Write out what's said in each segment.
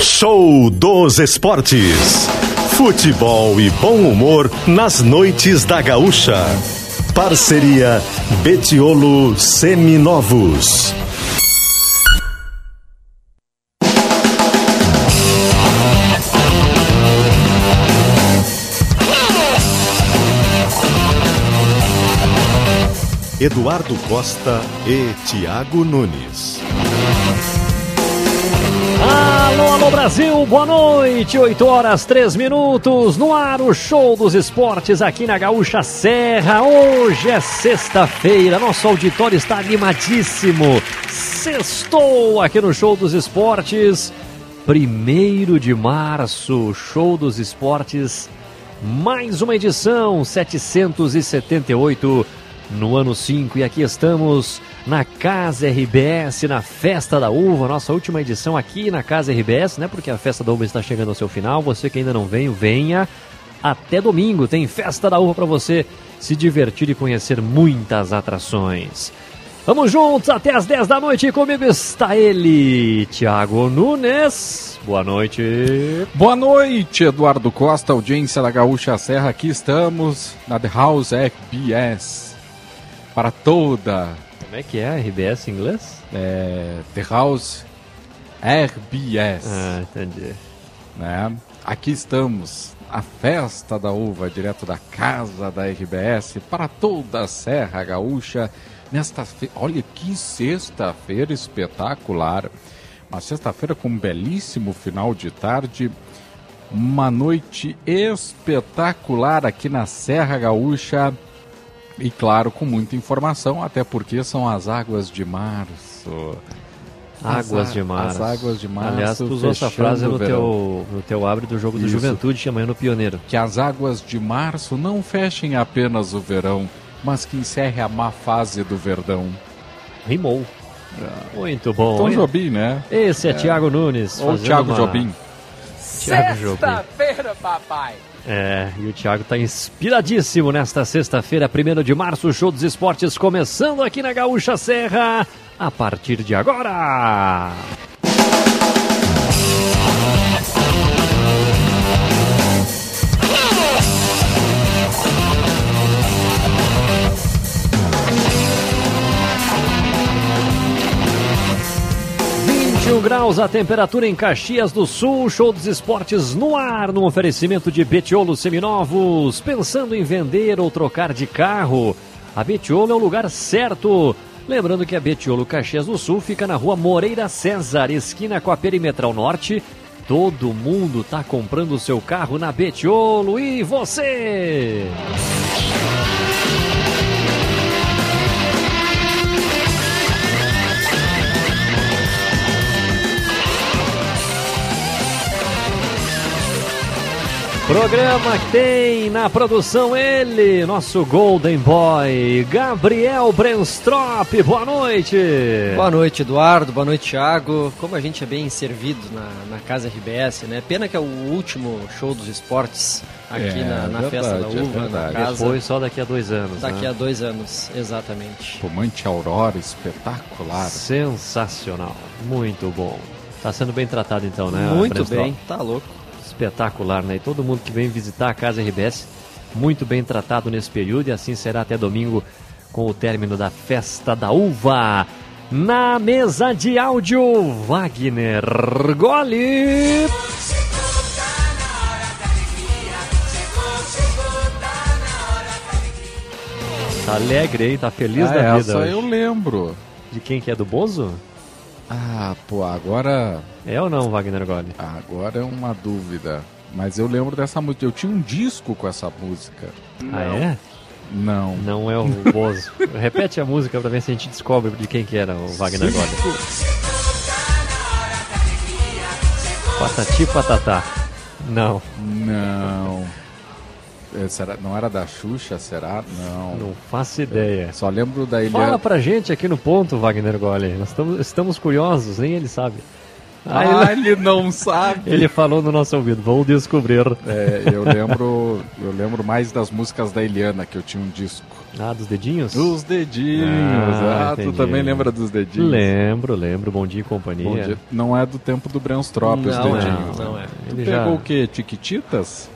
Show dos Esportes. Futebol e bom humor nas noites da Gaúcha. Parceria Betiolo Seminovos. Eduardo Costa e Tiago Nunes. Alô, alô Brasil, boa noite, 8 horas 3 minutos, no ar o show dos esportes aqui na Gaúcha Serra. Hoje é sexta-feira, nosso auditório está animadíssimo. Sextou aqui no show dos esportes, primeiro de março, show dos esportes, mais uma edição 778 no ano 5 e aqui estamos na Casa RBS, na Festa da Uva, nossa última edição aqui na Casa RBS, né? Porque a Festa da Uva está chegando ao seu final. Você que ainda não veio, venha até domingo. Tem Festa da Uva para você se divertir e conhecer muitas atrações. Vamos juntos até as 10 da noite. Comigo está ele, Thiago Nunes. Boa noite. Boa noite, Eduardo Costa, audiência da Gaúcha Serra. Aqui estamos na The House FBS para toda. Como é que é RBS em inglês? É, The House RBS. Ah, entendi. Né? Aqui estamos, a festa da uva, direto da casa da RBS, para toda a Serra Gaúcha. Nesta fe... Olha que sexta-feira espetacular. Uma sexta-feira com um belíssimo final de tarde. Uma noite espetacular aqui na Serra Gaúcha. E claro, com muita informação, até porque são as águas de março. Águas As- de março. As águas de março. Aliás, tu usou essa frase no teu, no teu abre do jogo do Isso. Juventude, amanhã no Pioneiro. Que as águas de março não fechem apenas o verão, mas que encerre a má fase do verdão. Rimou. Muito bom. Tom? Jobim, né? Esse é, Thiago Nunes. Ou Thiago uma- Jobim. Thiago Jobim. Sexta-feira, papai. É, e o Thiago tá inspiradíssimo nesta sexta-feira, 1 de março, o show dos esportes começando aqui na Gaúcha Serra, a partir de agora. Um graus a temperatura em Caxias do Sul, show dos esportes no ar, no oferecimento de Betiolo Seminovos. Pensando em vender ou trocar de carro, a Betiolo é o lugar certo. Lembrando que a Betiolo Caxias do Sul fica na rua Moreira César, esquina com a Perimetral Norte. Todo mundo tá comprando o seu carro na Betiolo e você? Programa que tem na produção ele, nosso Golden Boy, Gabriel Brenstrop. Boa noite. Boa noite, Eduardo. Boa noite, Thiago. Como a gente é bem servido na, na Casa RBS, né? Pena que é o último show dos esportes aqui É, na, na verdade, Festa da é Uva, na verdade. casa. Foi só daqui a dois anos. Daqui né? a dois anos, exatamente. Fumante Aurora, espetacular. Sensacional, muito bom. Tá sendo bem tratado então, né? Muito Brenstrop? bem, tá louco. Espetacular, né? E todo mundo que vem visitar a Casa RBS, muito bem tratado nesse período e assim será até domingo com o término da Festa da Uva. Na mesa de áudio, Wagner Gole. Tá alegre, hein? Tá feliz Ah, da vida. essa hoje. eu lembro. De quem que é? Do Bozo? Ah, pô, agora, É ou não, Wagner Gole? agora é uma dúvida. Mas eu lembro dessa música. Eu tinha um disco com essa música. Ah, é? Não. Não é o Bozo. Repete a música pra ver se a gente descobre de quem que era o Wagner Gole. Patati patatá. Não, Não. É, será, não era da Xuxa, será? Não. não faço ideia. Só lembro da Ilha. Fala pra gente aqui no ponto, Wagner Gole. Nós estamos, estamos curiosos, nem ele sabe. Ah, ele não sabe. Ele falou no nosso ouvido, vou descobrir. É, eu lembro, eu lembro mais das músicas da Eliana, que eu tinha um disco. Ah, dos dedinhos? Os dedinhos. Ah, Ah, tu também lembra dos dedinhos? Lembro, lembro. Bom dia e companhia. Bom dia. Não é do tempo do Brandstrop, os dedinhos. não, não é. Tu Ele pegou já- o quê? Tiquititas?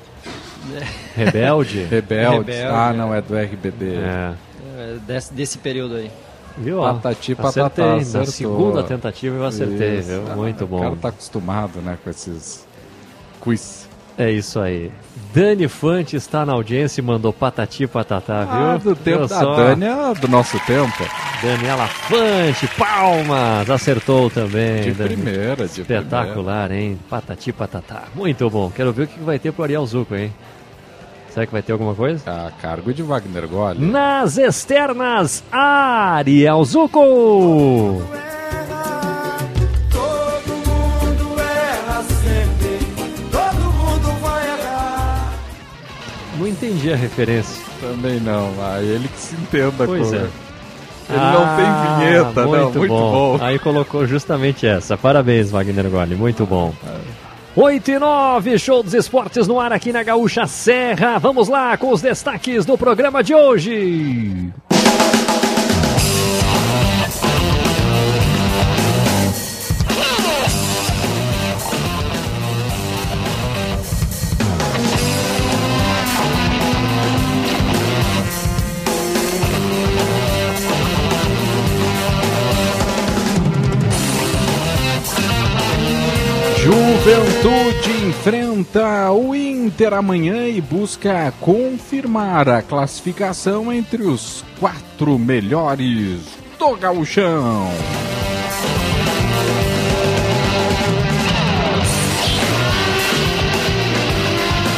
Rebelde? Rebeldes? Rebelde, ah, é. não, é do RBD. é. É, desse, desse período aí. Viu? ó? Patati, acertei. patatá, Na acertou. segunda tentativa eu acertei, Isso. viu? Ah, Muito O bom. cara tá acostumado, né, com esses quiz. É isso aí. Dani Fante está na audiência e mandou patati patatá, viu? Ah, do tempo da só? Dani é do nosso tempo. Daniela Fante, palmas! Acertou também. De Dani. primeira, de Espetacular, hein? Patati patatá. Muito bom. Quero ver o que vai ter pro Ariel Zuco, hein? Será que vai ter alguma coisa? A cargo de Wagner Gole. Nas externas, Ariel errar. Não entendi a referência. Também não, ah, ele que se entenda Pois com é. Ele não tem vinheta, não, muito bom. Aí colocou justamente essa. Parabéns, Wagner Gole, muito bom. 8 e 9, show dos esportes no ar aqui na Gaúcha Serra. Vamos lá com os destaques do programa de hoje. Juventude enfrenta o Inter amanhã e busca confirmar a classificação entre os quatro melhores do gauchão.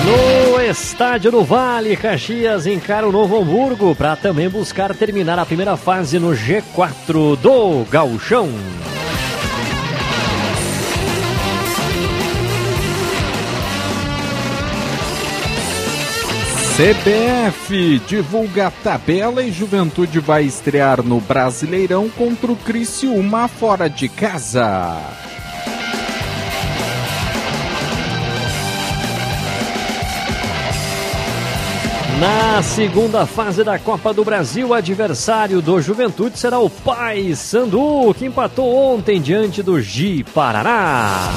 No estádio do Vale, Caxias encara o Novo Hamburgo para também buscar terminar a primeira fase no G4 do Gauchão. CBF divulga a tabela e Juventude vai estrear no Brasileirão contra o Criciúma fora de casa. Na segunda fase da Copa do Brasil, adversário do Juventude será o Paysandu, que empatou ontem diante do Gi Paraná.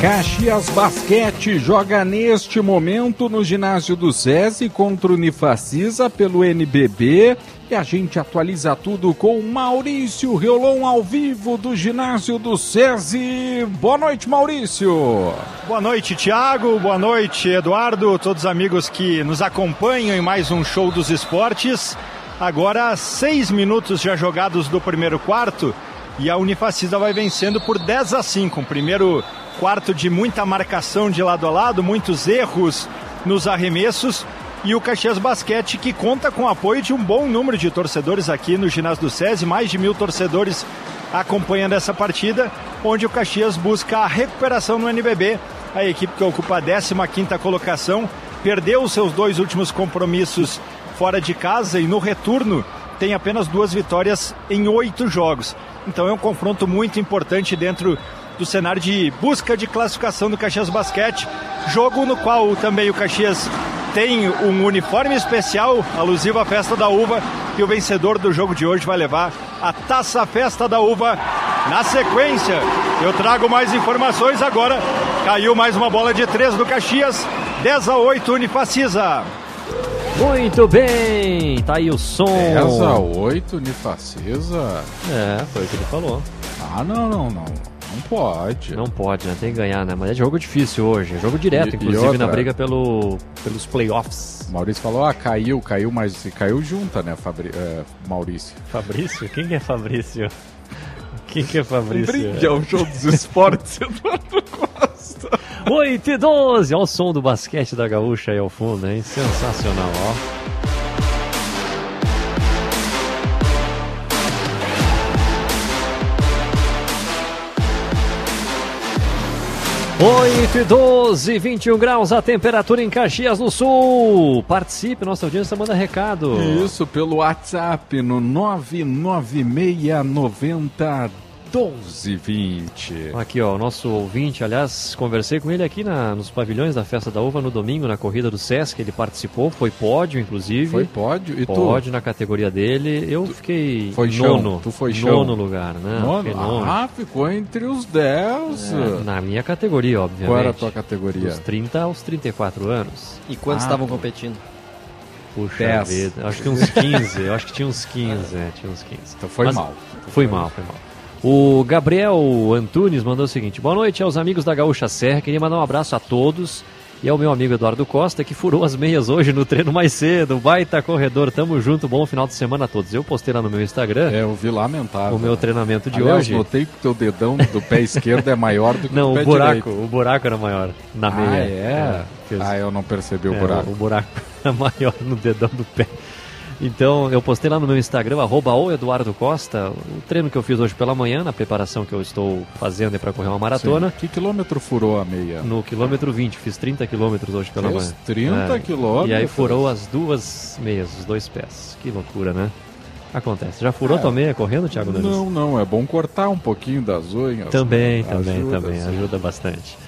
Caxias Basquete joga neste momento no ginásio do SESI contra o Unifacisa pelo NBB. E a gente atualiza tudo com Maurício Riolon ao vivo do ginásio do SESI. Boa noite, Maurício. Boa noite, Thiago. Boa noite, Eduardo. Todos os amigos que nos acompanham em mais um show dos esportes. Agora, seis minutos já jogados do primeiro quarto e a Unifacisa vai vencendo por 10 a 5. Um primeiro quarto de muita marcação de lado a lado, muitos erros nos arremessos. E o Caxias Basquete, que conta com o apoio de um bom número de torcedores aqui no ginásio do SESI, mais de mil torcedores acompanhando essa partida, onde o Caxias busca a recuperação no NBB. A equipe que ocupa a 15ª colocação perdeu os seus dois últimos compromissos fora de casa e no retorno tem apenas duas vitórias em oito jogos. Então é um confronto muito importante dentro do cenário de busca de classificação do Caxias Basquete. Jogo no qual também o Caxias tem um uniforme especial alusivo à festa da uva e o vencedor do jogo de hoje vai levar a Taça Festa da Uva. Na sequência, eu trago mais informações agora. Caiu mais uma bola de três do Caxias, 10 a 8 Unifacisa. Muito bem, tá aí o som. 10 a 8, Unifacisa. É, foi o que ele falou. Ah, não, não, não. Não pode. Não pode, né? Tem que ganhar, né? Mas é jogo difícil hoje. Jogo direto, E- e inclusive, outra- na briga pelo, pelos playoffs. Maurício falou, ah, caiu, caiu, mas caiu junta, né, Fabri é, Maurício? Fabrício? Quem que é Fabrício? Quem que é Fabrício? brinde ao show dos esportes, Eduardo Costa. 8 e 12, olha o som do basquete da gaúcha aí ao fundo, hein? Sensacional, ó. 8 e 12, 21 graus a temperatura em Caxias do Sul. Participe, nossa audiência manda recado. Isso, pelo WhatsApp no 99690 1220. Aqui, ó, o nosso ouvinte, aliás, conversei com ele aqui na, nos pavilhões da Festa da Uva no domingo, na corrida do Sesc, ele participou, foi pódio, inclusive. Foi pódio? E tu? Pódio na categoria dele. Eu fiquei Foi chão? nono. Tu foi chão? Nono lugar, né? Nono? Nono. Ah, ficou entre os 10. É, na minha categoria, obviamente. Qual era a tua categoria? Dos 30 aos 34 anos. E quantos Ah, estavam competindo? Puxa vida. Acho que uns 15. eu acho que tinha uns 15, é, tinha uns 15. Então foi Mas- mal. Foi mal, foi mal. O Gabriel Antunes mandou o seguinte: Boa noite aos amigos da Gaúcha Serra. Queria mandar um abraço a todos e ao meu amigo Eduardo Costa, que furou as meias hoje no treino mais cedo. Baita corredor, tamo junto. Bom final de semana a todos. Eu postei lá no meu Instagram É, eu vi lamentável. o meu treinamento de Aliás, hoje. notei que o teu dedão do pé esquerdo é maior do que Não, o pé o buraco, direito. o buraco era maior na Ah, meia. é? fez- Ah, eu não percebi o é, buraco. O buraco era maior no dedão do pé. Então, eu postei lá no meu Instagram, arroba o Eduardo Costa, o treino que eu fiz hoje pela manhã, na preparação que eu estou fazendo para correr uma maratona. Sim. Que quilômetro furou a meia? No quilômetro 20, fiz 30 quilômetros hoje pela Fez manhã. 30 É, quilômetros? E aí furou as duas meias, os dois pés. Que loucura, né? Acontece. Já furou tua meia correndo, Thiago Nunes? É. Não, não, é bom cortar um pouquinho das unhas. Também, também, Ajuda, também. Ajuda bastante.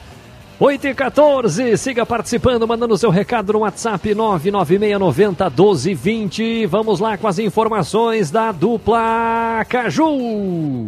8 e 14, siga participando, mandando seu recado no WhatsApp 99690 1220. Vamos lá com as informações da dupla Caju.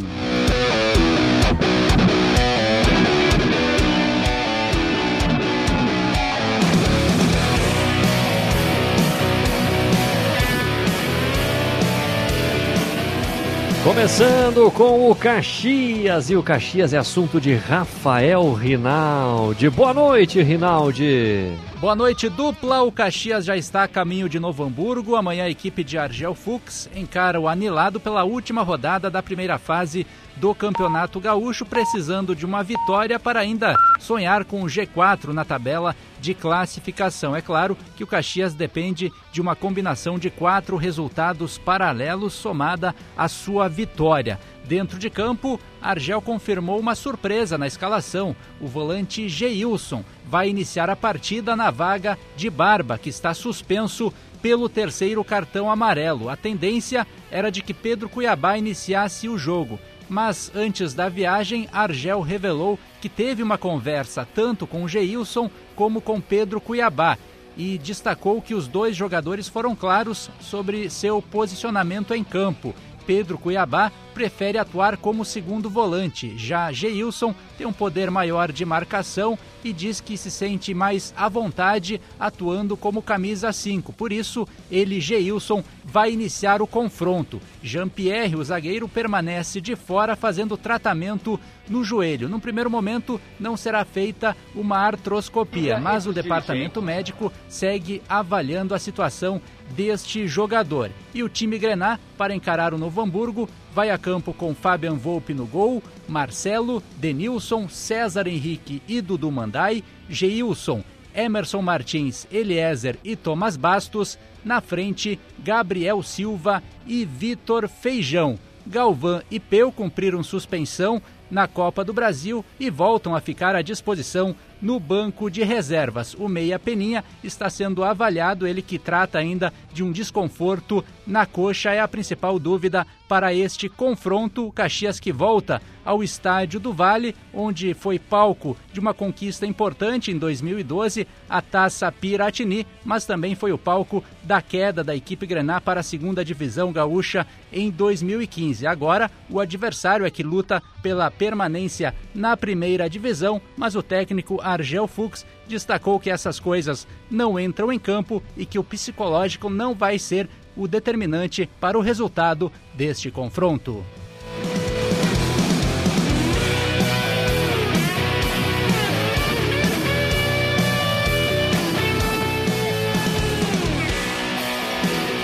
Começando com o Caxias, e o Caxias é assunto de Rafael Rinaldi. Boa noite, Rinaldi. Boa noite, dupla. O Caxias já está a caminho de Novo Hamburgo. Amanhã a equipe de Argel Fux encara o anilado pela última rodada da primeira fase do Campeonato Gaúcho, precisando de uma vitória para ainda sonhar com o G4 na tabela de classificação. É claro que o Caxias depende de uma combinação de quatro resultados paralelos somada à sua vitória. Dentro de campo, Argel confirmou uma surpresa na escalação. O volante Geilson vai iniciar a partida na vaga de Barba, que está suspenso pelo terceiro cartão amarelo. A tendência era de que Pedro Cuiabá iniciasse o jogo. Mas antes da viagem, Argel revelou que teve uma conversa tanto com Geilson como com Pedro Cuiabá e destacou que os dois jogadores foram claros sobre seu posicionamento em campo. Pedro Cuiabá prefere atuar como segundo volante, já Geilson tem um poder maior de marcação e diz que se sente mais à vontade atuando como camisa 5. Por isso, ele, Geilson, vai iniciar o confronto. Jean-Pierre, o zagueiro, permanece de fora fazendo tratamento no joelho. No primeiro momento, não será feita uma artroscopia, mas o departamento médico segue avaliando a situação deste jogador. E o time Grená, para encarar o Novo Hamburgo, vai a campo com Fabian Volpe no gol, Marcelo, Denilson, César Henrique e Dudu Mandai, Geilson, Emerson Martins, Eliezer e Thomas Bastos, na frente, Gabriel Silva e Vitor Feijão. Galvão e Peu cumpriram suspensão na Copa do Brasil e voltam a ficar à disposição no banco de reservas. O Meia Peninha está sendo avaliado, ele que trata ainda de um desconforto na coxa, é a principal dúvida para este confronto. O Caxias que volta ao estádio do Vale, onde foi palco de uma conquista importante em 2012, a Taça Piratini, mas também foi o palco da queda da equipe Grená para a segunda divisão gaúcha em 2015. Agora, o adversário é que luta pela permanência na primeira divisão, mas o técnico Argel Fux destacou que essas coisas não entram em campo e que o psicológico não vai ser o determinante para o resultado deste confronto.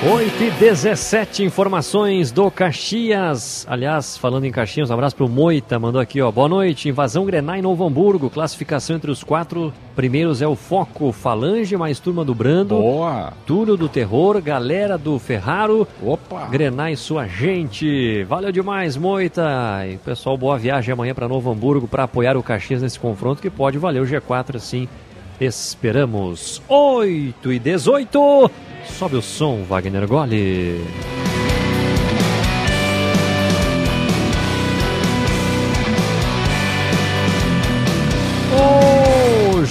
8 e 17 informações do Caxias. Aliás, falando em Caxias, um abraço pro Moita, mandou aqui, ó. Boa noite. Invasão Grená em Novo Hamburgo. Classificação entre os quatro primeiros é o Foco, Falange, mais turma do Brando. Boa! Túlio do Terror, galera do Ferraro. Opa! Grená e sua gente. Valeu demais, Moita. E pessoal, boa viagem amanhã para Novo Hamburgo para apoiar o Caxias nesse confronto que pode valer o G4 assim. Esperamos. 8 e 18. Sobe o som, Wagner Gole.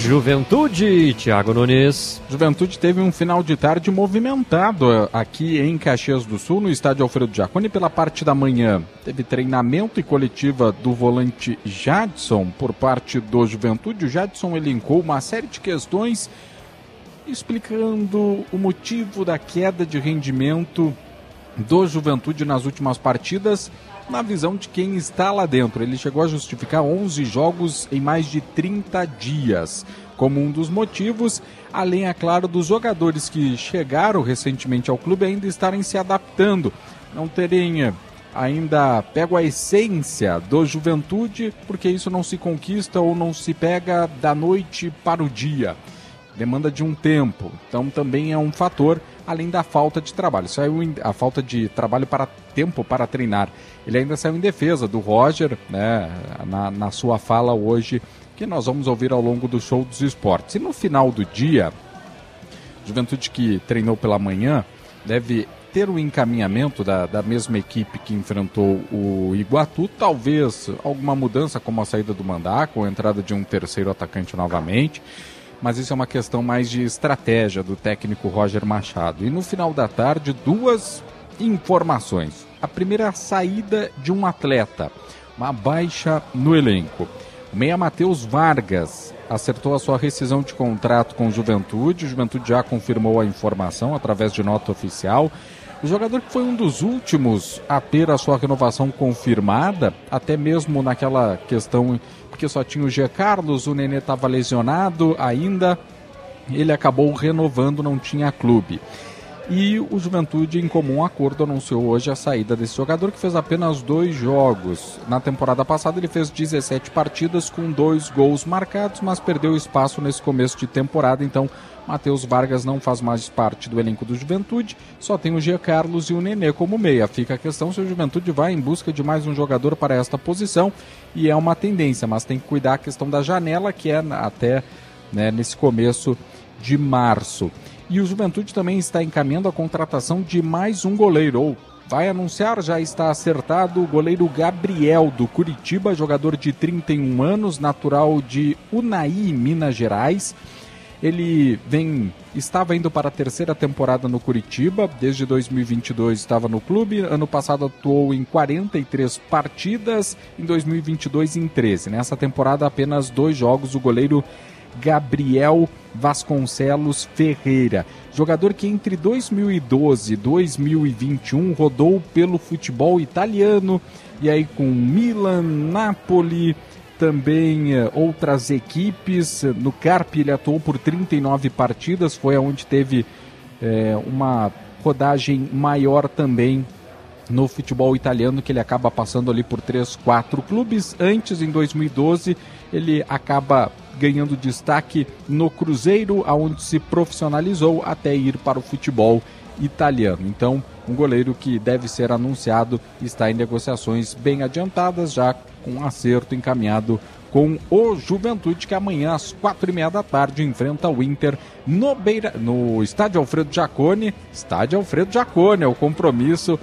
Juventude, Thiago Nunes. Juventude teve um final de tarde movimentado eh, aqui em Caxias do Sul, no estádio Alfredo Jaconi, pela parte da manhã. Teve treinamento e coletiva do volante Jadson por parte do Juventude. O Jadson elencou uma série de questões explicando o motivo da queda de rendimento do Juventude nas últimas partidas, na visão de quem está lá dentro. Ele chegou a justificar 11 jogos em mais de 30 dias como um dos motivos, além, é claro, dos jogadores que chegaram recentemente ao clube ainda estarem se adaptando, não terem eh, ainda pego a essência do juventude, porque isso não se conquista ou não se pega da noite para o dia demanda de um tempo. Então também é um fator, além da falta de trabalho. Saiu em, a falta de trabalho para tempo para treinar. Ele ainda saiu em defesa do Roger, né, na, na sua fala hoje, que nós vamos ouvir ao longo do show dos esportes. E no final do dia, Juventude que treinou pela manhã deve ter o encaminhamento da, da mesma equipe que enfrentou o Iguatu, talvez alguma mudança como a saída do Mandaco, a entrada de um terceiro atacante novamente mas isso é uma questão mais de estratégia do técnico Roger Machado. E no final da tarde, duas informações. A primeira saída de um atleta, uma baixa no elenco. Meia Matheus Vargas acertou a sua rescisão de contrato com o Juventude. O Juventude já confirmou a informação através de nota oficial. O jogador que foi um dos últimos a ter a sua renovação confirmada, até mesmo naquela questão porque só tinha o G. Carlos, o Nenê estava lesionado ainda, ele acabou renovando, não tinha clube. E o Juventude, em comum acordo, anunciou hoje a saída desse jogador que fez apenas dois jogos. Na temporada passada, ele fez 17 partidas com dois gols marcados, mas perdeu espaço nesse começo de temporada. Então, Matheus Vargas não faz mais parte do elenco do Juventude, só tem o Gia Carlos e o Nenê como meia. Fica a questão se o Juventude vai em busca de mais um jogador para esta posição e é uma tendência, mas tem que cuidar a questão da janela, que é até né, nesse começo de março. E o Juventude também está encaminhando a contratação de mais um goleiro, ou vai anunciar, já está acertado, o goleiro Gabriel do Curitiba, jogador de 31 anos, natural de Unai, Minas Gerais. Ele vem estava indo para a terceira temporada no Curitiba, desde 2022 estava no clube, ano passado atuou em 43 partidas, em 2022 em 13. Nessa temporada apenas dois jogos, o goleiro Gabriel Vasconcelos Ferreira, jogador que entre 2012 e 2021 rodou pelo futebol italiano e aí com Milan, Napoli, também eh, outras equipes. No Carpi ele atuou por 39 partidas, foi aonde teve eh, uma rodagem maior também no futebol italiano, que ele acaba passando ali por 3, 4 clubes. Antes, em 2012, ele acaba ganhando destaque no Cruzeiro, aonde se profissionalizou até ir para o futebol italiano. Então, um goleiro que deve ser anunciado está em negociações bem adiantadas, já com um acerto encaminhado com o Juventude, que amanhã às quatro e meia da tarde enfrenta o Inter no, Beira, no Estádio Alfredo Jacone. Estádio Alfredo Jacone é o compromisso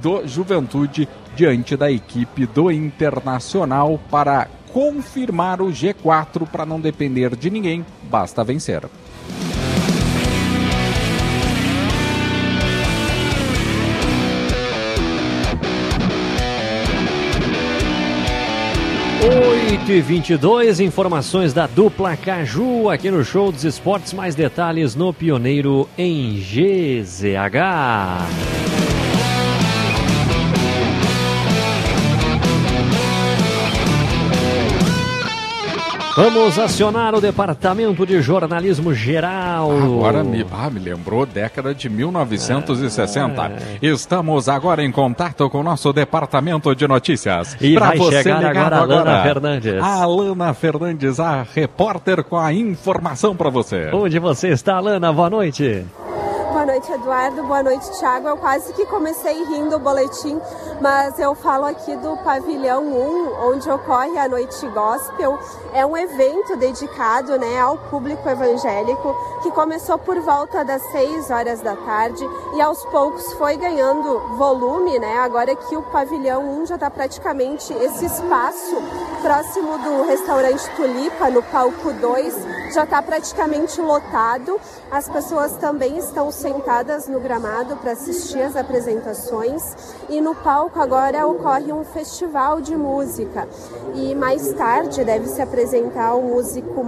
do Juventude diante da equipe do Internacional para confirmar o G4 para não depender de ninguém, basta vencer. E 22 informações da dupla Caju aqui no Show dos Esportes. Mais detalhes no Pioneiro em GZH. Vamos acionar o Departamento de Jornalismo Geral. Agora me, ah, me lembrou década de 1960. É. Estamos agora em contato com o nosso Departamento de Notícias. E Pra vai você chegar agora a Alana Fernandes. A Alana Fernandes, a repórter com a informação para você. Onde você está, Alana? Boa noite. Boa noite, Eduardo. Boa noite, Thiago. Eu quase que comecei rindo o boletim, mas eu falo aqui do Pavilhão 1, onde ocorre a Noite Gospel. É um evento dedicado né, ao público evangélico que começou por volta das 6 horas da tarde e aos poucos foi ganhando volume, né? Agora que o Pavilhão 1 já está praticamente esse espaço próximo do restaurante Tulipa, no palco 2, já está praticamente lotado. As pessoas também estão sentadas no gramado para assistir as apresentações. E no palco agora ocorre um festival de música. E mais tarde deve se apresentar o músico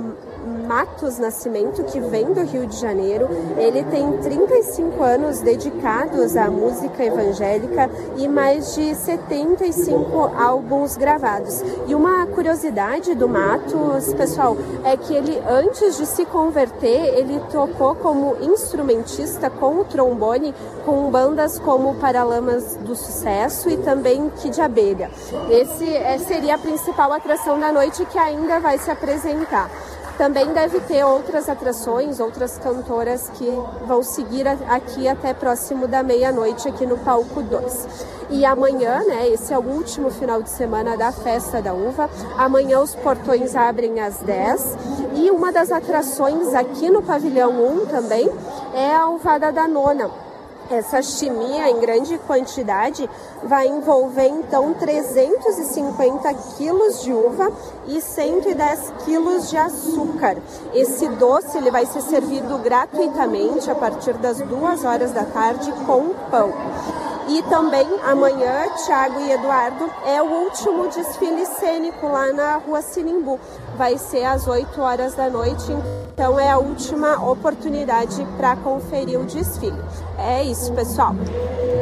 Matos Nascimento, que vem do Rio de Janeiro. Ele tem 35 anos dedicados à música evangélica e mais de 75 álbuns gravados. E uma curiosidade do Matos, pessoal, é que ele, antes de se converter, ele tocou como instrumentista com o trombone com bandas como Paralamas do Sucesso e também Kid Abelha. Esse é, seria a principal atração da noite que ainda vai se apresentar. Também deve ter outras atrações, outras cantoras que vão seguir aqui até próximo da meia-noite aqui no palco 2. E amanhã, né, esse é o último final de semana da Festa da Uva. Amanhã os portões abrem às 10 e uma das atrações aqui no pavilhão 1 também é a Uvada da Nona. Essa chimia em grande quantidade vai envolver então 350 quilos de uva e 110 quilos de açúcar. Esse doce ele vai ser servido gratuitamente a partir das duas horas da tarde com pão. E também amanhã, Thiago e Eduardo, é o último desfile cênico lá na rua Sinimbu. Vai ser às 8 horas da noite, então é a última oportunidade para conferir o desfile. É isso, pessoal.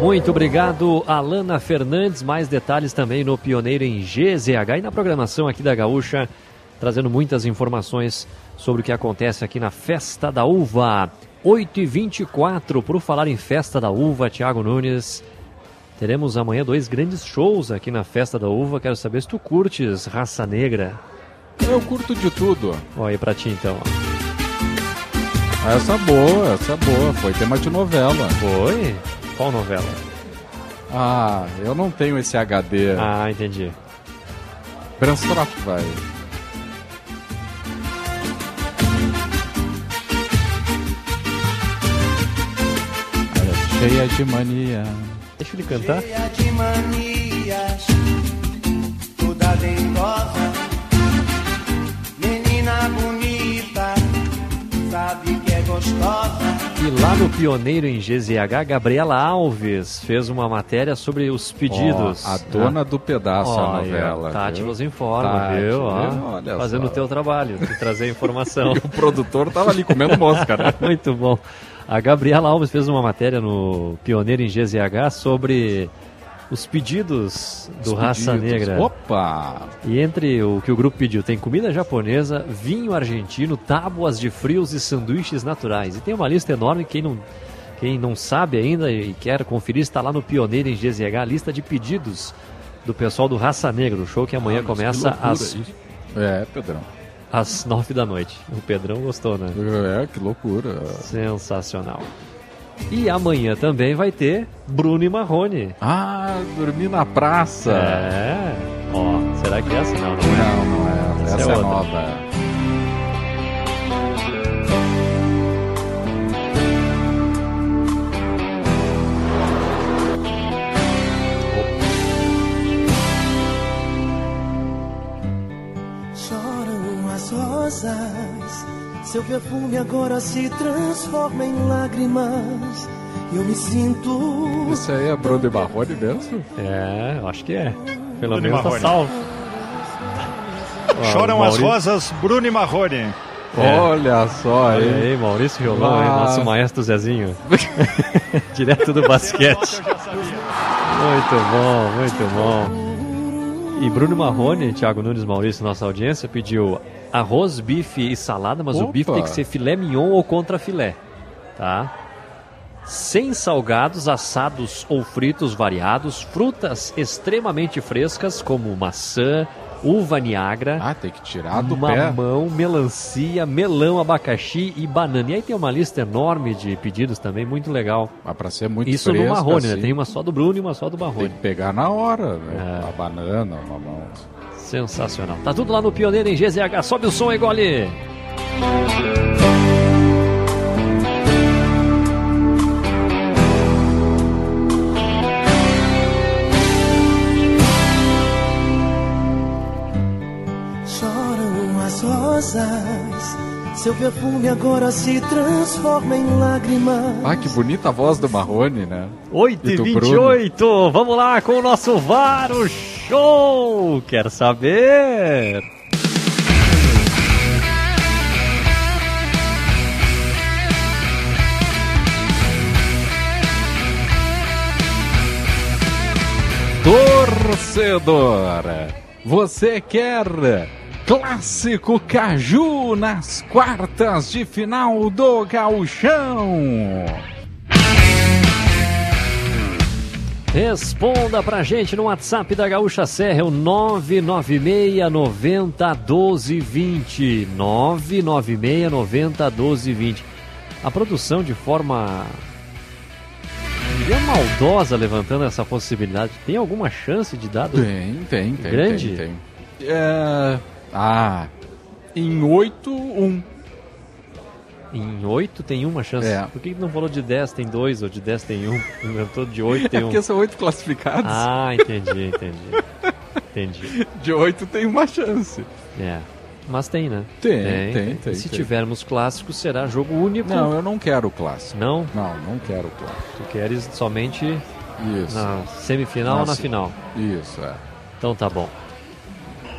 Muito obrigado, Alana Fernandes. Mais detalhes também no Pioneiro em GZH e na programação aqui da Gaúcha, trazendo muitas informações sobre o que acontece aqui na Festa da Uva. 8h24, por falar em Festa da Uva, Tiago Nunes. Teremos amanhã dois grandes shows aqui na Festa da Uva. Quero saber se tu curtes Raça Negra. Eu curto de tudo. Olha aí pra ti então. Essa boa, essa boa. Foi tema de novela. Foi? Qual novela? Ah, eu não tenho esse HD. Ah, entendi. Vai. Olha, cheia de mania. Deixa ele cantar. Cheia de manias, toda dengosa, menina bonita, sabe que gostosa. E lá no Pioneiro em GZH, Gabriela Alves fez uma matéria sobre os pedidos. Ó, a dona do pedaço, a Olha, novela. Tati viu? nos informa, Tati, viu? Ó, fazendo o teu trabalho, de trazer informação. O produtor tava ali comendo mosca, né? Muito bom. A Gabriela Alves fez uma matéria no Pioneiro em GZH sobre os pedidos do Os Raça pedidos. Negra. Opa! E entre o que o grupo pediu, tem comida japonesa, vinho argentino, tábuas de frios e sanduíches naturais. E tem uma lista enorme, quem não, quem não sabe ainda e quer conferir, está lá no Pioneiro em GZH, a lista de pedidos do pessoal do Raça Negra, o show que amanhã Ah, que começa loucura às. É, Pedrão. às nove da noite. O Pedrão gostou, né? É, que loucura. Sensacional. E amanhã também vai ter Bruno e Marrone. Ah, dormi na praça. É. Ó, será que é essa? Não, não é. Não, não é. Essa Essa, é é, outra. nova. Choram as rosas, seu perfume agora se transforma em lágrimas. E eu me sinto. Isso aí é Bruno e Marrone mesmo? É, eu acho que é. Pelo Bruno e menos tá salvo. Choram o as rosas, Bruno e Marrone. É. Olha só Olha aí. aí, Maurício Violão, Ah. nosso maestro Zezinho. Direto do basquete. Muito bom, muito bom. E Bruno Marrone, Thiago Nunes Maurício, nossa audiência, pediu arroz, bife e salada, mas o Opa. bife tem que ser filé mignon ou contra filé, tá? Sem salgados, assados ou fritos variados, frutas extremamente frescas como maçã, uva niagra, Ah, tem que tirar do pé. mamão, melancia, melão, abacaxi e banana. E aí tem uma lista enorme de pedidos também, muito legal. Mas pra ser muito Isso fresca, no Marrone, né? assim, Tem uma só do Bruno e uma só do Tem Marrone. que pegar na hora, né? É. A banana, o mamão. Sensacional. Tá tudo lá no Pioneiro em GZH. Sobe o som aí, Gole. Choram as rosas, seu perfume agora se transforma em lágrimas. Ah, que bonita a voz do Marrone, né? 8 E e do 28 Vamos lá com o nosso VAR, o show. Quer saber? Torcedor, você quer clássico Caju nas quartas de final do Gauchão? Responda pra gente no WhatsApp da Gaúcha Serra, é o 996 90 12 20. 996 90 12 20. A produção de forma diria maldosa levantando essa possibilidade. Tem alguma chance de dar? Tem, tem, tem. Grande? Tem, tem. É... Ah, em 8, 1. Em 8 tem uma chance. É. Por que não falou de 10 tem 2 ou de 10 tem 1? Inventou de 8 É tem 1. porque são 8 classificados. Ah, entendi, entendi. Entendi. De 8 tem uma chance. É. Mas tem, né? Tem, tem, tem, E se tem. tivermos clássicos, será jogo único. Não, eu não quero o clássico. Não? Não, não quero o clássico. Tu queres somente Isso. na semifinal ou na final? Isso, é. Então tá bom.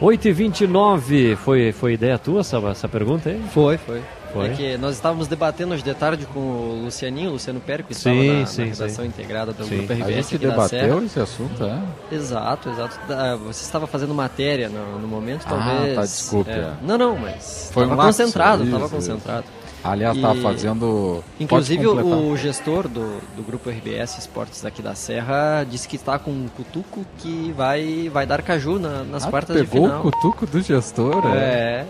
8h29, foi, foi ideia tua essa, essa pergunta aí? Foi, foi. Foi? É que nós estávamos debatendo hoje de tarde com o Lucianinho, o Luciano Périco, que Sim, estava na, sim, na redação sim. integrada do Sim. Grupo A RBS gente aqui da Serra. debateu esse assunto, é? Exato, exato. Da- Você estava fazendo matéria no, no momento, Ah, talvez. tá, desculpe, é. é. Não, não, mas Foi estava um concentrado, estava concentrado. Aliás, E- tá fazendo. Inclusive o gestor do, do grupo RBS Esportes daqui da Serra disse que está com um cutuco que vai, vai dar caju na- nas Ah, quartas de pegou final. o cutuco do gestor? É.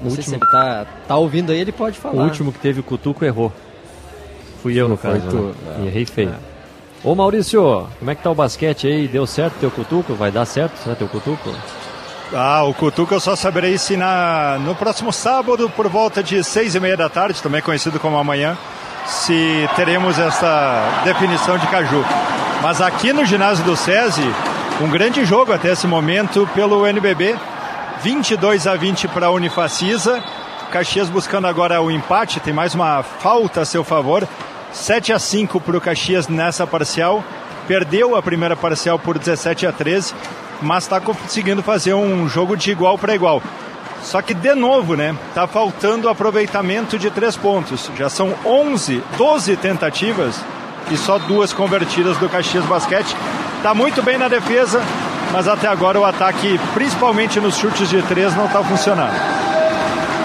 Não O sei se último- ele tá, tá ouvindo aí, ele pode O falar. último que teve o cutuco errou. Fui eu, no Foi caso. né? é. E errei feio. Ô Maurício, como é que tá o basquete aí? Deu certo teu cutuco? Vai dar certo? Será teu cutuco? Ah, o Cutuca eu só saberei se na, no próximo sábado, por volta de seis e meia da tarde, também conhecido como amanhã, se teremos essa definição de Caju. Mas aqui no ginásio do SESI, um grande jogo até esse momento pelo NBB, 22 a 20 para a Unifacisa, Caxias buscando agora o empate, tem mais uma falta a seu favor, 7 a 5 para o Caxias nessa parcial, perdeu a primeira parcial por 17 a 13, mas está conseguindo fazer um jogo de igual para igual. Só que, de novo, né? Tá faltando aproveitamento de três pontos. Já são 11, 12 tentativas e só duas convertidas do Caxias Basquete. Tá muito bem na defesa, mas até agora o ataque, principalmente nos chutes de três, não está funcionando.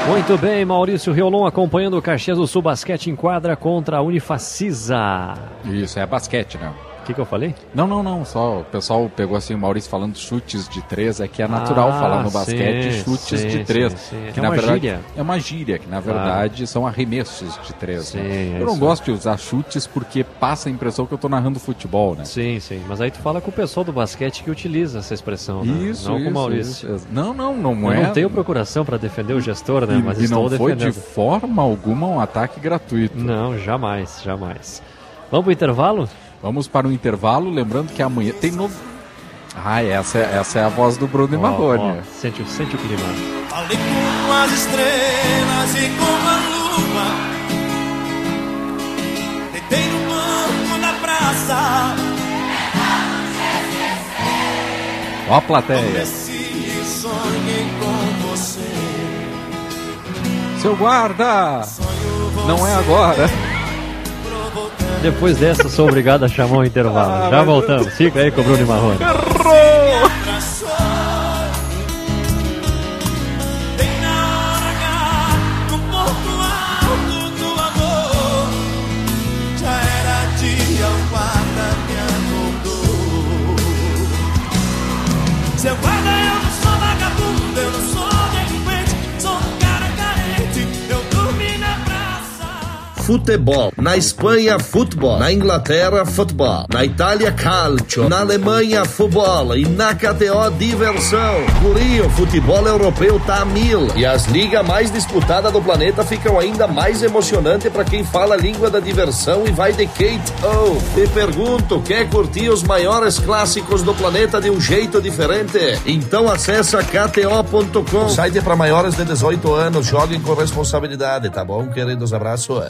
Muito bem, Maurício Riolon acompanhando o Caxias do Sul Basquete em quadra contra a Unifacisa. Isso, é basquete, né? O que, que eu falei? Não, não, não. Só o pessoal pegou assim o Maurício falando chutes de três. É que é natural Ah, falar no sim, basquete chutes sim, de três. sim, sim. Que É na uma verdade gíria. é uma gíria, que na verdade são arremessos de três. Sim, né? Eu não gosto de usar chutes porque passa a impressão que eu tô narrando futebol, né? Sim, sim. Mas aí tu fala com o pessoal do basquete que utiliza essa expressão, né? Isso, Não com isso, o Maurício. isso. Não, não, não Eu é. não tenho procuração para defender o gestor, né? E, Mas e estou não foi defendendo. de forma alguma um ataque gratuito. Não, jamais, jamais. Vamos pro intervalo? Vamos para o intervalo, lembrando que amanhã tem novo. Ah, essa, é- essa é a voz do Bruno e Ó, Marrone. ó, sente, o- sente o clima. Falei com as estrelas e com a lua. Deitei no banco da praça. Ó a plateia. E. Seu guarda! Não é agora. Depois dessa, sou obrigado a chamar o intervalo. Ah, Já voltamos. Fica aí com o Bruno Marrone. Bem futebol. Na Espanha, futebol. Na Inglaterra, futebol. Na Itália, calcio. Na Alemanha, futebol. E na KTO, diversão. O futebol europeu tá a mil. E as ligas mais disputadas do planeta ficam ainda mais emocionantes para quem fala a língua da diversão e vai de Kate O. Te pergunto, quer curtir os maiores clássicos do planeta de um jeito diferente? Então acessa kto.com. Site para maiores de 18 anos. Joguem com responsabilidade, tá bom, queridos? Abraço.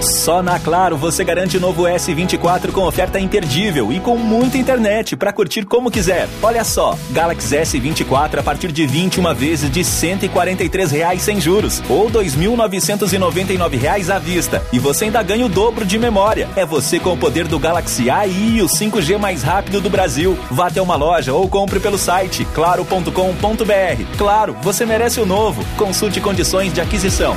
Só na Claro você garante o novo S24 com oferta imperdível e com muita internet para curtir como quiser. Olha só, Galaxy S24 a partir de 21 vezes de 143 reais sem juros ou 2.999 reais à vista. E você ainda ganha o dobro de memória. É você com o poder do Galaxy AI e o 5G mais rápido do Brasil. Vá até uma loja ou compre pelo site claro.com.br. Claro, você merece o novo. Consulte condições de aquisição.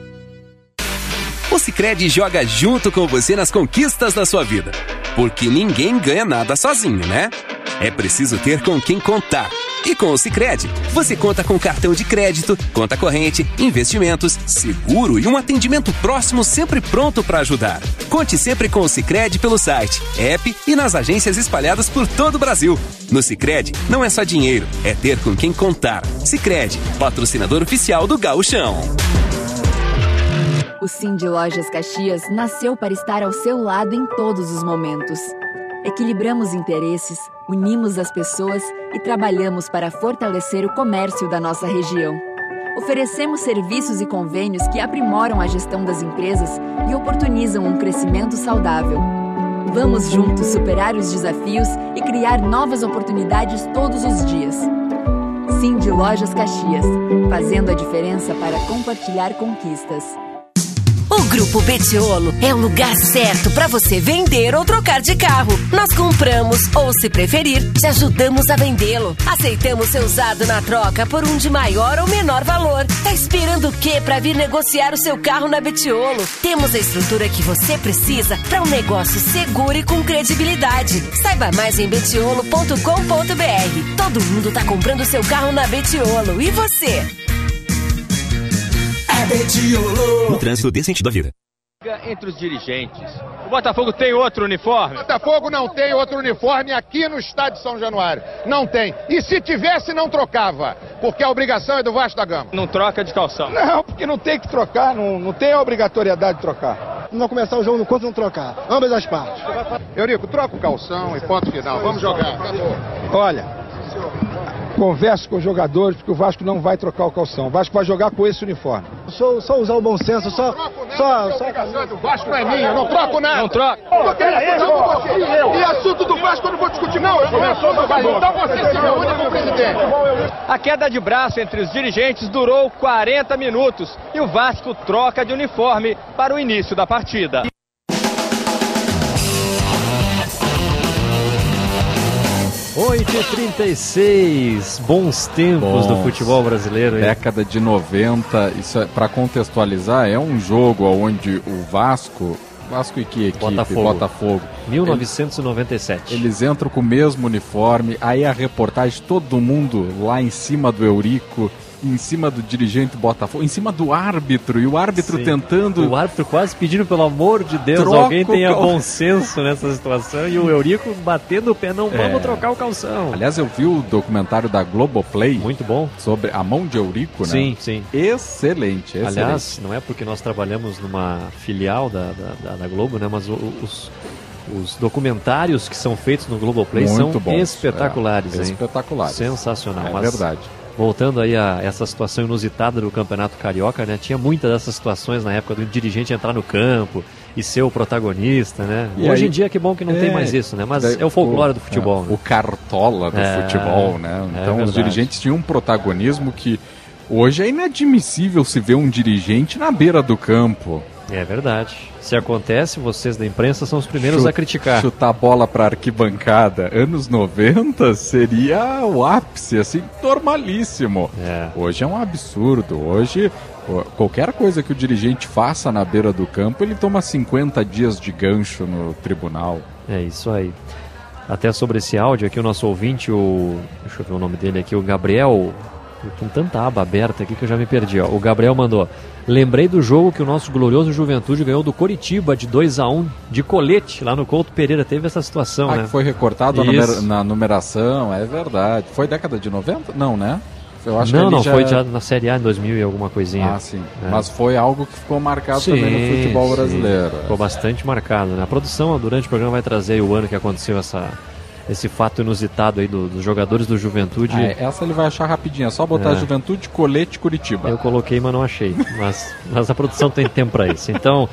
O Sicredi joga junto com você nas conquistas da sua vida. Porque ninguém ganha nada sozinho, né? É preciso ter com quem contar. E com o Sicredi, você conta com cartão de crédito, conta corrente, investimentos, seguro e um atendimento próximo sempre pronto para ajudar. Conte sempre com o Sicredi pelo site, app e nas agências espalhadas por todo o Brasil. No Sicredi, não é só dinheiro, é ter com quem contar. Sicredi, patrocinador oficial do Gauchão. O Sim de Lojas Caxias nasceu para estar ao seu lado em todos os momentos. Equilibramos interesses, unimos as pessoas e trabalhamos para fortalecer o comércio da nossa região. Oferecemos serviços e convênios que aprimoram a gestão das empresas e oportunizam um crescimento saudável. Vamos juntos superar os desafios e criar novas oportunidades todos os dias. Sim de Lojas Caxias, fazendo a diferença para compartilhar conquistas. O Grupo Betiolo é o lugar certo para você vender ou trocar de carro. Nós compramos ou, se preferir, te ajudamos a vendê-lo. Aceitamos seu usado na troca por um de maior ou menor valor. Tá esperando o quê para vir negociar o seu carro na Betiolo? Temos a estrutura que você precisa para um negócio seguro e com credibilidade. Saiba mais em betiolo.com.br. Todo mundo tá comprando seu carro na Betiolo. E você? Um trânsito desse sentido da vida. Entre os dirigentes. O Botafogo tem outro uniforme? O Botafogo não tem outro uniforme aqui no estádio São Januário. Não tem. E se tivesse, não trocava. Porque a obrigação é do Vasco da Gama. Não troca de calção? Não, porque não tem que trocar. Não, não tem a obrigatoriedade de trocar. Não começar o jogo enquanto não trocar. Ambas as partes. Eurico, troca o calção e ponto final. Vamos jogar. Acabou. Olha, converse com os jogadores, porque o Vasco não vai trocar o calção. O Vasco vai jogar com esse uniforme. Só, só usar o bom senso, só. só, só... O Vasco não é minha, não troco nada. Não troca. E assunto do Vasco eu não vou discutir, não. Eu não é assunto do Vasco. Então você se reúne com o presidente. A queda de braço entre os dirigentes durou 40 minutos e o Vasco troca de uniforme para o início da partida. 8h36, bons tempos do futebol brasileiro. hein? Década de 90, isso é, para contextualizar, é um jogo onde o Vasco, Vasco e que equipe? Botafogo. Botafogo. 1997. Eles entram com o mesmo uniforme, aí a reportagem, todo mundo lá em cima do Eurico, em cima do dirigente Botafogo, em cima do árbitro, e o árbitro Sim. tentando. O árbitro quase pedindo, pelo amor de Deus, Troca alguém tenha cal- bom senso nessa situação. E o Eurico batendo o pé, não vamos É. trocar o calção. Aliás, eu vi o documentário da Globoplay. Muito bom. Sobre a mão de Eurico, né? Sim, sim. Excelente, excelente. Aliás, não é porque nós trabalhamos numa filial da, da, da- Globo, né? Mas os, os documentários que são feitos no Globoplay Muito são bons, espetaculares, é, hein? espetaculares. Sensacional. É Mas verdade. Voltando aí a essa situação inusitada do Campeonato Carioca, né? Tinha muitas dessas situações na época do dirigente entrar no campo e ser o protagonista, né? E Hoje aí- em dia que bom que não tem É, mais isso, né? Mas daí é o folclore do é, futebol, né? O cartola do É, futebol, né? é Então os dirigentes tinham um protagonismo que Hoje é inadmissível se ver um dirigente na beira do campo. É verdade. Se acontece, vocês da imprensa são os primeiros Chu- a criticar. Chutar a bola pra arquibancada. Anos 90 seria o ápice, assim, normalíssimo. Hoje é um absurdo. Hoje, qualquer coisa que o dirigente faça na beira do campo, ele toma 50 dias de gancho no tribunal. É isso aí. Até sobre esse áudio aqui, o nosso ouvinte, o. Deixa eu ver o nome dele aqui, o Gabriel. Com tanta aba aberta aqui que eu já me perdi. Ó. O Gabriel mandou. Lembrei do jogo que o nosso glorioso Juventude ganhou do Coritiba de 2 a 1 de colete lá no Couto Pereira. Teve essa situação, Ah, né? foi recortado numera- na numeração, é verdade. Foi década de 90? Não, né? Eu acho não, que não, já... foi já na Série A em 2000 e alguma coisinha. Ah, sim. É. Mas foi algo que ficou marcado também no futebol sim. brasileiro. Ficou bastante marcado, né? A produção, durante o programa, vai trazer o ano que aconteceu essa, esse fato inusitado aí do- dos jogadores do Juventude. Ah, é, essa ele vai achar rapidinho, é só botar É. Juventude, Colete, Curitiba. Eu coloquei, mas não achei. Mas, mas a produção tem tempo para isso. Então,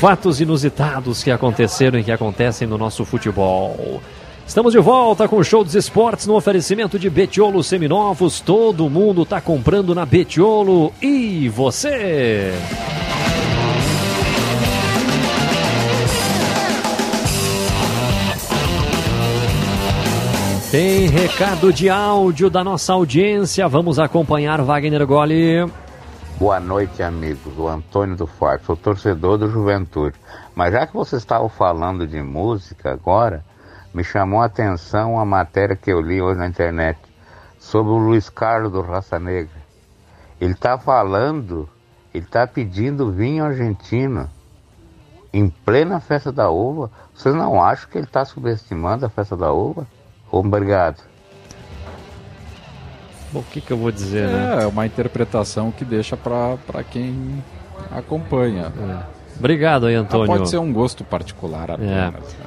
fatos inusitados que aconteceram e que acontecem no nosso futebol. Estamos de volta com o Show dos Esportes no oferecimento de Betiolo Seminovos. Todo mundo está comprando na Betiolo. E você? Tem recado de áudio da nossa audiência. Vamos acompanhar Wagner Goli. Boa noite, amigos. O Antônio do Forte, sou torcedor do Juventude. Mas já que vocês estavam falando de música agora, me chamou a atenção a matéria que eu li hoje na internet sobre o Luiz Carlos do Raça Negra. Ele está falando, ele está pedindo vinho argentino em plena festa da uva. Vocês não acham que ele está subestimando a festa da uva? Obrigado. Bom, o que, que eu vou dizer, né? É, uma interpretação que deixa pra, pra quem acompanha. Obrigado aí, Antônio. Ah, pode ser um gosto particular É. apenas. né?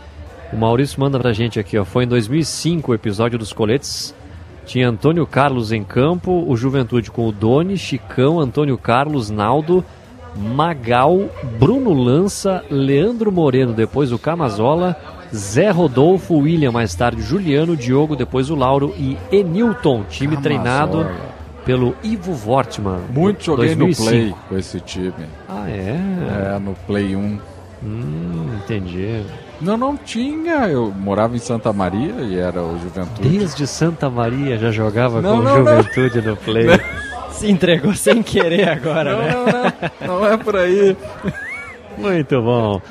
O Maurício manda pra gente aqui, ó. Foi em 2005 o episódio dos coletes. Tinha Antônio Carlos em campo, o Juventude com o Doni, Chicão, Antônio Carlos, Naldo, Magal, Bruno Lança, Leandro Moreno, depois o Camazola, Zé Rodolfo, William, mais tarde Juliano, Diogo, depois o Lauro e Enilton, time treinado pelo Ivo Wortmann. Muito joguei 2005. no Play com esse time. Ah, é? É, no Play 1. Hum, entendi. Não, não tinha. Eu morava em Santa Maria e era o Juventude. Desde Santa Maria já jogava Não, com não, não. Juventude no Play. Se entregou sem querer agora, Não, né? não, não. Não é por aí. Muito bom.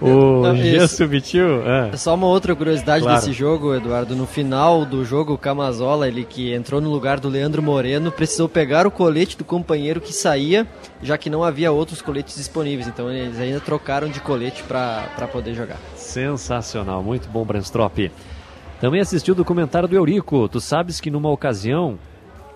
O Não, G isso. subitiu. É. Só uma outra curiosidade Claro. desse jogo, Eduardo. No final do jogo, o Camazola, ele que entrou no lugar do Leandro Moreno, precisou pegar o colete do companheiro que saía, já que não havia outros coletes disponíveis. Então eles ainda trocaram de colete para poder jogar. Sensacional, muito bom, Brandstrop. Também assistiu o documentário do Eurico. Tu sabes que numa ocasião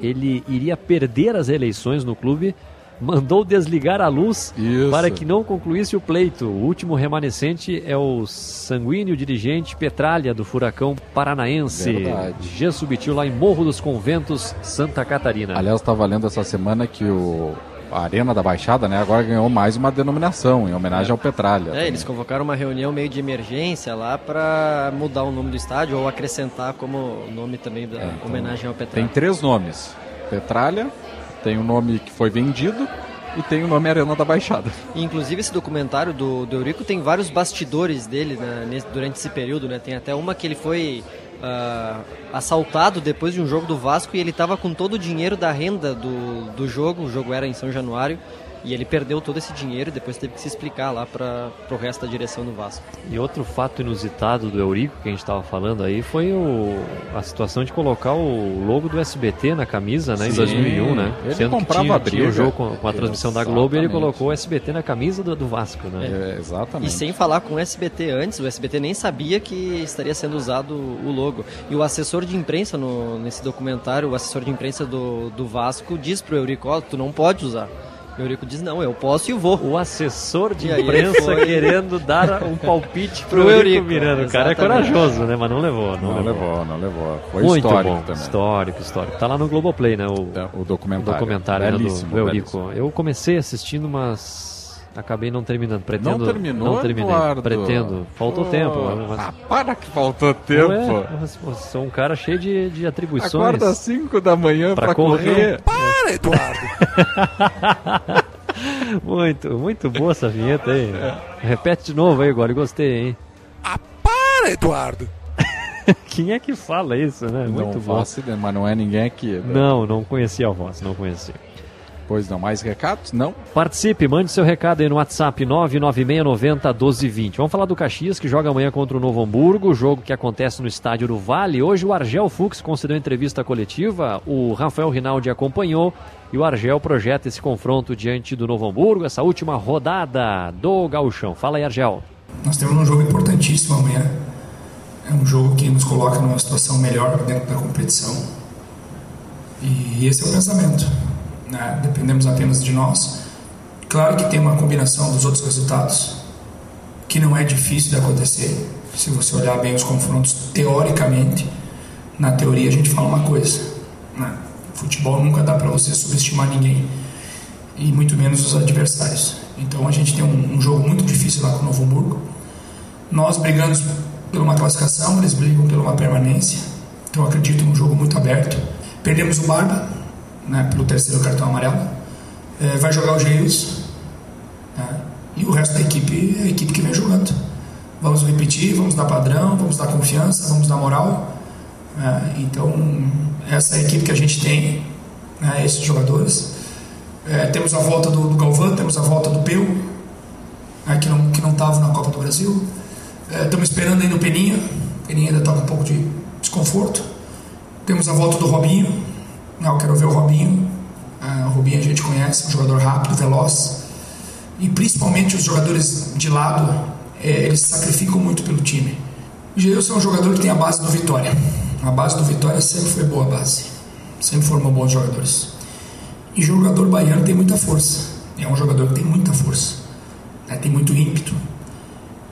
ele iria perder as eleições no clube, mandou desligar a luz para que não concluísse o pleito. O último remanescente é o sanguíneo dirigente Petralha do Furacão Paranaense. Verdade. G subitiu lá em Morro dos Conventos, Santa Catarina. Aliás, estava lendo essa semana que o a Arena da Baixada, né, agora ganhou mais uma denominação em homenagem ao Petralha. É, eles convocaram uma reunião meio de emergência lá para mudar o nome do estádio ou acrescentar como nome também da homenagem ao Petralha. Tem três nomes: Petralha, tem o nome que foi vendido e tem o nome Arena da Baixada. E, Inclusive esse documentário do, do Eurico tem vários bastidores dele né, nesse- durante esse período, né? Tem até uma que ele foi ah, assaltado depois de um jogo do Vasco e ele estava com todo o dinheiro da renda do, do jogo, o jogo era em São Januário, e ele perdeu todo esse dinheiro e depois teve que se explicar lá para o resto da direção do Vasco. E outro fato inusitado do Eurico que a gente estava falando aí foi o, a situação de colocar o logo do SBT na camisa, né, em Sim, 2001, né? ele Sendo que comprava tinha, briga. tinha o jogo com, com a transmissão da Globo e ele Exatamente. colocou o SBT na camisa do, do Vasco, né? É, exatamente. E sem falar com o SBT antes, o SBT nem sabia que estaria sendo usado o logo. E o assessor de imprensa no- nesse documentário, o assessor de imprensa do, do Vasco, diz pro Eurico, ó, tu não pode usar. O Eurico diz, não, eu posso e vou. O assessor de imprensa foi- querendo dar um palpite pro, Pro Eurico, Eurico, Miranda. O cara é corajoso, né? Mas não levou. Não, Não levou, não levou. Foi Muito histórico bom, também. histórico, histórico. Tá lá no Globoplay, né? O, o documentário. documentário né, do- Belíssimo, do, Eurico. Eu comecei assistindo umas Acabei não terminando. Pretendo, Não terminou, Não terminei. Eduardo? Pretendo. Faltou Oh, tempo. Mas... Ah, para que faltou tempo. Ué, eu sou um cara cheio de, de atribuições. Acorda às 5 da manhã pra, Pra correr. correr. Para, Eduardo. muito, muito boa essa vinheta aí. Repete de novo aí agora, gostei, hein? para, Eduardo. Quem é que fala isso, né? Muito não bom. faço mas não é ninguém aqui. né? Não, não conhecia a voz, não conhecia. Pois não, mais recados? Não? Participe, mande seu recado aí no WhatsApp 996901220. Vamos falar do Caxias, que joga amanhã contra o Novo Hamburgo, jogo que acontece no estádio do Vale. Hoje o Argel Fux concedeu entrevista coletiva, o Rafael Rinaldi acompanhou e o Argel projeta esse confronto diante do Novo Hamburgo, essa última rodada do Gauchão. Fala aí, Argel. Nós temos um jogo importantíssimo amanhã. É um jogo que nos coloca numa situação melhor dentro da competição. E esse é o pensamento. Né? Dependemos apenas de nós. Claro que tem uma combinação dos outros resultados que não é difícil de acontecer. Se você olhar bem os confrontos, teoricamente, na teoria a gente fala uma coisa. Né? Futebol nunca dá para você subestimar ninguém e muito menos os adversários. Então a gente tem um, um jogo muito difícil lá com o Novo Hamburgo. Nós brigamos por uma classificação, eles brigam por uma permanência. Então acredito num jogo muito aberto. Perdemos o Barba, né, pelo terceiro cartão amarelo. É, vai jogar o Geils. Né, e o resto da equipe é a equipe que vem jogando. Vamos repetir, vamos dar padrão, vamos dar confiança, vamos dar moral. né, então, essa é a equipe que a gente tem, né, esses jogadores. É, temos a volta do, do Galvão, temos a volta do Peu, né, que não que estava na Copa do Brasil. É, estamos esperando ainda o Peninha. O Peninha ainda está com um pouco de desconforto. Temos a volta do Robinho. Eu quero ver o Robinho. Ah, o Robinho a gente conhece, um jogador rápido, veloz. E principalmente os jogadores de lado, é, eles sacrificam muito pelo time. O é um jogador que tem a base do Vitória. A base do Vitória sempre foi boa base. Sempre formou bons jogadores. E jogador baiano tem muita força. É um jogador que tem muita força. né, Tem muito ímpeto.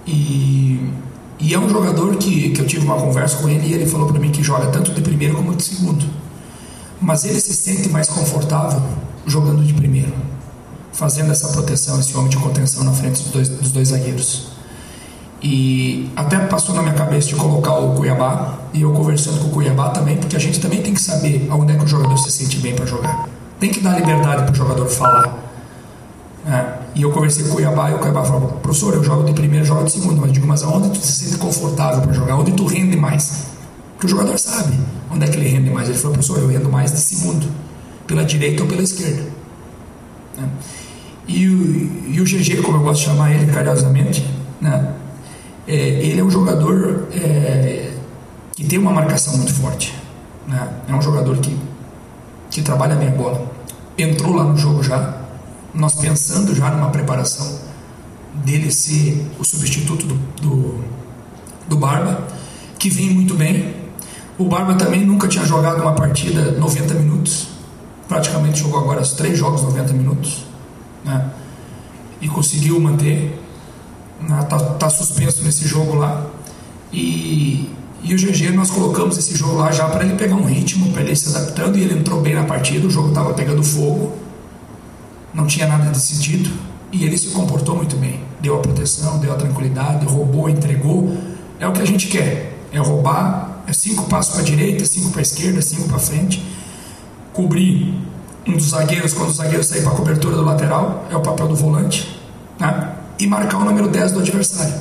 E, e é um jogador que, que eu tive uma conversa com ele e ele falou para mim que joga tanto de primeiro como de segundo. Mas ele se sente mais confortável jogando de primeiro, fazendo essa proteção, esse homem de contenção na frente dos dois, dos dois zagueiros. E até passou na minha cabeça de colocar o Cuiabá, e eu conversando com o Cuiabá também, porque a gente também tem que saber aonde é que o jogador se sente bem para jogar. Tem que dar liberdade para o jogador falar. né? E eu conversei com o Cuiabá e o Cuiabá falou: professor, eu jogo de primeiro, jogo de segundo, mas eu digo, mas aonde tu se sente confortável para jogar? Onde tu rende mais? Porque o jogador sabe onde é que ele rende mais. Ele falou: professor, eu rendo mais de segundo, pela direita ou pela esquerda. né? E o, e o GG, como eu gosto de chamar ele carinhosamente, né? É, ele é um jogador é, que tem uma marcação muito forte. Né? É um jogador que, que trabalha bem a bola. Entrou lá no jogo já, nós pensando já numa preparação dele ser o substituto do, do, do Barba, que vem muito bem. O Barba também nunca tinha jogado uma partida 90 minutos, praticamente jogou agora os três jogos 90 minutos, né? e conseguiu manter está tá suspenso nesse jogo lá. E, e o GG nós colocamos esse jogo lá já para ele pegar um ritmo, para ele se adaptando. E ele entrou bem na partida, o jogo estava pegando fogo, não tinha nada decidido. E ele se comportou muito bem. Deu a proteção, deu a tranquilidade, roubou, entregou. É o que a gente quer: é roubar, é cinco passos para a direita, cinco para a esquerda, cinco para frente. Cobrir um dos zagueiros quando o zagueiro sair para a cobertura do lateral, é o papel do volante. Né? e marcar o número 10 do adversário.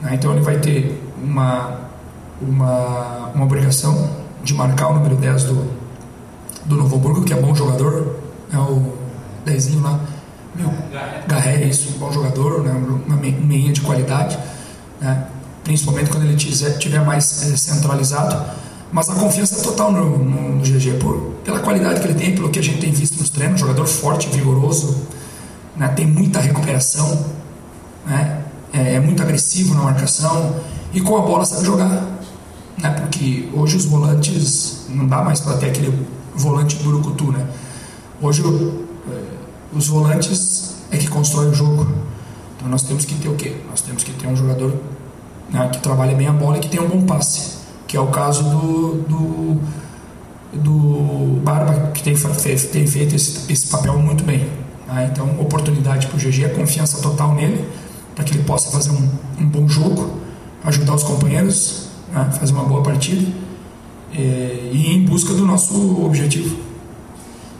Né? Então ele vai ter uma, uma, uma obrigação de marcar o número 10 do, do Novo Hamburgo, que é bom jogador, é o Dezinho lá, meu, Garré, isso, um bom jogador, né? uma meinha de qualidade, né? Principalmente quando ele tiver, mais é, centralizado. Mas a confiança é total no, no, no GG, por, pela qualidade que ele tem, pelo que a gente tem visto nos treinos, jogador forte, vigoroso, né, tem muita recuperação, né, é, é, muito agressivo na marcação e com a bola sabe jogar. Né, porque hoje os volantes, não dá mais para ter aquele volante burucutu. Né? Hoje é, os volantes é que constrói o jogo. Então nós temos que ter o quê? Nós temos que ter um jogador né, que trabalha bem a bola e que tem um bom passe, que é o caso do, do, do Barba, que tem, tem feito esse, esse papel muito bem. Né? Então, oportunidade para o GG, confiança total nele, para que ele possa fazer um, um, bom jogo, ajudar os companheiros, né? fazer uma boa partida e, e ir em busca do nosso objetivo.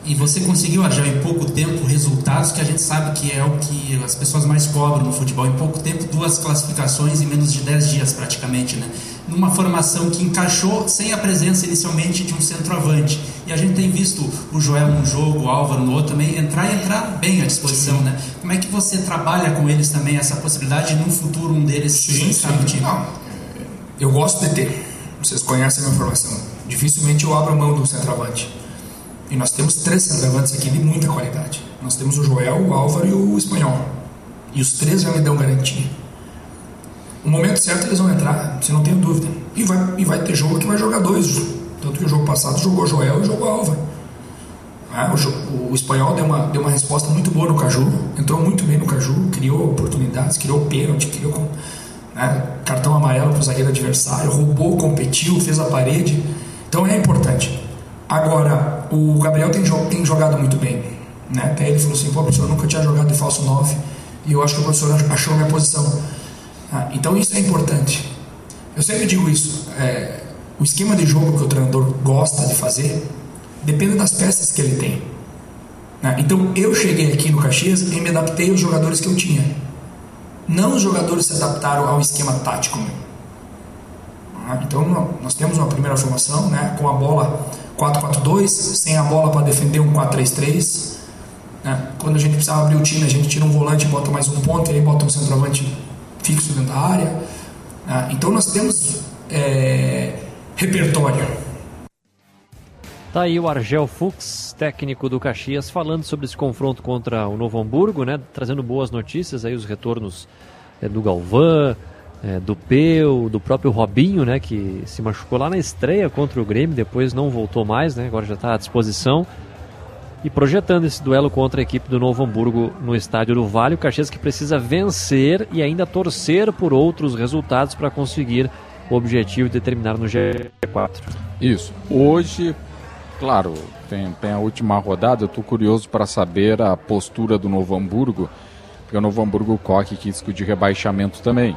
E você conseguiu já em pouco tempo resultados que a gente sabe que é o que as pessoas mais cobram no futebol. Em pouco tempo, duas classificações em menos de 10 dias praticamente, né? Numa formação que encaixou sem a presença inicialmente de um centroavante. E a gente tem visto o Joel num jogo, o Álvaro no outro também, entrar e entrar bem à disposição, né? Como é que você trabalha com eles também, essa possibilidade de no futuro um deles sim, estar no time? Não, eu gosto de ter. Vocês conhecem a minha formação. Dificilmente eu abro mão do centroavante e nós temos três centroavantes aqui de muita qualidade. Nós temos o Joel, o Álvaro e o Espanhol. E os três já me dão garantia. No momento certo eles vão entrar, você não tem dúvida. E vai, e vai ter jogo que vai jogar dois. Tanto que o jogo passado jogou Joel e jogou Álvaro. Ah, o, o, espanhol deu uma, deu uma resposta muito boa no Caju, entrou muito bem no Caju, criou oportunidades, criou pênalti, criou né, cartão amarelo para o zagueiro adversário, roubou, competiu, fez a parede. Então é importante. Agora, o Gabriel tem, tem jogado muito bem. Né? Até ele falou assim: pô, professor, eu nunca tinha jogado de falso 9 e eu acho que o professor achou a minha posição. Ah, então, isso é importante. Eu sempre digo isso: é, o esquema de jogo que o treinador gosta de fazer depende das peças que ele tem. Né? Então, eu cheguei aqui no Caxias e me adaptei aos jogadores que eu tinha. Não os jogadores se adaptaram ao esquema tático meu. Ah, então, nós temos uma primeira formação né, com a bola 4-4-2, sem a bola para defender um 4-3-3. Né? Quando a gente precisava abrir o time, a gente tira um volante bota mais um ponto, e aí bota um centroavante fixo dentro da área. Né? Então nós temos é, repertório. Tá aí o Argel Fux, técnico do Caxias, falando sobre esse confronto contra o Novo Hamburgo, né? Trazendo boas notícias aí, os retornos é, do Galvão, é, do Peu, do próprio Robinho, né, que se machucou lá na estreia contra o Grêmio, depois não voltou mais, né, agora já está à disposição. E projetando esse duelo contra a equipe do Novo Hamburgo no estádio do Vale, o Caxias que precisa vencer e ainda torcer por outros resultados para conseguir o objetivo de terminar no G4. Isso. Hoje, claro, tem, tem a última rodada, eu estou curioso para saber a postura do Novo Hamburgo, porque o Novo Hamburgo corre risco de rebaixamento também.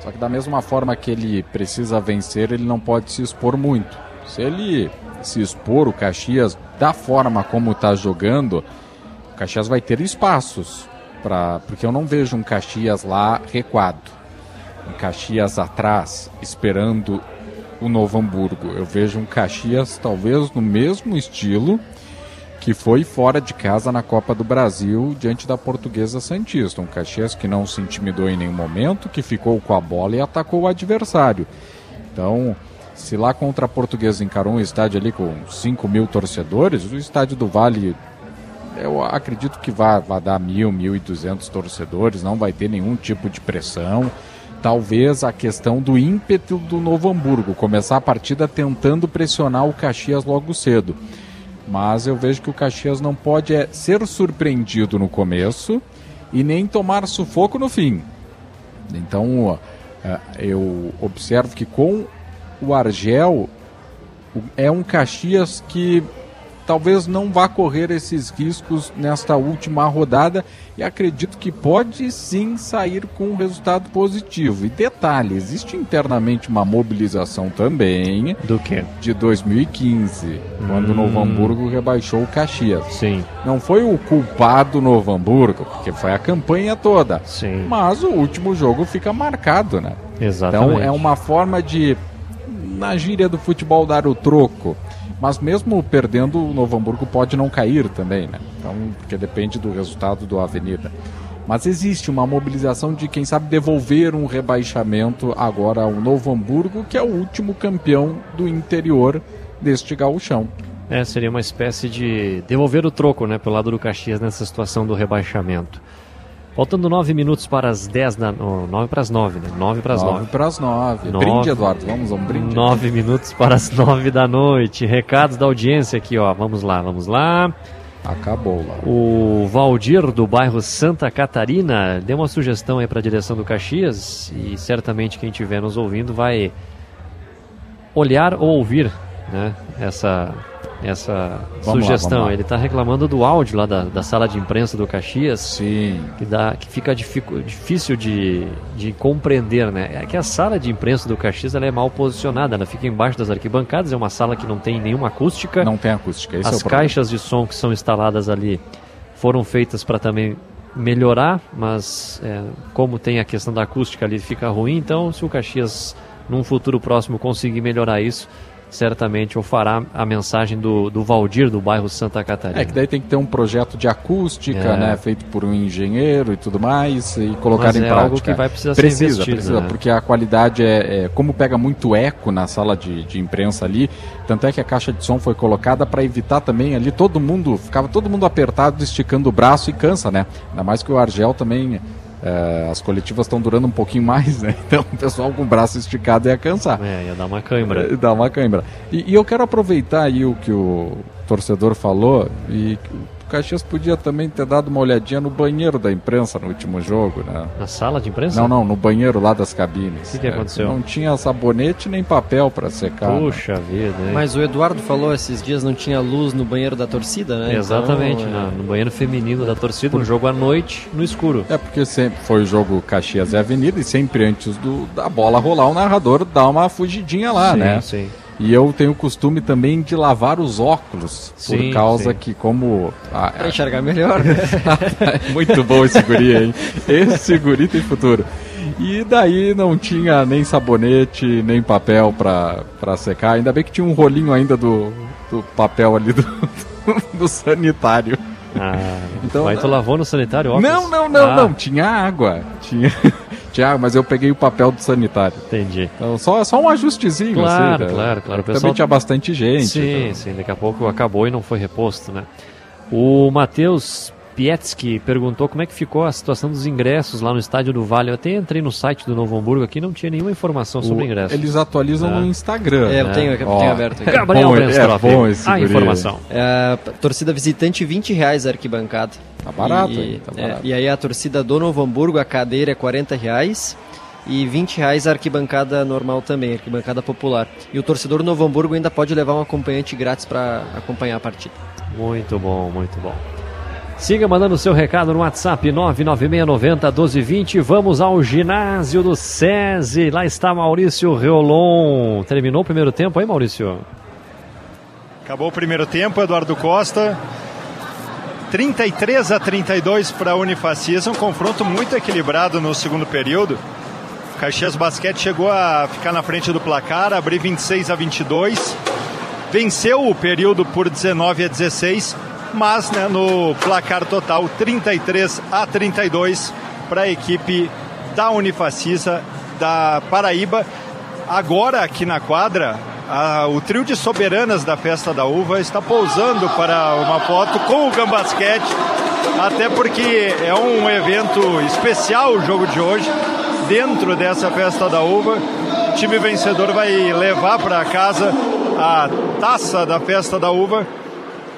Só que da mesma forma que ele precisa vencer, ele não pode se expor muito. Se ele se expor, o Caxias, da forma como está jogando, o Caxias vai ter espaços. Pra, porque eu não vejo um Caxias lá recuado. Um Caxias atrás, esperando o Novo Hamburgo. Eu vejo um Caxias talvez no mesmo estilo que foi fora de casa na Copa do Brasil diante da Portuguesa Santista. Um Caxias que não se intimidou em nenhum momento, que ficou com a bola e atacou o adversário. Então, se lá contra a Portuguesa encarou um estádio ali com 5 mil torcedores, o estádio do Vale, eu acredito que vai, vai dar mil, mil e duzentos torcedores, não vai ter nenhum tipo de pressão. Talvez a questão do ímpeto do Novo Hamburgo, começar a partida tentando pressionar o Caxias logo cedo. Mas eu vejo que o Caxias não pode é, ser surpreendido no começo e nem tomar sufoco no fim. Então é, eu observo que com o Argel é um Caxias que talvez não vá correr esses riscos nesta última rodada e acredito que pode sim sair com um resultado positivo. E detalhe, existe internamente uma mobilização também do que de 2015, hum. quando o Novo hum. Hamburgo rebaixou o Caxias. Sim. Não foi o culpado Novo Hamburgo, porque foi a campanha toda. Sim. Mas o último jogo fica marcado, né? Exatamente. Então é uma forma de na gíria do futebol dar o troco. Mas mesmo perdendo, o Novo Hamburgo pode não cair também, né? Então, porque depende do resultado do Avenida. Mas existe uma mobilização de quem sabe devolver um rebaixamento agora ao Novo Hamburgo, que é o último campeão do interior deste gauchão. É, seria uma espécie de devolver o troco, né, pelo lado do Caxias nessa situação do rebaixamento. Faltando nove minutos para as dez da. Oh, nove para as nove, né? Nove para as nove. Nove para as nove. nove. Brinde, Eduardo. Vamos, um brinde. Nove minutos para as nove da noite. Recados da audiência aqui, ó. Vamos lá, vamos lá. Acabou lá. O Valdir, do bairro Santa Catarina, deu uma sugestão aí para a direção do Caxias e certamente quem estiver nos ouvindo vai olhar ou ouvir né, essa essa Vamos lá, sugestão. vamos lá. Ele está reclamando do áudio lá da, da sala de imprensa do Caxias. Sim. Que, dá, que fica dificu- difícil de, de compreender, né? É que a sala de imprensa do Caxias ela é mal posicionada, ela fica embaixo das arquibancadas, é uma sala que não tem nenhuma acústica. Não tem acústica, esse é As problema. caixas de som que são instaladas ali foram feitas para também melhorar, mas é, como tem a questão da acústica ali fica ruim, então se o Caxias num futuro próximo conseguir melhorar isso, certamente eu fará a mensagem do, do Valdir do bairro Santa Catarina. É que daí tem que ter um projeto de acústica, É. né, feito por um engenheiro e tudo mais, e colocar Mas em é prática. algo que vai precisar ser precisa, investido, Precisa, né? porque a qualidade é, é- como pega muito eco na sala de, de imprensa ali, tanto é que a caixa de som foi colocada para evitar também ali todo mundo, ficava todo mundo apertado, esticando o braço e cansa, né? Ainda mais que o Argel também é, as coletivas estão durando um pouquinho mais, né? Então o pessoal com o braço esticado ia cansar. É, ia dar uma cãibra. Dá uma cãibra. E, e eu quero aproveitar aí o que o torcedor falou e Caxias podia também ter dado uma olhadinha no banheiro da imprensa no último jogo, né? Na sala de imprensa? Não, não, no banheiro lá das cabines. O que que É, aconteceu? Não tinha sabonete nem papel para secar. né? Puxa vida, hein? Mas o Eduardo falou esses dias não tinha luz no banheiro da torcida, né? Exatamente, Então, é- na- no banheiro feminino da torcida, um jogo à noite, no escuro. É porque sempre foi o jogo Caxias e Avenida e sempre antes do, da bola rolar o narrador dá uma fugidinha lá, Sim, né? sim. E eu tenho o costume também de lavar os óculos, Sim, por causa sim. que como... a- Pra enxergar melhor. Muito bom esse guri, hein? Esse guri tem futuro. E daí não tinha nem sabonete, nem papel pra, pra secar. Ainda bem que tinha um rolinho ainda do, do papel ali do, do sanitário. Ah, Então- mas tu lavou no sanitário óculos? Não, não, não, Ah, não. Tinha água. Tinha, mas eu peguei o papel do sanitário. Entendi. Então, só, só um ajustezinho. Claro, assim, né? claro, claro. O Também tinha bastante gente. Sim, então. sim, daqui a pouco acabou e não foi reposto, né? O Matheus Pietzky perguntou como é que ficou a situação dos ingressos lá no estádio do Vale. Eu até entrei no site do Novo Hamburgo aqui não tinha nenhuma informação sobre O- ingressos. Eles atualizam Ah. no Instagram. É, eu né? tenho, eu tenho aberto aqui. é Gabriel bom, Brenstroff, é bom esse a guri. informação. É, torcida visitante, 20 reais a arquibancada. Tá barato, e, hein? Tá é, barato. e aí a torcida do Novo Hamburgo, a cadeira é 40 reais. E 20 reais a arquibancada normal também, arquibancada popular. E o torcedor do Novo Hamburgo ainda pode levar um acompanhante grátis para acompanhar a partida. Muito bom, muito bom. Siga mandando seu recado no WhatsApp 996901220. Vamos ao ginásio do SESI. Lá está Maurício Reolon. Terminou o primeiro tempo aí, Maurício? Acabou o primeiro tempo, Eduardo Costa. 33 a 32 para a Unifacis, um confronto muito equilibrado no segundo período. Caxias Basquete chegou a ficar na frente do placar, abrir 26 a 22. Venceu o período por 19 a 16, mas né, no placar total 33 a 32 para a equipe da Unifacisa da Paraíba. Agora aqui na quadra, a- o trio de soberanas da Festa da Uva está pousando para uma foto com o Gambasquete, até porque é um evento especial o jogo de hoje. Dentro dessa Festa da Uva, o time vencedor vai levar para casa a taça da Festa da Uva.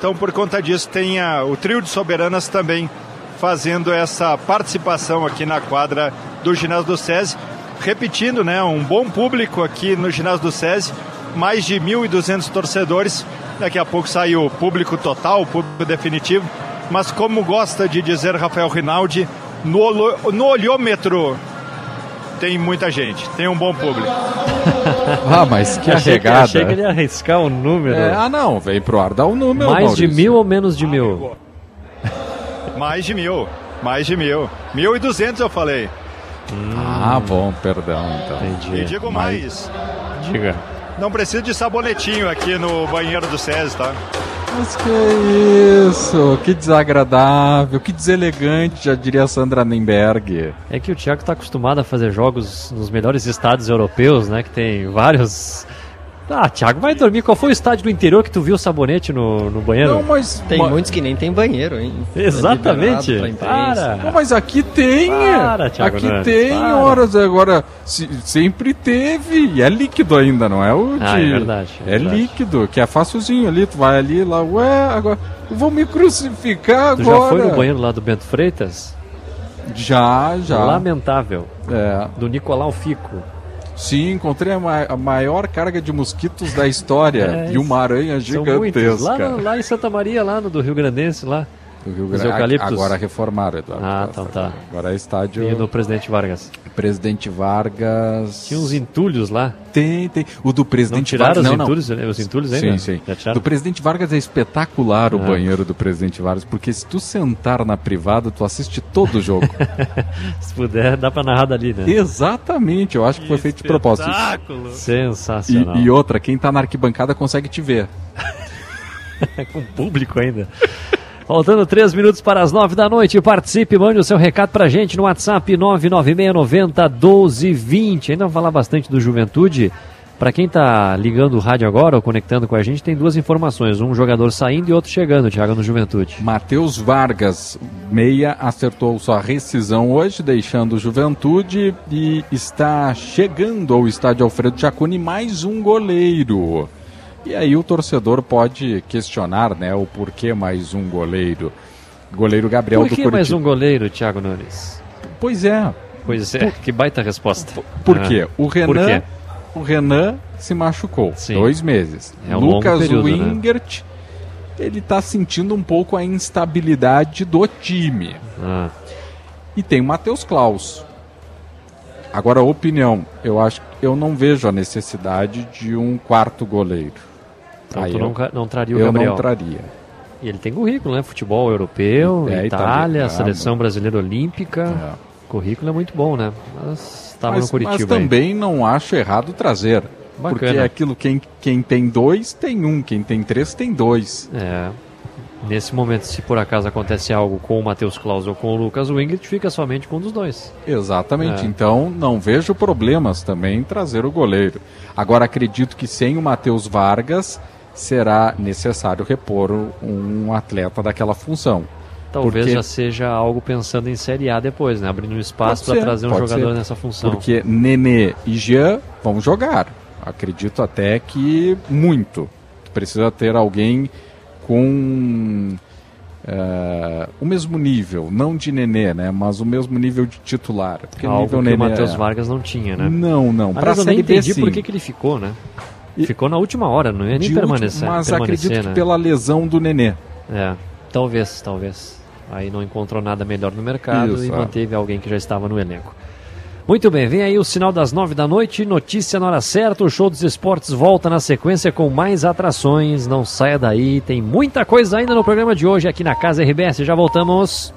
Então, por conta disso, tem a- o trio de soberanas também fazendo essa participação aqui na quadra do ginásio do SESI. Repetindo, né, um bom público aqui no ginásio do SESI, mais de 1.200 torcedores. Daqui a pouco sai o público total, o público definitivo. Mas como gosta de dizer Rafael Rinaldi, no, no olhômetro tem muita gente, tem um bom público. Ah, mas que achei, que, arregada. achei que ele ia arriscar o número. É, ah, não, vem pro ar, dá o número. Mais Maurício. de mil ou menos de mil? Mais de mil, mais de mil. 1.200 eu falei. Ah, bom, perdão, então. E digo mais, Diga. não precisa de sabonetinho aqui no banheiro do SESI, tá? Mas que isso, que desagradável, que deselegante, já diria Sandra Nemberg. É que o Thiago está acostumado a fazer jogos nos melhores estados europeus, né? Que tem vários. Ah, Thiago, vai dormir. Qual foi o estádio do interior que tu viu o sabonete no, no banheiro? Não, mas... Tem mas- muitos que nem tem banheiro, hein? Exatamente. Imprensa. Para. Não, mas aqui tem, Para, Thiago aqui Nunes, tem para. horas, agora se- sempre teve, e é líquido ainda, não é o de... Ah, é verdade, é É, verdade. líquido, que é facilzinho ali, tu vai ali, lá, ué, agora, vão me crucificar Tu agora. já foi no banheiro lá do Bento Freitas? Já, já. Lamentável. É. Do Nicolau Fico. Sim, encontrei a, ma a maior carga de mosquitos da história É, e uma aranha. Lá, gigantesca. no- lá em Santa Maria, lá no do Rio Grandense, lá. Do Rio Os Grande eucaliptos. Agora reformaram, Eduardo. Ah, então tá. Agora é estádio. E do Presidente Vargas. Presidente Vargas. Tinha uns entulhos lá. Tem, tem. O do presidente Não tiraram Vargas. os não, não. entulhos? Os entulhos ainda? Sim, sim. Do presidente Vargas é espetacular o Ah. banheiro do presidente Vargas, porque se tu sentar na privada, tu assiste todo o jogo. Se puder, dá pra narrar dali, né? Exatamente, eu acho que foi feito de propósito. Sensacional. E, e outra, quem tá na arquibancada consegue te ver. Com público ainda. Faltando três minutos para as nove da noite. Participe, mande o seu recado pra gente no WhatsApp 996901220. Ainda vamos falar bastante do Juventude. Para quem tá ligando o rádio agora ou conectando com a gente, tem duas informações. Um jogador saindo e outro chegando, Thiago, no Juventude. Matheus Vargas, meia, acertou sua rescisão hoje, deixando o Juventude e está chegando ao estádio Alfredo Jaconi mais um goleiro. E aí o torcedor pode questionar, né, o porquê mais um goleiro. Goleiro Gabriel Por do que Curitiba. mais um goleiro, Thiago Nunes? Pois é. Pois é, que baita resposta. Por Ah, quê? O Por Renan, quê? o Renan se machucou. Sim. Dois meses. É um Lucas período, né? Wingert, ele tá sentindo um pouco a instabilidade do time. Ah. E tem o Matheus Klaus. Agora, opinião, eu acho que eu não vejo a necessidade de um quarto goleiro. Então Aí tu eu- não, não traria o eu Gabriel. não traria. E ele tem currículo, né? Futebol europeu, É, Itália, seleção brasileira olímpica. Currículo é muito bom, né? Mas estava no Curitiba. mas aí. também não acho errado trazer. Porque Bacana. é aquilo, quem, quem tem dois, tem um. Quem tem três, tem dois. É. Nesse momento, se por acaso acontece algo com o Matheus Klaus ou com o Lucas Wingert, fica somente com um dos dois. Exatamente. É. Então, não vejo problemas também em trazer o goleiro. Agora, acredito que sem o Matheus Vargas será necessário repor um atleta daquela função. Talvez Porque- já seja algo pensando em Série A depois, né? Abrindo um espaço para trazer um jogador ser. nessa função. Porque Nenê e Jean vão jogar. Acredito até que muito. Precisa ter alguém com eh, o mesmo nível, não de Nenê, né? Mas o mesmo nível de titular. Porque Algo nível que Nenê o Matheus é- Vargas não tinha, né? Não, não. Pra nem Série B, entendi por sim. que, que ele ficou, né? Ficou na última hora, não ia nem De permanecer. último, mas permanecer, acredito né? que pela lesão do Nenê. É, talvez, talvez. Aí não encontrou nada melhor no mercado Isso, e é. manteve alguém que já estava no elenco. Muito bem, vem aí o sinal das nove da noite, notícia na hora certa, o show dos esportes volta na sequência com mais atrações, não saia daí, tem muita coisa ainda no programa de hoje aqui na Casa RBS, já voltamos.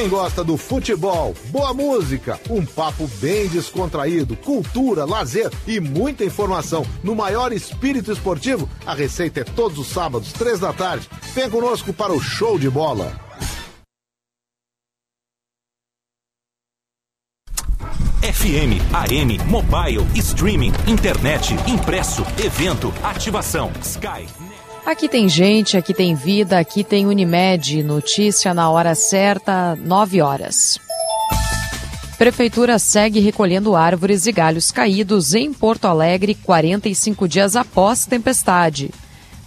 Quem gosta do futebol, boa música, um papo bem descontraído, cultura, lazer e muita informação no maior espírito esportivo, a receita é todos os sábados, três da tarde. Vem conosco para o show de bola. FM, AM, mobile, streaming, internet, impresso, evento, ativação, Sky. Aqui tem gente, aqui tem vida, aqui tem Unimed. Notícia na hora certa, 9 horas. Prefeitura segue recolhendo árvores e galhos caídos em Porto Alegre 45 dias após tempestade.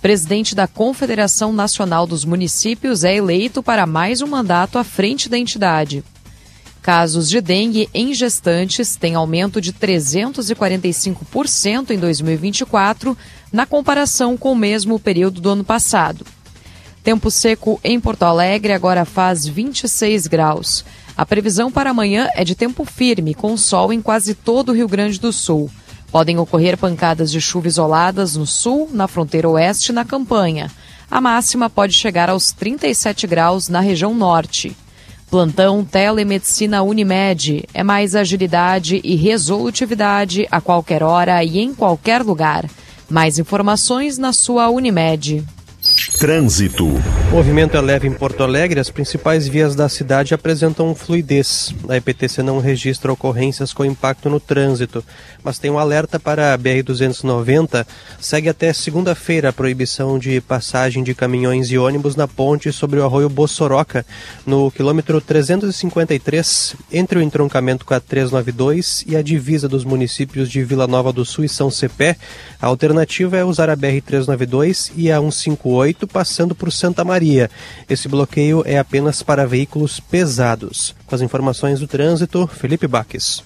Presidente da Confederação Nacional dos Municípios é eleito para mais um mandato à frente da entidade. Casos de dengue em gestantes têm aumento de 345% em 2024, na comparação com o mesmo período do ano passado. Tempo seco em Porto Alegre agora faz 26 graus. A previsão para amanhã é de tempo firme, com sol em quase todo o Rio Grande do Sul. Podem ocorrer pancadas de chuva isoladas no sul, na fronteira oeste e na campanha. A máxima pode chegar aos 37 graus na região norte. Plantão Telemedicina Unimed é mais agilidade e resolutividade a qualquer hora e em qualquer lugar. Mais informações na sua Unimed. Trânsito. O movimento é leve em Porto Alegre, as principais vias da cidade apresentam fluidez. A EPTC não registra ocorrências com impacto no trânsito, mas tem um alerta para a BR-290. Segue até segunda-feira a proibição de passagem de caminhões e ônibus na ponte sobre o arroio Bossoroca, no quilômetro 353, entre o entroncamento com a 392 e a divisa dos municípios de Vila Nova do Sul e São Cepé. A alternativa é usar a BR-392 e a 158 passando por Santa Maria. Esse bloqueio é apenas para veículos pesados. Com as informações do trânsito, Felipe Baques.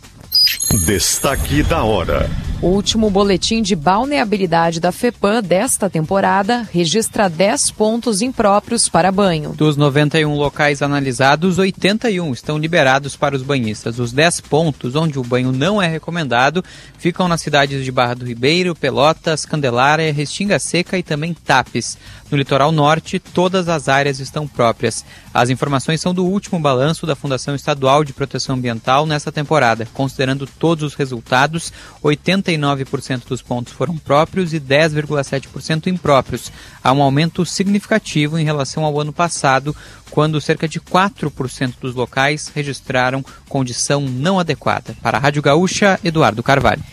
Destaque da hora. O último boletim de balneabilidade da FEPAM desta temporada registra 10 pontos impróprios para banho. Dos 91 locais analisados, 81 estão liberados para os banhistas. Os 10 pontos onde o banho não é recomendado ficam nas cidades de Barra do Ribeiro, Pelotas, Candelária, Restinga Seca e também Tapes. No litoral norte, todas as áreas estão próprias. As informações são do último balanço da Fundação Estadual de Proteção Ambiental nessa temporada. Considerando todos os resultados, 89% dos pontos foram próprios e 10,7% impróprios. Há um aumento significativo em relação ao ano passado, quando cerca de 4% dos locais registraram condição não adequada. Para a Rádio Gaúcha, Eduardo Carvalho.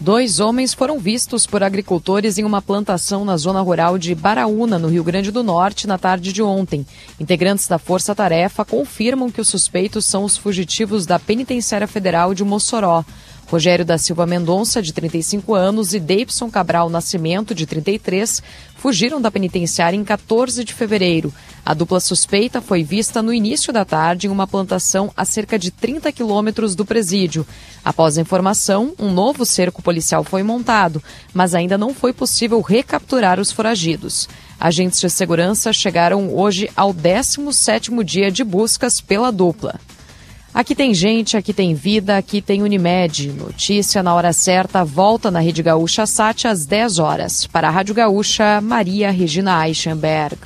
Dois homens foram vistos por agricultores em uma plantação na zona rural de Baraúna, no Rio Grande do Norte, na tarde de ontem. Integrantes da Força Tarefa confirmam que os suspeitos são os fugitivos da Penitenciária Federal de Mossoró. Rogério da Silva Mendonça, de 35 anos, e Davidson Cabral Nascimento, de 33, fugiram da penitenciária em 14 de fevereiro. A dupla suspeita foi vista no início da tarde em uma plantação a cerca de 30 quilômetros do presídio. Após a informação, um novo cerco policial foi montado, mas ainda não foi possível recapturar os foragidos. Agentes de segurança chegaram hoje ao 17º dia de buscas pela dupla. Aqui tem gente, aqui tem vida, aqui tem Unimed. Notícia na hora certa, volta na Rede Gaúcha Sat às 10 horas. Para a Rádio Gaúcha, Maria Regina Eichenberg.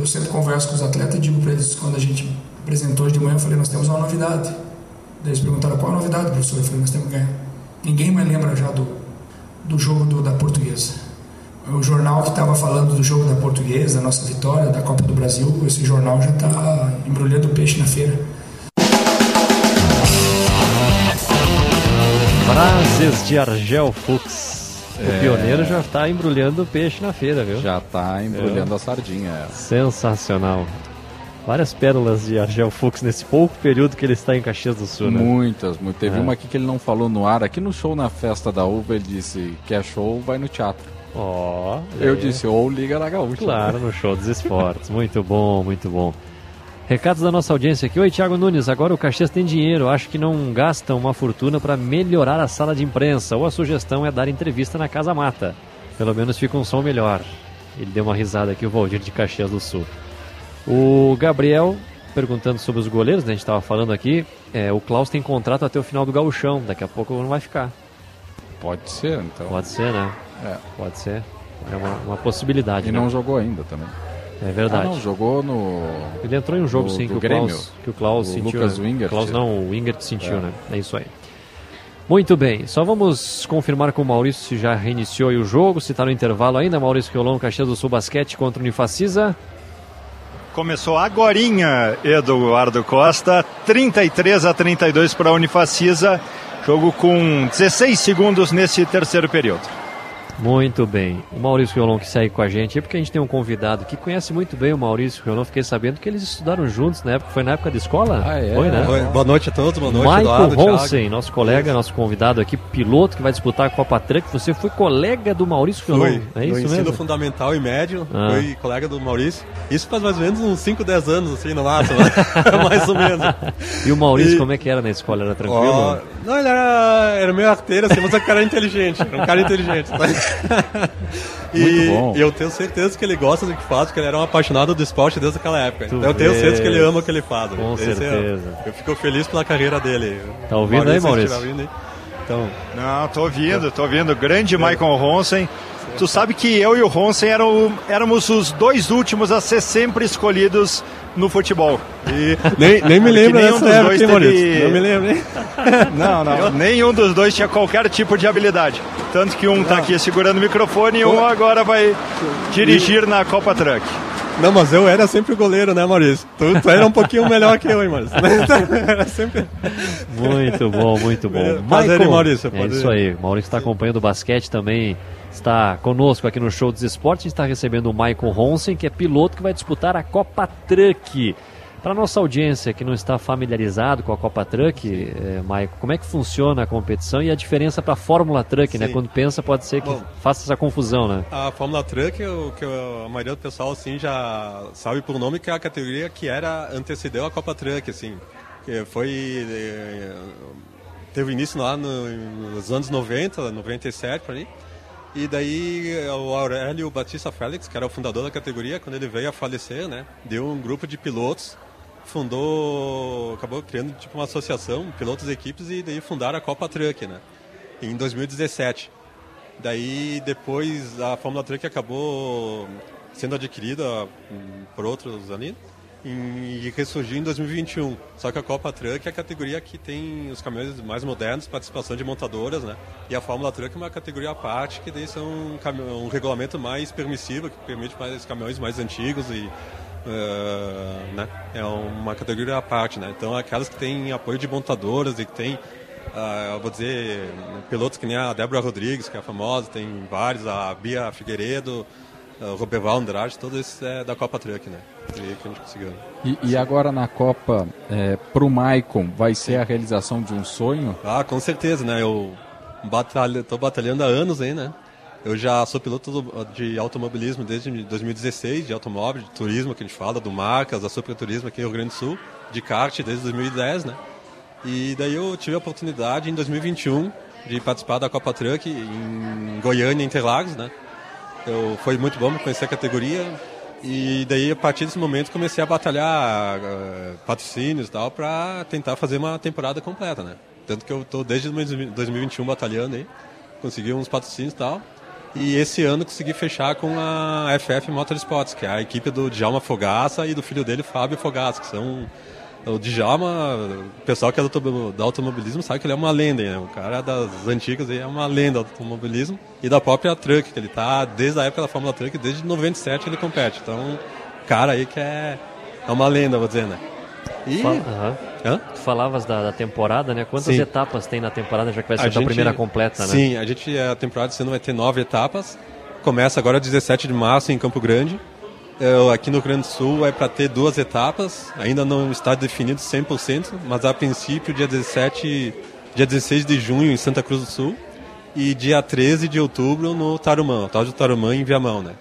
Eu sempre converso com os atletas e digo para eles, quando a gente apresentou hoje de manhã, eu falei, nós temos uma novidade. Daí eles perguntaram, qual a novidade, professor? Eu falei, nós temos que ganhar. Ninguém mais lembra já do, do jogo do, da portuguesa. O jornal que estava falando do jogo da portuguesa, da nossa vitória, da Copa do Brasil, esse jornal já está embrulhando peixe na feira. Frases de Argel Fux. O É. pioneiro já está embrulhando peixe na feira, viu? Já está embrulhando a sardinha. é. Sensacional. Várias pérolas de Argel Fux nesse pouco período que ele está em Caxias do Sul, né? Muitas, muito. Teve É. uma aqui que ele não falou no ar. Aqui no show na festa da uva, ele disse: quer show, vai no teatro. Ó, Eu é. disse, ou liga na gaúcha. Claro, no show dos esportes. Muito bom, muito bom. Recados da nossa audiência aqui. Oi, Thiago Nunes. Agora o Caxias tem dinheiro. Acho que não gastam uma fortuna para melhorar a sala de imprensa. Ou a sugestão é dar entrevista na Casa Mata. Pelo menos fica um som melhor. Ele deu uma risada aqui, o Valdir de Caxias do Sul. O Gabriel perguntando sobre os goleiros, né? a gente estava falando aqui. É, o Klaus tem contrato até o final do gauchão. Daqui a pouco não vai ficar. Pode ser, então. Pode ser, né? É. Pode ser. É uma, uma possibilidade. E né? não jogou ainda também. É verdade. Ah, não, jogou no. Ele entrou em um jogo no- sim que o, Grêmio. Klaus, que o Klaus O sentiu. Lucas né? Wingert. Klaus não, o Wingert sentiu, É. né? É isso aí. Muito bem, só vamos confirmar com o Maurício se já reiniciou aí o jogo, se está no intervalo ainda. Maurício Riolão, Caxias do Sul Basquete contra o Unifacisa. Começou agorinha, Eduardo Costa, 33 a 32 para a Unifacisa, jogo com 16 segundos nesse terceiro período. Muito bem. O Maurício Riolão que segue com a gente aí, porque a gente tem um convidado que conhece muito bem o Maurício Riolão. Fiquei sabendo que eles estudaram juntos na época. Foi na época da escola? Ah, é? Foi, né? Oi, boa noite a todos, boa noite, Michael Eduardo, Thiago. Ronsen, nosso colega, nosso convidado aqui, piloto que vai disputar a Copa Truck. Você foi colega do Maurício Riolão, Foi, é no isso ensino mesmo? fundamental e médio, Ah. foi colega do Maurício. Isso faz mais ou menos uns 5, 10 anos, assim, no máximo. mais ou menos. E o Maurício, E- como é que era na escola? Era tranquilo? Ó, não, ele era, era meio arteiro, assim, mas o cara era inteligente. Era um cara inteligente. tá? E Muito bom. eu tenho certeza que ele gosta do que faz, porque ele era um apaixonado do esporte desde aquela época. Tu então eu tenho certeza que ele ama o que ele faz. Com Esse é- certeza. eu fico feliz pela carreira dele. Tá ouvindo aí, se Maurício? ouvindo aí. Então, Não, tô ouvindo, tô ouvindo. Grande Michael Ronsen. Tu sabe que eu e o Ronsen eram, éramos os dois últimos a ser sempre escolhidos no futebol. E nem, nem me lembro nenhum dessa dos época, dois teve- Não me lembro, hein? Não, não. Nenhum dos dois tinha qualquer tipo de habilidade. Tanto que um tá aqui segurando o microfone e um agora vai dirigir na Copa Truck. Não, mas eu era sempre o goleiro, né, Maurício? Tu, tu era um pouquinho melhor que eu, hein, Maurício? era sempre... Muito bom, muito bom. É, prazer, Michael, Maurício, É isso aí. Maurício está acompanhando o basquete também. Está conosco aqui no Show dos Esportes. A gente está recebendo o Michael Ronsen, que é piloto que vai disputar a Copa Truck. Para nossa audiência que não está familiarizado com a Copa Truck, é, Michael, como é que funciona a competição e a diferença para a Fórmula Truck, né? Sim. Quando pensa, pode ser que Bom. faça essa confusão, né? A Fórmula Truck, o que a maioria do pessoal assim já sabe por nome que é a categoria que era antecedeu a Copa Truck, assim, que foi eh, teve início lá no- nos anos 90, 97 por ali. E daí eh, o Aurélio Batista Félix, que era o fundador da categoria, quando ele veio a falecer, né, deu um grupo de pilotos, fundou, acabou criando tipo uma associação, pilotos e equipes e daí fundaram a Copa Truck, né, em 2017. Daí depois a Fórmula Truck acabou sendo adquirida hum, por outros ali em- e ressurgiu em 2021. Só que a Copa Truck é a categoria que tem os caminhões mais modernos, participação de montadoras, né? E a Fórmula Truck é uma categoria à parte, que daí são um, um regulamento mais permissivo, que permite mais caminhões mais antigos e eh, né? É uma categoria à parte, né? Então aquelas que têm apoio de montadoras e que tem eu vou dizer, pilotos que nem a Débora Rodrigues, que é famosa, tem vários, a Bia Figueiredo, o Roberval Andrade, todos esses é da Copa Truck, né? E que a gente conseguiu. E, e agora na Copa, é, pro Maicon, vai ser a realização de um sonho? Ah, com certeza, né? Eu batalho, tô batalhando há anos aí, né? Eu já sou piloto de automobilismo desde 2016, de automóvel, de turismo, que a gente fala, do Marcas, da Superturismo aqui no Rio Grande do Sul, de kart desde 2010, né? E daí eu tive a oportunidade em 2021 de participar da Copa Truck em Goiânia, Interlagos, né? Eu, foi muito bom conhecer a categoria e daí a partir desse momento comecei a batalhar eh, patrocínios e tal para tentar fazer uma temporada completa, né? Tanto que eu tô desde 2021 batalhando aí, consegui uns patrocínios e tal. E esse ano consegui fechar com a FF Motorsports, que é a equipe do Djalma Fogaça e do filho dele, Fábio Fogaça, que são o Djalma, o pessoal que é do, auto- do automobilismo sabe que ele é uma lenda, né? O cara das antigas aí é uma lenda do automobilismo e da própria Truck, que ele tá desde a época da Fórmula Truck, desde 97 ele compete. Então, cara aí que é, é uma lenda, vou dizer, né? E... Fala-. Tu falavas da, da temporada, né? Quantas Sim. etapas tem na temporada, já que vai ser A gente- primeira completa, né? Sim, a gente a temporada ano vai ter nove etapas. Começa agora 17 de março em Campo Grande. Eu, aqui no Rio Grande do Sul é para ter duas etapas. Ainda não está definido 100%, mas a princípio dia 17, dia 16 de junho em Santa Cruz do Sul e dia 13 de outubro no Tarumã, o tal de Tarumã em Viamão, né?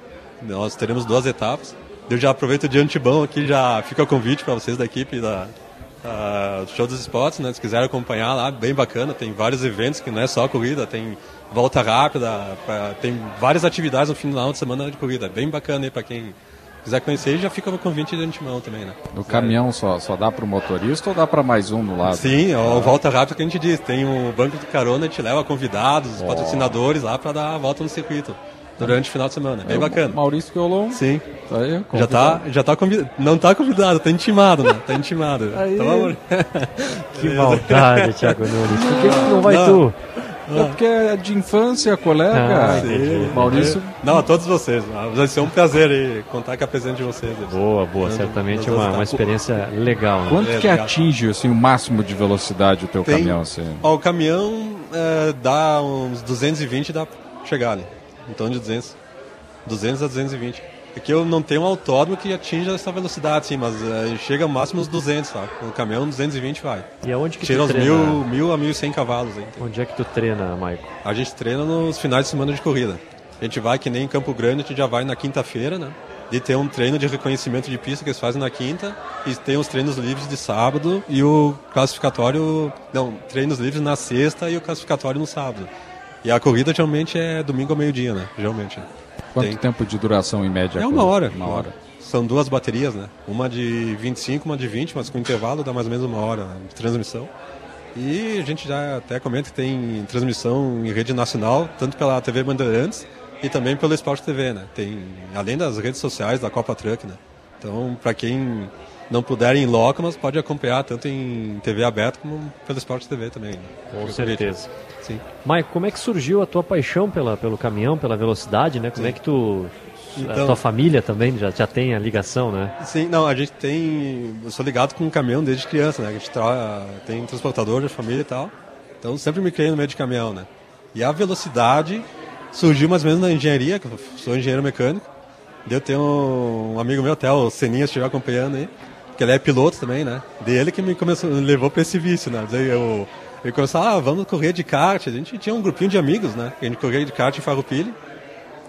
Nós teremos duas etapas. Eu já aproveito de antibão aqui, já fica o convite para vocês da equipe da, Show dos Esportes, né? Se quiserem acompanhar lá, bem bacana. Tem vários eventos que não é só corrida, tem volta rápida, pra- tem várias atividades no final de semana de corrida. Bem bacana aí para quem quiser conhecer. Já fica o convite de antemão também, né? No caminhão só, só dá pro motorista ou dá para mais um no lado? Sim, é o volta rápida que a gente diz. Tem um banco de carona, a gente leva convidados, Ó. patrocinadores lá para dar a volta no circuito. Durante o final de semana, bem É o bacana. Maurício Piolon. Sim. Tá aí, Já tá, já tá convidado. Não tá convidado, tá intimado, né? Tá intimado. Aí. Então, Que maldade, Thiago Nunes. Por que que não vai tu? É porque é de infância, colega. Ah, Sim. Maurício. Não, a todos vocês. Vai ser um prazer aí contar com a presença de vocês. Boa, boa. Certamente nós uma, uma experiência legal. Né? Quanto É, que legal. atinge assim, o máximo de velocidade o teu Tem- caminhão? Assim? Ó, o caminhão é, dá uns 220 dá pra chegar ali. Em torno de 200. 200 a 220. Aqui eu não tenho um autódromo que atinja essa velocidade, sim, mas é, chega ao máximo uns 200, sabe? O caminhão 220 vai. E aonde que Tira tu uns treina? mil, mil a 1.100 cavalos. Aí. Onde é que tu treina, Maico? A gente treina nos finais de semana de corrida. A gente vai que nem em Campo Grande, a gente já vai na quinta-feira, né? E tem um treino de reconhecimento de pista que eles fazem na quinta. E tem os treinos livres de sábado e o classificatório... Não, treinos livres na sexta e o classificatório no sábado. E a corrida geralmente é domingo ao meio-dia, né? Geralmente. Quanto Tem- tempo de duração em média? É uma hora. Uma hora. São duas baterias, né? Uma de 25, uma de 20, mas com intervalo dá mais ou menos uma hora de transmissão. E a gente já até comenta que tem transmissão em rede nacional, tanto pela TV Bandeirantes e também pelo Sport TV, né? Tem, além das redes sociais da Copa Truck, né? Então, para quem não puder ir em loco, mas pode acompanhar tanto em TV aberta como pelo Esporte TV também. né? Com Fica o certeza. Sim. Maico, como é que surgiu a tua paixão pela, pelo caminhão, pela velocidade, né? Como é que tu... a Então- tua família também já, já tem a ligação, né? Sim, não, a gente tem. Eu sou ligado com caminhão desde criança, né? A gente tra... tem transportador de família e tal. Então sempre me criei no meio de caminhão, né? E a velocidade surgiu mais ou menos na engenharia, que eu sou engenheiro mecânico. Eu tenho um amigo meu, até o Seninha, estiver acompanhando aí, que ele é piloto também, né? Dele que me começou, me levou para esse vício, né? Daí eu, ele começou, ah, vamos correr de kart. A gente tinha um grupinho de amigos, né? A gente corria de kart em Farroupilha.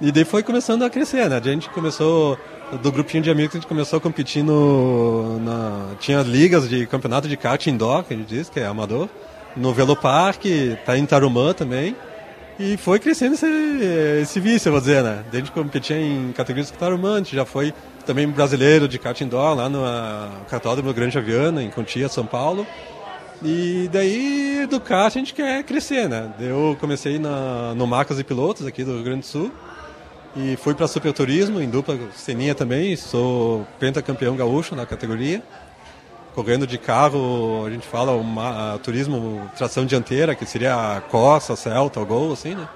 E daí foi começando a crescer, né? A gente começou, do grupinho de amigos, a gente começou a competir no. Na, tinha ligas de campeonato de kart indoor, que a gente diz, que é amador. No Velopark, tá em Tarumã também. E foi crescendo esse, esse vício, eu vou dizer, né? Daí a gente competia em categorias de Tarumã, a gente já foi também brasileiro de kart indoor lá no ah, cartódromo Grande Aviana, em Contia, São Paulo. E daí do kart a gente quer crescer, né? Eu comecei na, no Marcas e Pilotos aqui do Rio Grande do Sul e fui para Super Turismo, em dupla Seninha também, sou pentacampeão gaúcho na categoria. Correndo de carro, a gente fala uma, turismo tração dianteira, que seria a Corsa, Celta, o Gol, assim, né?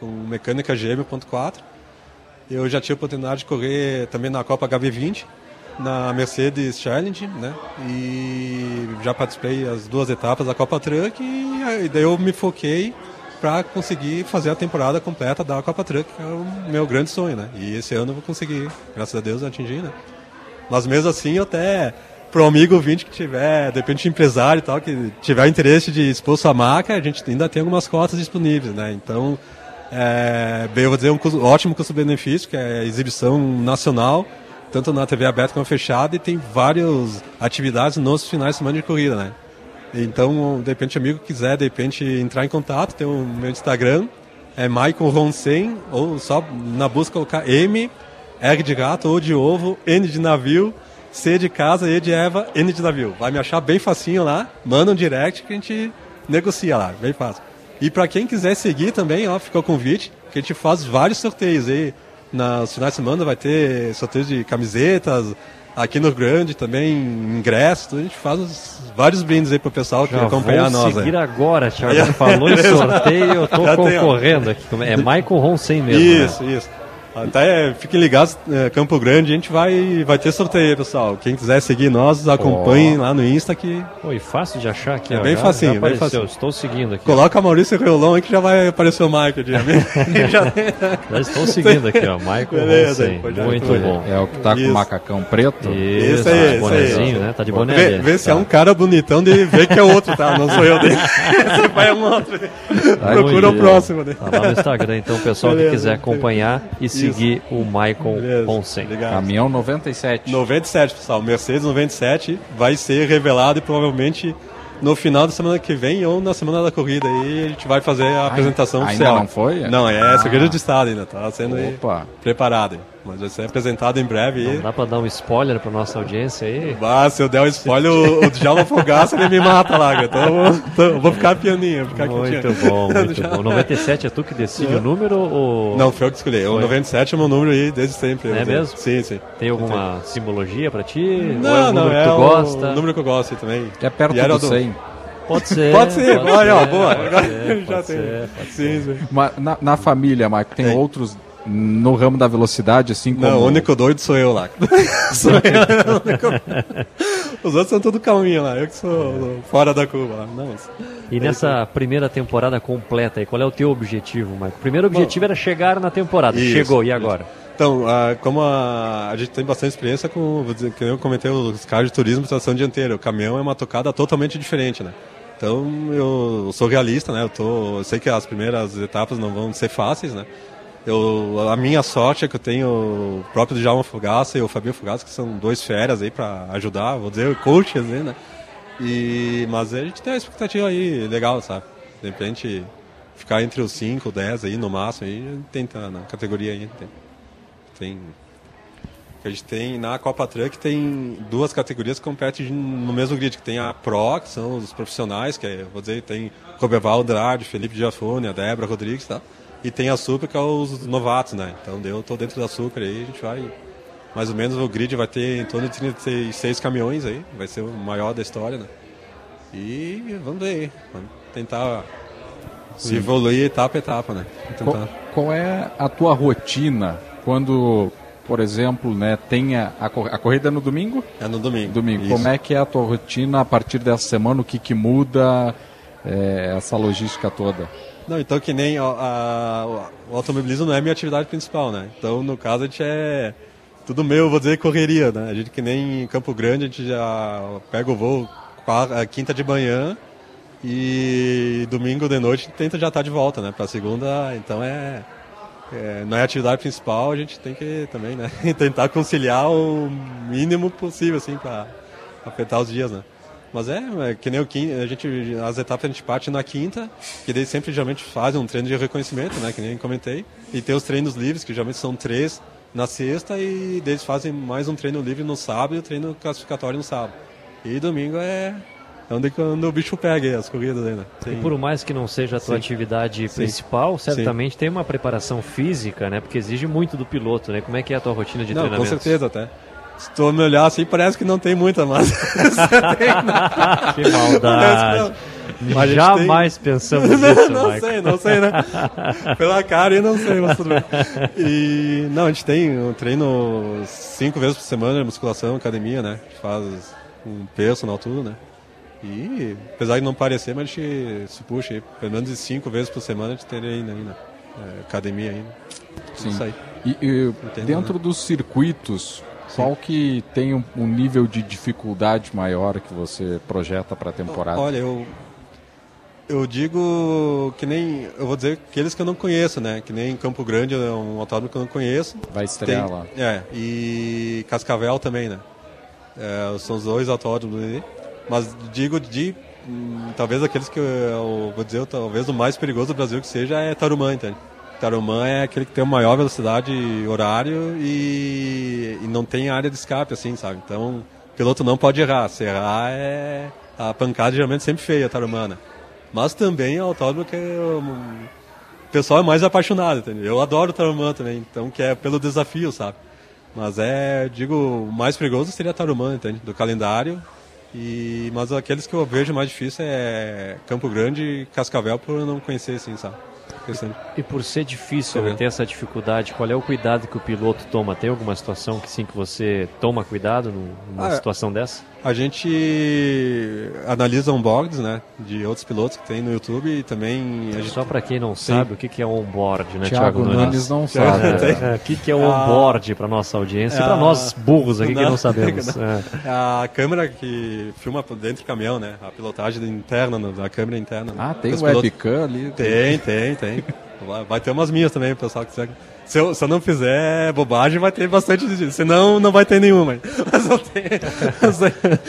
Com mecânica GM.4. Eu já tive a oportunidade de correr também na Copa HB20, na Mercedes Challenge, né? E já participei as duas etapas da Copa Truck e aí daí eu me foquei para conseguir fazer a temporada completa da Copa Truck, que é o meu grande sonho, né? E esse ano eu vou conseguir, graças a Deus, atingir, né? Mas mesmo assim, eu até pro amigo ouvinte que tiver, de repente empresário e tal, que tiver interesse de expor sua marca, a gente ainda tem algumas cotas disponíveis, né? Então, é, bem, eu vou dizer um custo- ótimo custo-benefício, que é exibição nacional, tanto na TV aberta como fechada, e tem várias atividades nos finais de semana de corrida, né? Então, de repente, amigo quiser, de repente, entrar em contato, tem o meu Instagram, é Michael Ronsen, ou só na busca colocar M, R de gato, O de ovo, N de navio, C de casa, E de Eva, N de navio. Vai me achar bem facinho lá, manda um direct que a gente negocia lá, bem fácil. E para quem quiser seguir também, ó, fica o convite, que a gente faz vários sorteios aí. Nos finais de semana vai ter sorteios de camisetas, aqui no Grande também, ingressos, tudo. a gente faz uns- vários brindes aí pro pessoal que Já acompanhar vou nós. seguir aí. agora, Thiago. Falou em sorteio, eu tô Já concorrendo aqui. É Michael Ronsen mesmo. né? Isso, isso. Até fiquem ligados, é, Campo Grande, a gente vai, vai ter sorteio aí, pessoal. Quem quiser seguir nós, acompanhem lá no Insta que. Foi fácil de achar aqui. É ó, bem já- facinho, já bem facinho. Estou seguindo aqui. Coloca Maurício Reolão aí que já vai aparecer o Michael. De... já... Já estou seguindo aqui, ó. Michael Beleza, pode Muito bom. É o que tá com Isso. o macacão preto? Isso, Isso aí, tá isso bonezinho, aí. né? Tá de boné Vê, vê se Tá. é um cara bonitão de ver que é outro, tá? Não sou eu dele. Você vai um outro. Procura o próximo, né? Tá lá no Instagram, então, o pessoal Beleza, que quiser acompanhar e Isso. Seguir o Michael Ponsen. Obrigado. Caminhão 97. 97, pessoal. Mercedes 97 vai ser revelado e provavelmente no final da semana que vem ou na semana da corrida aí a gente vai fazer a apresentação ainda oficial. não foi? Não, é Ah. segredo de estado ainda, tá sendo Opa. preparado. Mas vai ser apresentado em breve aí. Não dá pra dar um spoiler pra nossa audiência aí? Ah, se eu der um spoiler, o, o Djalma Fogaça ele me mata lá, então eu vou, então vou ficar pianinho. Vou ficar Muito quietinho. bom, muito bom. 97 é tu que decide o número ou. Não, foi eu que escolhi. O Foi. 97 é o meu número aí desde sempre. É mesmo? Sim, sim. Tem alguma simbologia pra ti? ou é Não, um não, número é que tu o gosta? número que eu gosto aí também. É perto E era do 100. Pode ser. Pode ser, pode olha, ó, boa. pode Agora ser, já pode tem. ser, pode Sim, sim. Mas na, na família, Marco, tem outros no ramo da velocidade, assim como. Não, o único doido sou eu lá. sou eu. único- Os outros são tudo calminho lá. Eu que sou fora da curva lá. Não, mas- E nessa primeira temporada completa aí, qual é o teu objetivo, Marco? O primeiro objetivo era chegar na temporada. Isso, Chegou, e isso. agora? Então, ah, como a, a gente tem bastante experiência com, vou dizer, que eu comentei, os carros de turismo de tração dianteira. O caminhão é uma tocada totalmente diferente, né? Então, eu sou realista, né? Eu, tô, eu sei que as primeiras etapas não vão ser fáceis, né? Eu, a minha sorte é que eu tenho o próprio Djalma Fogaça e o Fabio Fogaça, que são dois férias aí para ajudar, vou dizer, coaches, né? né? E, mas a gente tem uma expectativa aí legal, sabe? De repente, ficar entre os 5, 10 aí no máximo, aí tenta na categoria aí. Tem, tem a gente tem na Copa Truck tem duas categorias que competem no mesmo grid, que tem a Pro, que são os profissionais, que é, vou dizer, tem Roberval Andrade, Felipe Giafone, a Débora Rodrigues, tá? E tem a Super, que é os novatos, né? Então eu tô dentro da Super aí, a gente vai mais ou menos o grid vai ter em torno de 36 caminhões aí, vai ser o maior da história, né? E vamos ver aí, vamos tentar se evoluir etapa a etapa, né? Qual, qual é a tua rotina quando, por exemplo, né, tem a, a corrida no domingo? É no domingo. Domingo. Isso. Como é que é a tua rotina a partir dessa semana? O que, que muda é, essa logística toda? Não, então que nem a- o automobilismo não é minha atividade principal, né? Então, no caso, a gente é tudo meu, vou dizer, correria, né? A gente que nem em Campo Grande, a gente já pega o voo qua- quinta de manhã e domingo de noite tenta já estar de volta, né? Pra segunda, então é, é- não é atividade principal, a gente tem que também, né? Tentar conciliar o mínimo possível, assim, pra afetar os dias, né? Mas é, é que nem o quinta, a gente, as etapas a gente parte na quinta, que daí sempre geralmente faz um treino de reconhecimento, né? Que nem comentei. E tem os treinos livres, que geralmente são três na sexta, e eles fazem mais um treino livre no sábado e o treino classificatório no sábado. E domingo é é onde, quando o bicho pega as corridas aí, né? E por mais que não seja a tua Sim. atividade Sim. principal, Sim. certamente tem uma preparação física, né? Porque exige muito do piloto, né? Como é que é a tua rotina de Não, com treinamento? certeza até. Se tu me olhar assim, parece que não tem muita, mas. tem, né? Que maldade. Mas Jamais pensamos não, nisso, Não Michael. sei, não sei, né? Pela cara eu não sei, mas tudo bem. E, não, a gente tem um treino cinco vezes por semana, musculação, academia, né? A gente faz um personal, tudo, né? E, apesar de não parecer, mas a gente se puxa aí. Pelo menos cinco vezes por semana a gente teria ainda, ainda é, academia ainda. Sim. Isso aí. E, e Entendo, dentro né? dos circuitos, qual que tem um, um nível de dificuldade maior que você projeta para a temporada? Olha, eu eu digo que nem eu vou dizer aqueles que eu não conheço, né? Que nem Campo Grande é um autódromo que eu não conheço. Vai estrear Tem- lá. É, e Cascavel também, né? É, são os dois autódromos aí. Mas digo de hum, talvez aqueles que eu vou dizer talvez o mais perigoso do Brasil que seja é Tarumã, entende? Tarumã é aquele que tem a maior velocidade horário e, e não tem área de escape, assim, sabe? Então, o piloto não pode errar. Se errar, é a pancada geralmente sempre feia, Tarumã, né? Mas também é autódromo que o pessoal é mais apaixonado, entendeu? Eu adoro Tarumã também, então que é pelo desafio, sabe? Mas é, digo, o mais perigoso seria Tarumã, entende? Do calendário. E, mas aqueles que eu vejo mais difícil é Campo Grande e Cascavel por não conhecer, assim, sabe? Questão de- E por ser difícil, Tá ter essa dificuldade, qual é o cuidado que o piloto toma? Tem alguma situação que sim que você toma cuidado num- numa Ah, situação dessa? A gente analisa onboards, né, de outros pilotos que tem no YouTube e também... A gente... Só para quem não Sim. sabe, o que que é onboard, né, Thiago Thiago Nunes não sabe. É, O que que é onboard para nossa audiência e para Ah, nós burros aqui que não sabemos. não. É. A câmera que filma dentro do caminhão, né? A pilotagem interna, da câmera interna. Ah, tem Os webcam ali? Tem, tem, tem. Vai- Vai ter umas minhas também, pessoal que quiser. Se eu, se eu não fizer bobagem, vai ter bastante. Senão, não vai ter nenhuma. Mas não tem.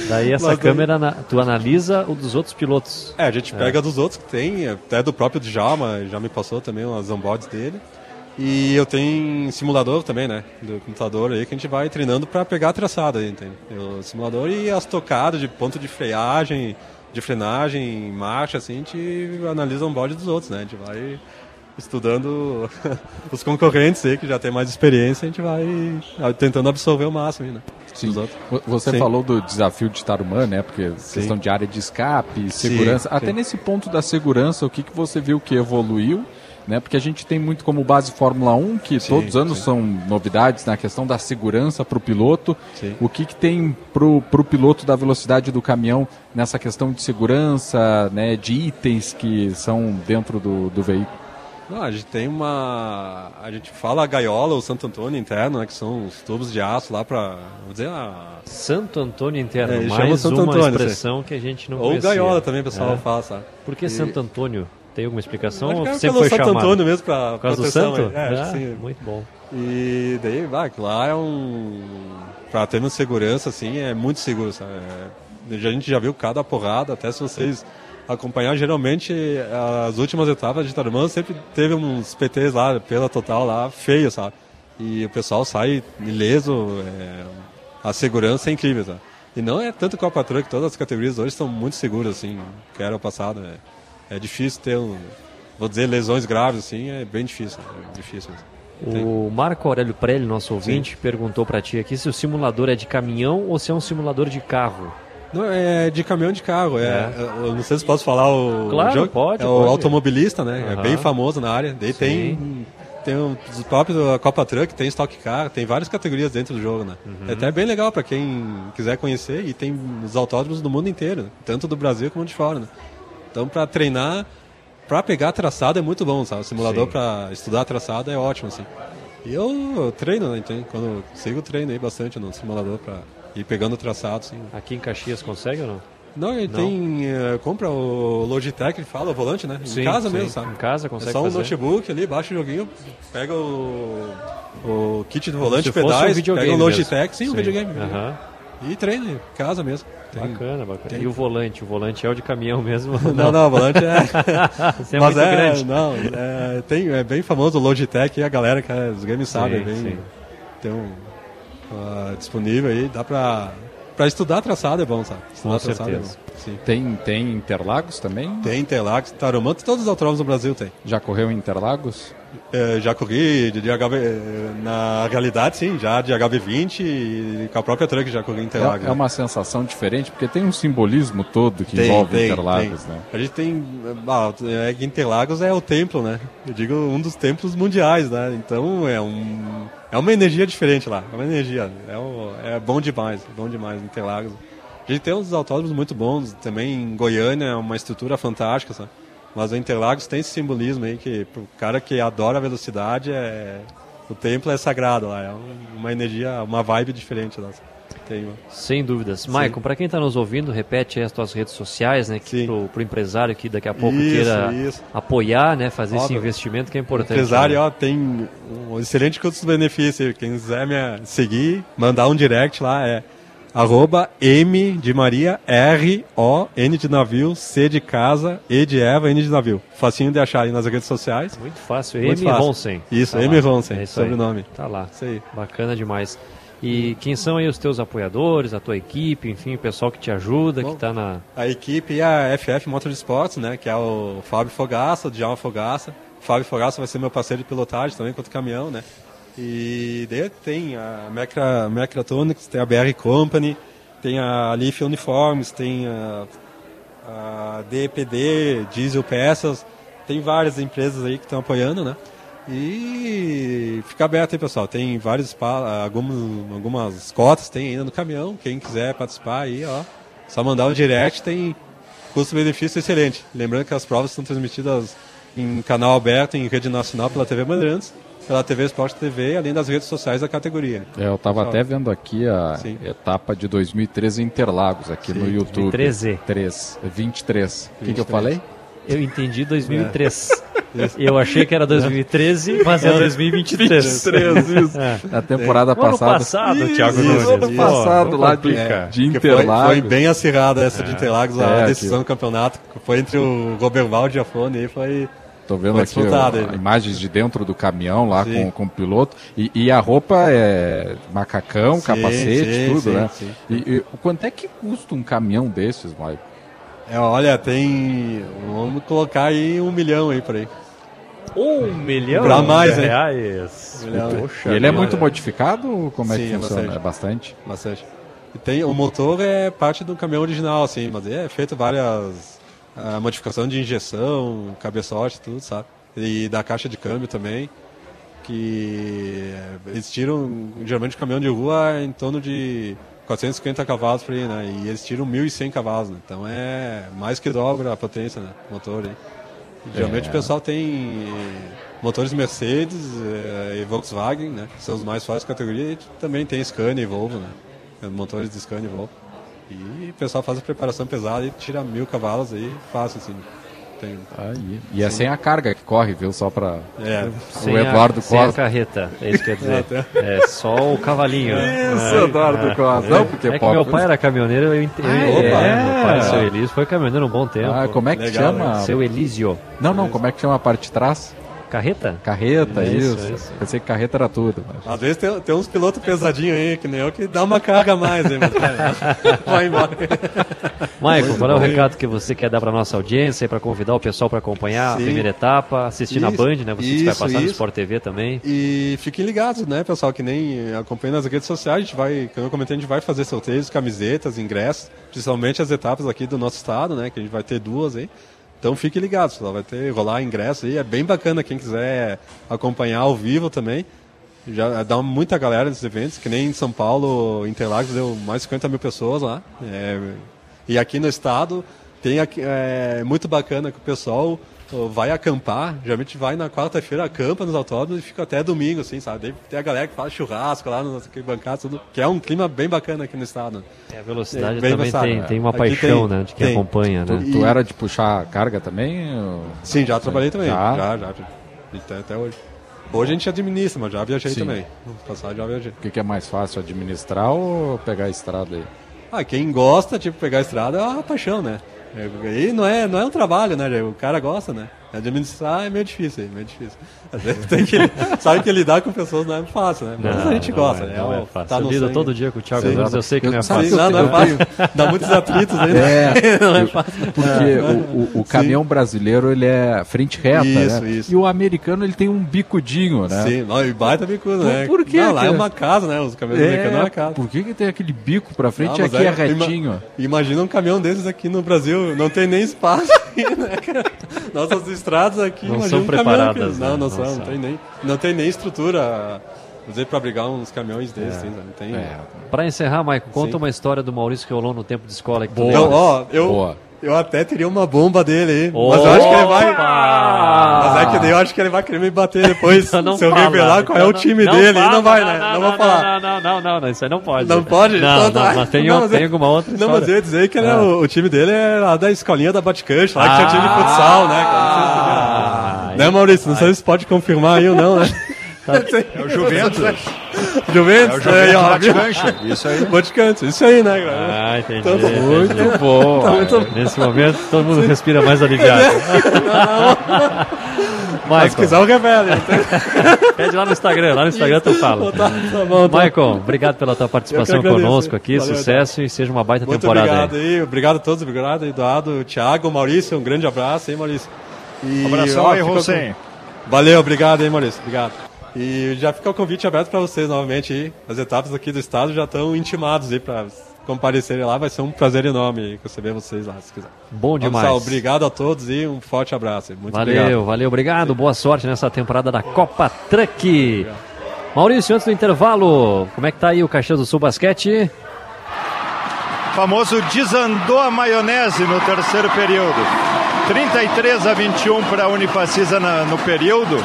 Daí essa Mas câmera, na- tu analisa o dos outros pilotos. É, a gente pega dos outros que tem, até do próprio Djalma, já me passou também umas onboards dele. E eu tenho simulador também, né? Do computador aí que a gente vai treinando para pegar a traçada aí, entende? O simulador e as tocadas de ponto de freagem, de frenagem, marcha, assim, a gente analisa o onboard dos outros, né? A gente vai estudando os concorrentes aí que já tem mais experiência, a gente vai tentando absorver o máximo aí, né? Sim. Você Sim. falou do desafio de Tarumã, né? Porque questão de área de escape, segurança. sim. Até nesse ponto da segurança, o que, que você viu que evoluiu? Né? Porque a gente tem muito como base Fórmula 1, que Sim, todos os anos sim. são novidades na questão da segurança para o piloto. Sim. O que, que tem para o piloto da velocidade do caminhão nessa questão de segurança, né? de itens que são dentro do, do veículo? Não, a gente tem uma. A gente fala a gaiola, o Santo Antônio interno, né? Que são os tubos de aço lá pra. Vou dizer, a. Santo Antônio interno, É, mais Santo uma Antônio, expressão que a gente não Ou conhecia. gaiola também, o pessoal É. fala, sabe? Por que E- Santo Antônio? Tem alguma explicação? Acho ou que é sempre foi Santo chamado? Antônio mesmo pra Por causa do proteção santo? aí. É, Ah. Muito bom. E daí, vai, lá é um. Pra termos segurança, assim, é muito seguro, sabe? É, a gente já viu cada porrada, até se vocês acompanhar, geralmente as últimas etapas de Tarumã sempre teve uns PTs lá, pela total lá, feio, sabe? E o pessoal sai ileso, é, a segurança é incrível, sabe? E não é tanto Copa Truck, todas as categorias hoje são muito seguras, assim, que era o passado. É, é difícil ter, um, vou dizer, lesões graves, assim, é bem difícil, é difícil mesmo. O Marco Aurélio Prelli, nosso ouvinte, perguntou pra ti aqui se o simulador é de caminhão ou se é um simulador de carro. Não, é de caminhão de carro. É, É. Eu não sei se posso falar o Claro, jogo. pode, É pode. o automobilista, né? Aham. É bem famoso na área. Daí tem, tem o- os próprios da Copa Truck, tem Stock Car, tem várias categorias dentro do jogo, né? Uhum. É até bem legal para quem quiser conhecer e tem os autódromos do mundo inteiro, né? tanto do Brasil como de fora, né? Então para treinar, para pegar traçado é muito bom, sabe? O simulador Sim. para estudar traçado é ótimo, assim. E eu treino, né? Então, quando eu sigo, treino aí bastante no simulador para ir pegando traçado, assim. Aqui em Caxias consegue ou não? Não, ele Não? tem. eh, compra o Logitech, ele fala, o volante, né? Sim, em casa sim. mesmo, sabe? Em casa consegue É só um fazer. notebook ali, baixa o joguinho, pega o, o kit do volante, um pedais, videogame pega o Logitech, mesmo. sim, um Sim. videogame. E treina em casa mesmo. Tem- Bacana, bacana. tem- E o volante? O volante é o de caminhão mesmo? Não, não, o volante é. Você é Mas muito é, grande. Não, é, tem, é bem famoso o Logitech e a galera que é, os games sabem, é Sim, bem. sim. Tem um ah, disponível aí, dá pra. Pra estudar traçado é bom, sabe? Estudar Com traçado certeza. é bom. Sim. Tem, tem Interlagos também? Tem Interlagos, Tarumã, todos os autódromos do Brasil tem. Já correu em Interlagos? É, já corri de, de HB, eh, na realidade sim, já de HB20 e com a própria Truck já corri em Interlagos. É, é uma sensação diferente, porque tem um simbolismo todo que Tem, envolve tem, Interlagos, tem. né? A gente tem. ah, é Interlagos é o templo, né? Eu digo um dos templos mundiais, né? Então é um. É uma energia diferente lá. É uma energia. É, um- é bom demais, é bom demais Interlagos. A gente tem uns autódromos muito bons, também em Goiânia é uma estrutura fantástica, sabe? Mas o Interlagos tem esse simbolismo aí que pro cara que adora a velocidade é. O templo é sagrado lá, é um- uma energia, uma vibe diferente lá. Tem, Sem dúvidas. Sim. Maicon, para quem está nos ouvindo, repete aí as tuas redes sociais, né? Que pro, pro empresário que daqui a pouco Isso, queira isso. apoiar, né? Fazer esse Óbvio. investimento que é importante. Empresário, né? ó, tem um excelente custo-benefício. Quem quiser me seguir, mandar um direct lá é arroba M de Maria, R, O, N de navio, C de casa, E de Eva, N de navio. Facinho de achar aí nas redes sociais. Muito fácil. Muito M. fácil. Ronsen. Isso, Tá M. lá. Ronsen, É isso aí. sobrenome. Tá lá. Isso aí. Bacana demais. E quem são aí os teus apoiadores, a tua equipe, enfim, o pessoal que te ajuda, que está na. A equipe e a FF Motorsports, né, que é o Fábio Fogaça, o Djalma Fogaça. O Fábio Fogaça vai ser meu parceiro de pilotagem também, quanto caminhão, né. E daí tem a Mecra, Mecratonics, tem a BR Company, tem a Leaf Uniformes, tem a, a DPD, Diesel Peças, tem várias empresas aí que estão apoiando, né. E fica aberto aí, pessoal. Tem vários algumas, algumas cotas tem ainda no caminhão. Quem quiser participar aí, ó, só mandar um direct, tem custo-benefício excelente. Lembrando que as provas são transmitidas em canal aberto, em rede nacional pela TV Bandeirantes, pela TV Esporte TV, além das redes sociais da categoria. É, eu estava até vendo aqui a Sim. etapa de 2013 em Interlagos, aqui Sim, no YouTube. 2013. 3, 23. O que, que eu 23. falei? Eu entendi 2003. Isso. Eu achei que era 2013, mas é 2023. 23, isso. É. Na temporada ano passada. passado, Isso, Thiago Nunes. ano passado, lá de, complica. de Que foi, Interlagos. foi bem acirrada essa de É. Interlagos, a É, decisão do campeonato. Foi entre o Roberval e o Afone aí, foi. Tô vendo foi aqui ó, imagens de dentro do caminhão lá Sim. com, com o piloto. E, e a roupa é macacão, Sim, capacete, sim, tudo, sim, né? sim. E, e quanto é que custa um caminhão desses, Maicon? É, olha, tem. Vamos colocar aí um milhão aí por aí. Um milhão Pra mais, de hein? reais. Um milhão. Poxa E ele é muito modificado ou como é Sim, que é funciona? bastante. É bastante? Bastante. E tem, o motor é parte do caminhão original, assim, mas é feito várias ah, modificação de injeção, cabeçote, tudo, sabe? E da caixa de câmbio também, que eles tiram, geralmente o caminhão de rua é em torno de 450 cavalos por aí, né? E eles tiram 1.100 cavalos, né? Então é mais que dobra a potência, né? do motor aí. Geralmente É. o pessoal tem eh, motores Mercedes eh, e Volkswagen, né? Que são os mais fortes da categoria. E também tem Scania e Volvo, né? Motores de Scania e Volvo. E o pessoal faz a preparação pesada e tira mil cavalos aí, fácil assim. Tem... Aí. E é sem a carga que corre, viu? Só para É. Sem o Eduardo a, sem a Costa. carreta, é isso que quer dizer. É só o cavalinho. Isso, É, Eduardo é. Costa. Não, porque é que pop- meu pai era caminhoneiro, eu entendi. Ah, é, é? meu pai, seu Elísio, foi caminhoneiro um bom tempo. Ah, como é que Legal, chama? Seu Elísio. Não, não, como é que chama a parte de trás? Carreta? Carreta, isso. isso, isso. Pensei que carreta era tudo. mas- Às vezes tem, tem uns pilotos pesadinhos aí, que nem eu, que dá uma carga a mais, hein, mas cara, vai embora. Michael, qual é o recado que você quer dar para nossa audiência, para convidar o pessoal para acompanhar Sim. a primeira etapa, assistir na Isso, Band, né? Você que vai isso, passar no isso. Sport TV também. E fiquem ligados, né, pessoal, que nem acompanha nas redes sociais, a gente vai, como eu comentei, a gente vai fazer sorteios, camisetas, ingressos, principalmente as etapas aqui do nosso estado, né, que a gente vai ter duas aí. Então fiquem ligados, pessoal, vai ter rolar ingresso aí, é bem bacana quem quiser acompanhar ao vivo também. Já dá muita galera nesses eventos, que nem em São Paulo, Interlagos deu mais de 50 mil pessoas lá. É, e aqui no estado tem é muito bacana que o pessoal vai acampar, geralmente vai na quarta-feira, acampa nos autódromos e fica até domingo, assim, sabe? Daí tem a galera que faz churrasco lá nas bancadas, tudo, que é um clima bem bacana aqui no estado. É, a velocidade bem também tem, tem uma Aqui paixão, tem- né, de quem tem. acompanha, né? Tu, tu era de puxar carga também? ou- Sim, já trabalhei também. Já? Já, já. já. Até, até hoje. Hoje a gente administra, mas já viajei Sim. também. No passado já viajei. O que, que é mais fácil, administrar ou pegar a estrada aí? Ah, quem gosta, tipo, pegar a estrada é uma paixão, né? E não é, não é um trabalho, né? O cara gosta, né? Administrar é meio difícil, é meio difícil. Às vezes tem que, sabe que lidar com pessoas não é fácil, né? Mas Não, a gente não gosta, é- né? não é o- fácil. Tá Eu lido sangue. todo dia com o Thiago Sim. Nunes, eu sei que não é Sim, fácil. Não, não é Eu fácil. Dá muitos atritos aí. É, não é fácil. Porque É. o, o- o caminhão brasileiro ele é frente reta, Isso, né? isso. E o americano ele tem um bicudinho, né? Sim, não, e baita bicudo, né? Por, quê? Não, lá é uma casa, né? Os caminhões americanos é uma casa. Por que, que tem aquele bico pra frente e mas aqui é, retinho? Imagina um caminhão desses aqui no Brasil, não tem nem espaço. né? Nossas estradas aqui, Não são um preparadas, que- né? Não, não, Não são, não tem nem, não tem nem estrutura, dizer, para abrigar uns caminhões desses, assim, não tem. Pra encerrar, Michael, conta Sim. uma história do Maurício que rolou no tempo de escola. Que Então, lembra. ó, eu, Boa. Eu até teria uma bomba dele aí, mas eu acho que ele vai... Opa! Mas é que daí eu acho que ele vai querer me bater depois, Então não se eu fala, revelar qual é então o time não dele, fala, não vai, não, né? não, Não, vou não, falar. Não, não, não, não, não, isso aí não pode. Não pode? Não, Então não, tá. mas tem, Não, uma- mas tem alguma outra Não, história. mas eu ia dizer que é Ah. o, o time dele é lá da escolinha da Baticancho, lá que tinha time de futsal, né? Não Ah, né, Maurício? Não sei se pode confirmar aí ou não, né? É o Juventus. Juventus? É o aí, Juventus. Baticancho, isso aí. Baticancho, isso aí, né, cara? Ah, entendi. Então, entendi. muito bom. Tá muito. Nesse momento, todo mundo respira mais aliviado. Mas se quiser, eu revelo. Pede lá no Instagram, lá no Instagram tu fala. Tá, tá bom, tá. Michael, obrigado pela tua participação conosco aqui, Valeu, sucesso e seja uma baita Muito temporada obrigado aí. aí. Obrigado a todos, obrigado, Eduardo, Thiago, Maurício, um grande abraço aí, Maurício. E, Abração ó, aí, Rosen. com- Valeu, obrigado aí, Maurício, obrigado. E já fica o convite aberto para vocês novamente aí. As etapas aqui do estado já estão intimados aí para comparecerem lá. Vai ser um prazer enorme receber vocês lá, se quiser. Bom demais. lá, obrigado a todos e um forte abraço. Muito Valeu, obrigado. valeu, obrigado. Boa sorte nessa temporada da Copa Truck. Maurício, antes do intervalo, como é que tá aí o Caxias do Sul Basquete? famoso desandou a maionese no terceiro período. 33 a 21 para a Unifacisa na- no período.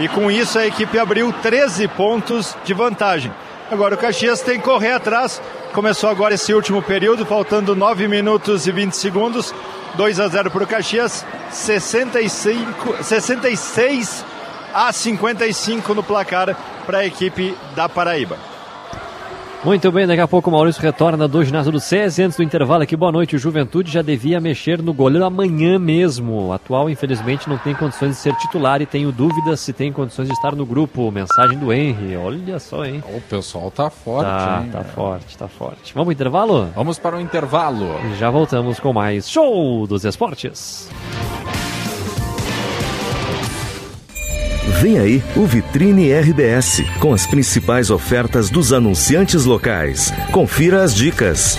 E com isso a equipe abriu 13 pontos de vantagem. Agora o Caxias tem que correr atrás. Começou agora esse último período, faltando 9 minutos e 20 segundos. 2 a 0 para o Caxias. 65, 66 a 55 no placar para a equipe da Paraíba. Muito bem, daqui a pouco o Maurício retorna do ginásio do SESI. Antes do intervalo aqui, boa noite. O Juventude já devia mexer no goleiro amanhã mesmo. O atual, infelizmente, não tem condições de ser titular e tenho dúvidas se tem condições de estar no grupo. Mensagem do Henry. Olha só, hein? O pessoal tá forte, Tá, hein? tá forte, tá forte. Vamos intervalo? Vamos para o intervalo. Já voltamos com mais Show dos Esportes. Vem aí o Vitrine RBS, com as principais ofertas dos anunciantes locais. Confira as dicas.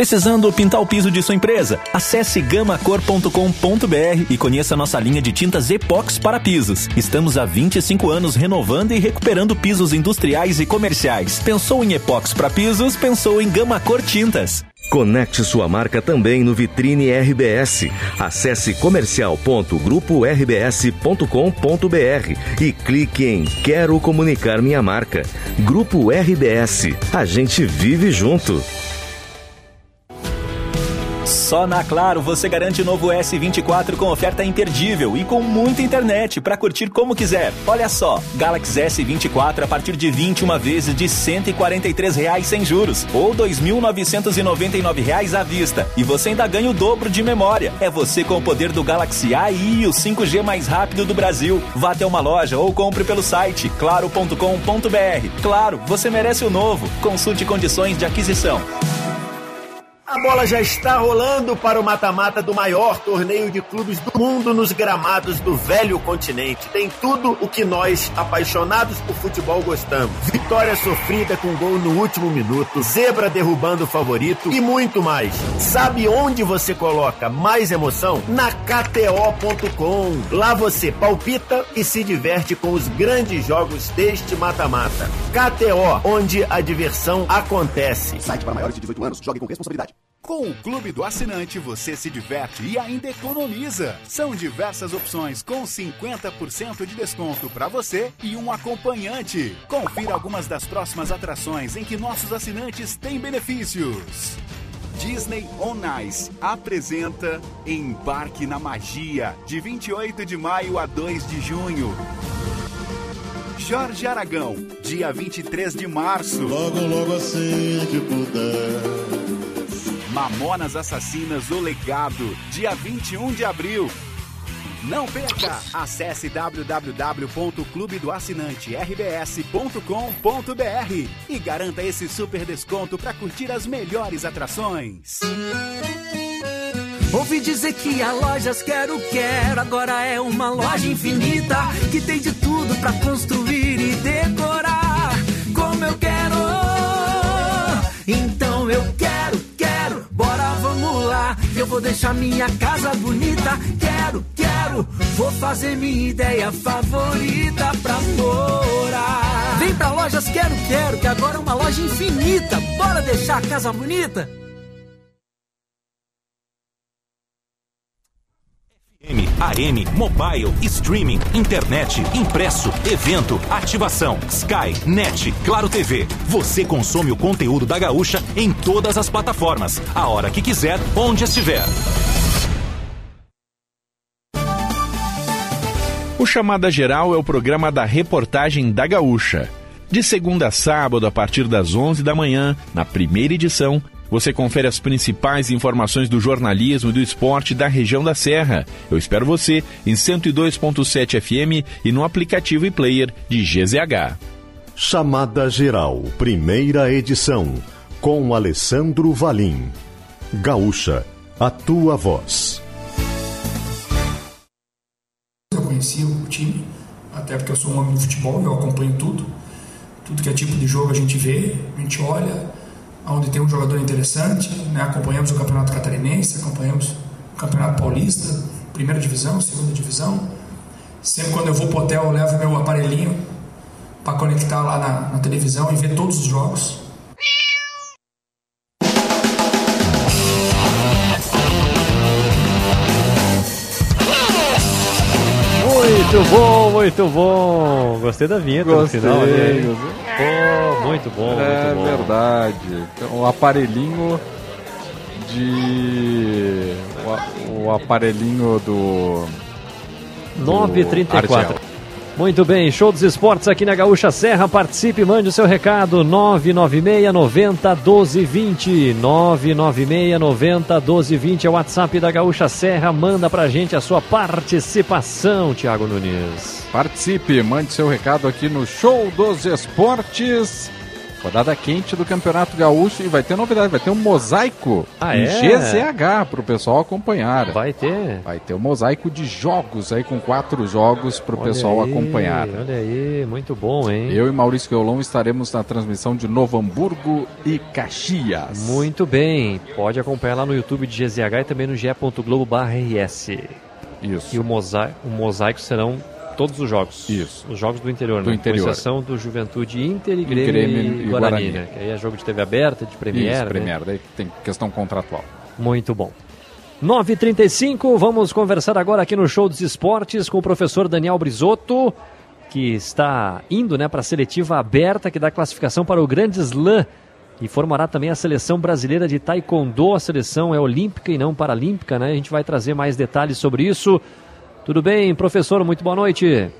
Precisando pintar o piso de sua empresa? Acesse gamacor.com.br e conheça nossa linha de tintas Epox para pisos. Estamos há 25 anos renovando e recuperando pisos industriais e comerciais. Pensou em Epox para pisos? Pensou em Gamacor Tintas. Conecte sua marca também no Vitrine RBS. Acesse comercial.grupo-rbs.com.br e clique em Quero comunicar minha marca. Grupo RBS. A gente vive junto. Só na Claro você garante novo S24 com oferta imperdível e com muita internet para curtir como quiser. Olha só, Galaxy S24 a partir de 21 vezes de 143 reais sem juros ou 2.999 reais à vista. E você ainda ganha o dobro de memória. É você com o poder do Galaxy AI e o 5G mais rápido do Brasil. Vá até uma loja ou compre pelo site claro.com.br. Claro, você merece o novo. Consulte condições de aquisição. A bola já está rolando para o mata-mata do maior torneio de clubes do mundo nos gramados do velho continente. Tem tudo o que nós, apaixonados por futebol, gostamos. Vitória sofrida com gol no último minuto, zebra derrubando o favorito e muito mais. Sabe onde você coloca mais emoção? Na KTO.com. Lá você palpita e se diverte com os grandes jogos deste mata-mata. KTO, onde a diversão acontece. Site para maiores de 18 anos. Jogue com responsabilidade. Com o Clube do Assinante você se diverte e ainda economiza. São diversas opções com 50% de desconto para você e um acompanhante. Confira algumas das próximas atrações em que nossos assinantes têm benefícios. Disney On Ice apresenta Embarque na Magia, de 28 de maio a 2 de junho. Jorge Aragão, dia 23 de março. Logo, logo assim que puder. Mamonas Assassinas O Legado, dia 21 de abril. Não perca! Acesse www.clubedoassinante.rbs.com.br e garanta esse super desconto para curtir as melhores atrações. Ouvi dizer que a Lojas Quero Quero agora é uma loja infinita que tem de tudo para construir e decorar como eu quero. Então eu quero, Eu vou deixar minha casa bonita. Quero, quero, vou fazer minha ideia favorita pra morar. Vem pra Lojas Quero Quero que agora é uma loja infinita. Bora deixar a casa bonita? M, AM, mobile, streaming, internet, impresso, evento, ativação, Sky, Net, Claro TV. Você consome o conteúdo da Gaúcha em todas as plataformas, a hora que quiser, onde estiver. O Chamada Geral é o programa da reportagem da Gaúcha. De segunda a sábado, a partir das 11 da manhã, na primeira edição, você confere as principais informações do jornalismo e do esporte da região da Serra. Eu espero você em 102.7 FM e no aplicativo e player de GZH. Chamada Geral, primeira edição, com Alessandro Valim. Gaúcha, a tua voz. Eu conheci o time, até porque eu sou um homem do futebol, eu acompanho tudo. Tudo que é tipo de jogo a gente vê, a gente olha onde tem um jogador interessante, né? acompanhamos o Campeonato Catarinense, acompanhamos o Campeonato Paulista, primeira divisão, segunda divisão. Sempre quando eu vou pro hotel, eu levo meu aparelhinho para conectar lá na, na televisão e ver todos os jogos. Muito bom, muito bom. Gostei da vinheta Gostei, no final. ali. gostei. Pô, muito bom, É muito bom. verdade. Então, o aparelhinho de. O, aparelhinho do. do 9h34. Argel. Muito bem, show dos esportes aqui na Gaúcha Serra. Participe, mande o seu recado. 996 90 1220. 996 90 1220 é o WhatsApp da Gaúcha Serra. Manda pra gente a sua participação, Thiago Nunes. Participe, mande seu recado aqui no Show dos Esportes. Rodada quente do Campeonato Gaúcho e vai ter novidade, vai ter um mosaico Ah, em é? GZH para o pessoal acompanhar. Vai ter? Vai ter um mosaico de jogos aí com quatro jogos para o Olha pessoal aí, acompanhar. Olha aí, muito bom, hein? Eu e Maurício Violão estaremos na transmissão de Novo Hamburgo e Caxias. Muito bem, pode acompanhar lá no YouTube de GZH e também no ge.globo.rs. Isso. E o mosaico, o mosaico serão todos os jogos. Isso. Os jogos do interior, Do né? interior. Com exceção do Juventude Inter e Grêmio, Grêmio e e Guarani, Guarani. né? Que aí é jogo de TV aberta, de Premier, Isso, né? Premier, daí tem questão contratual. Muito bom. 9h35, vamos conversar agora aqui no Show dos Esportes com o professor Daniel Brisotto, que está indo né, para a seletiva aberta que dá classificação para o Grande Slam e formará também a seleção brasileira de taekwondo. A seleção é olímpica e não paralímpica, né? A gente vai trazer mais detalhes sobre isso. Tudo bem, professor? Muito boa noite.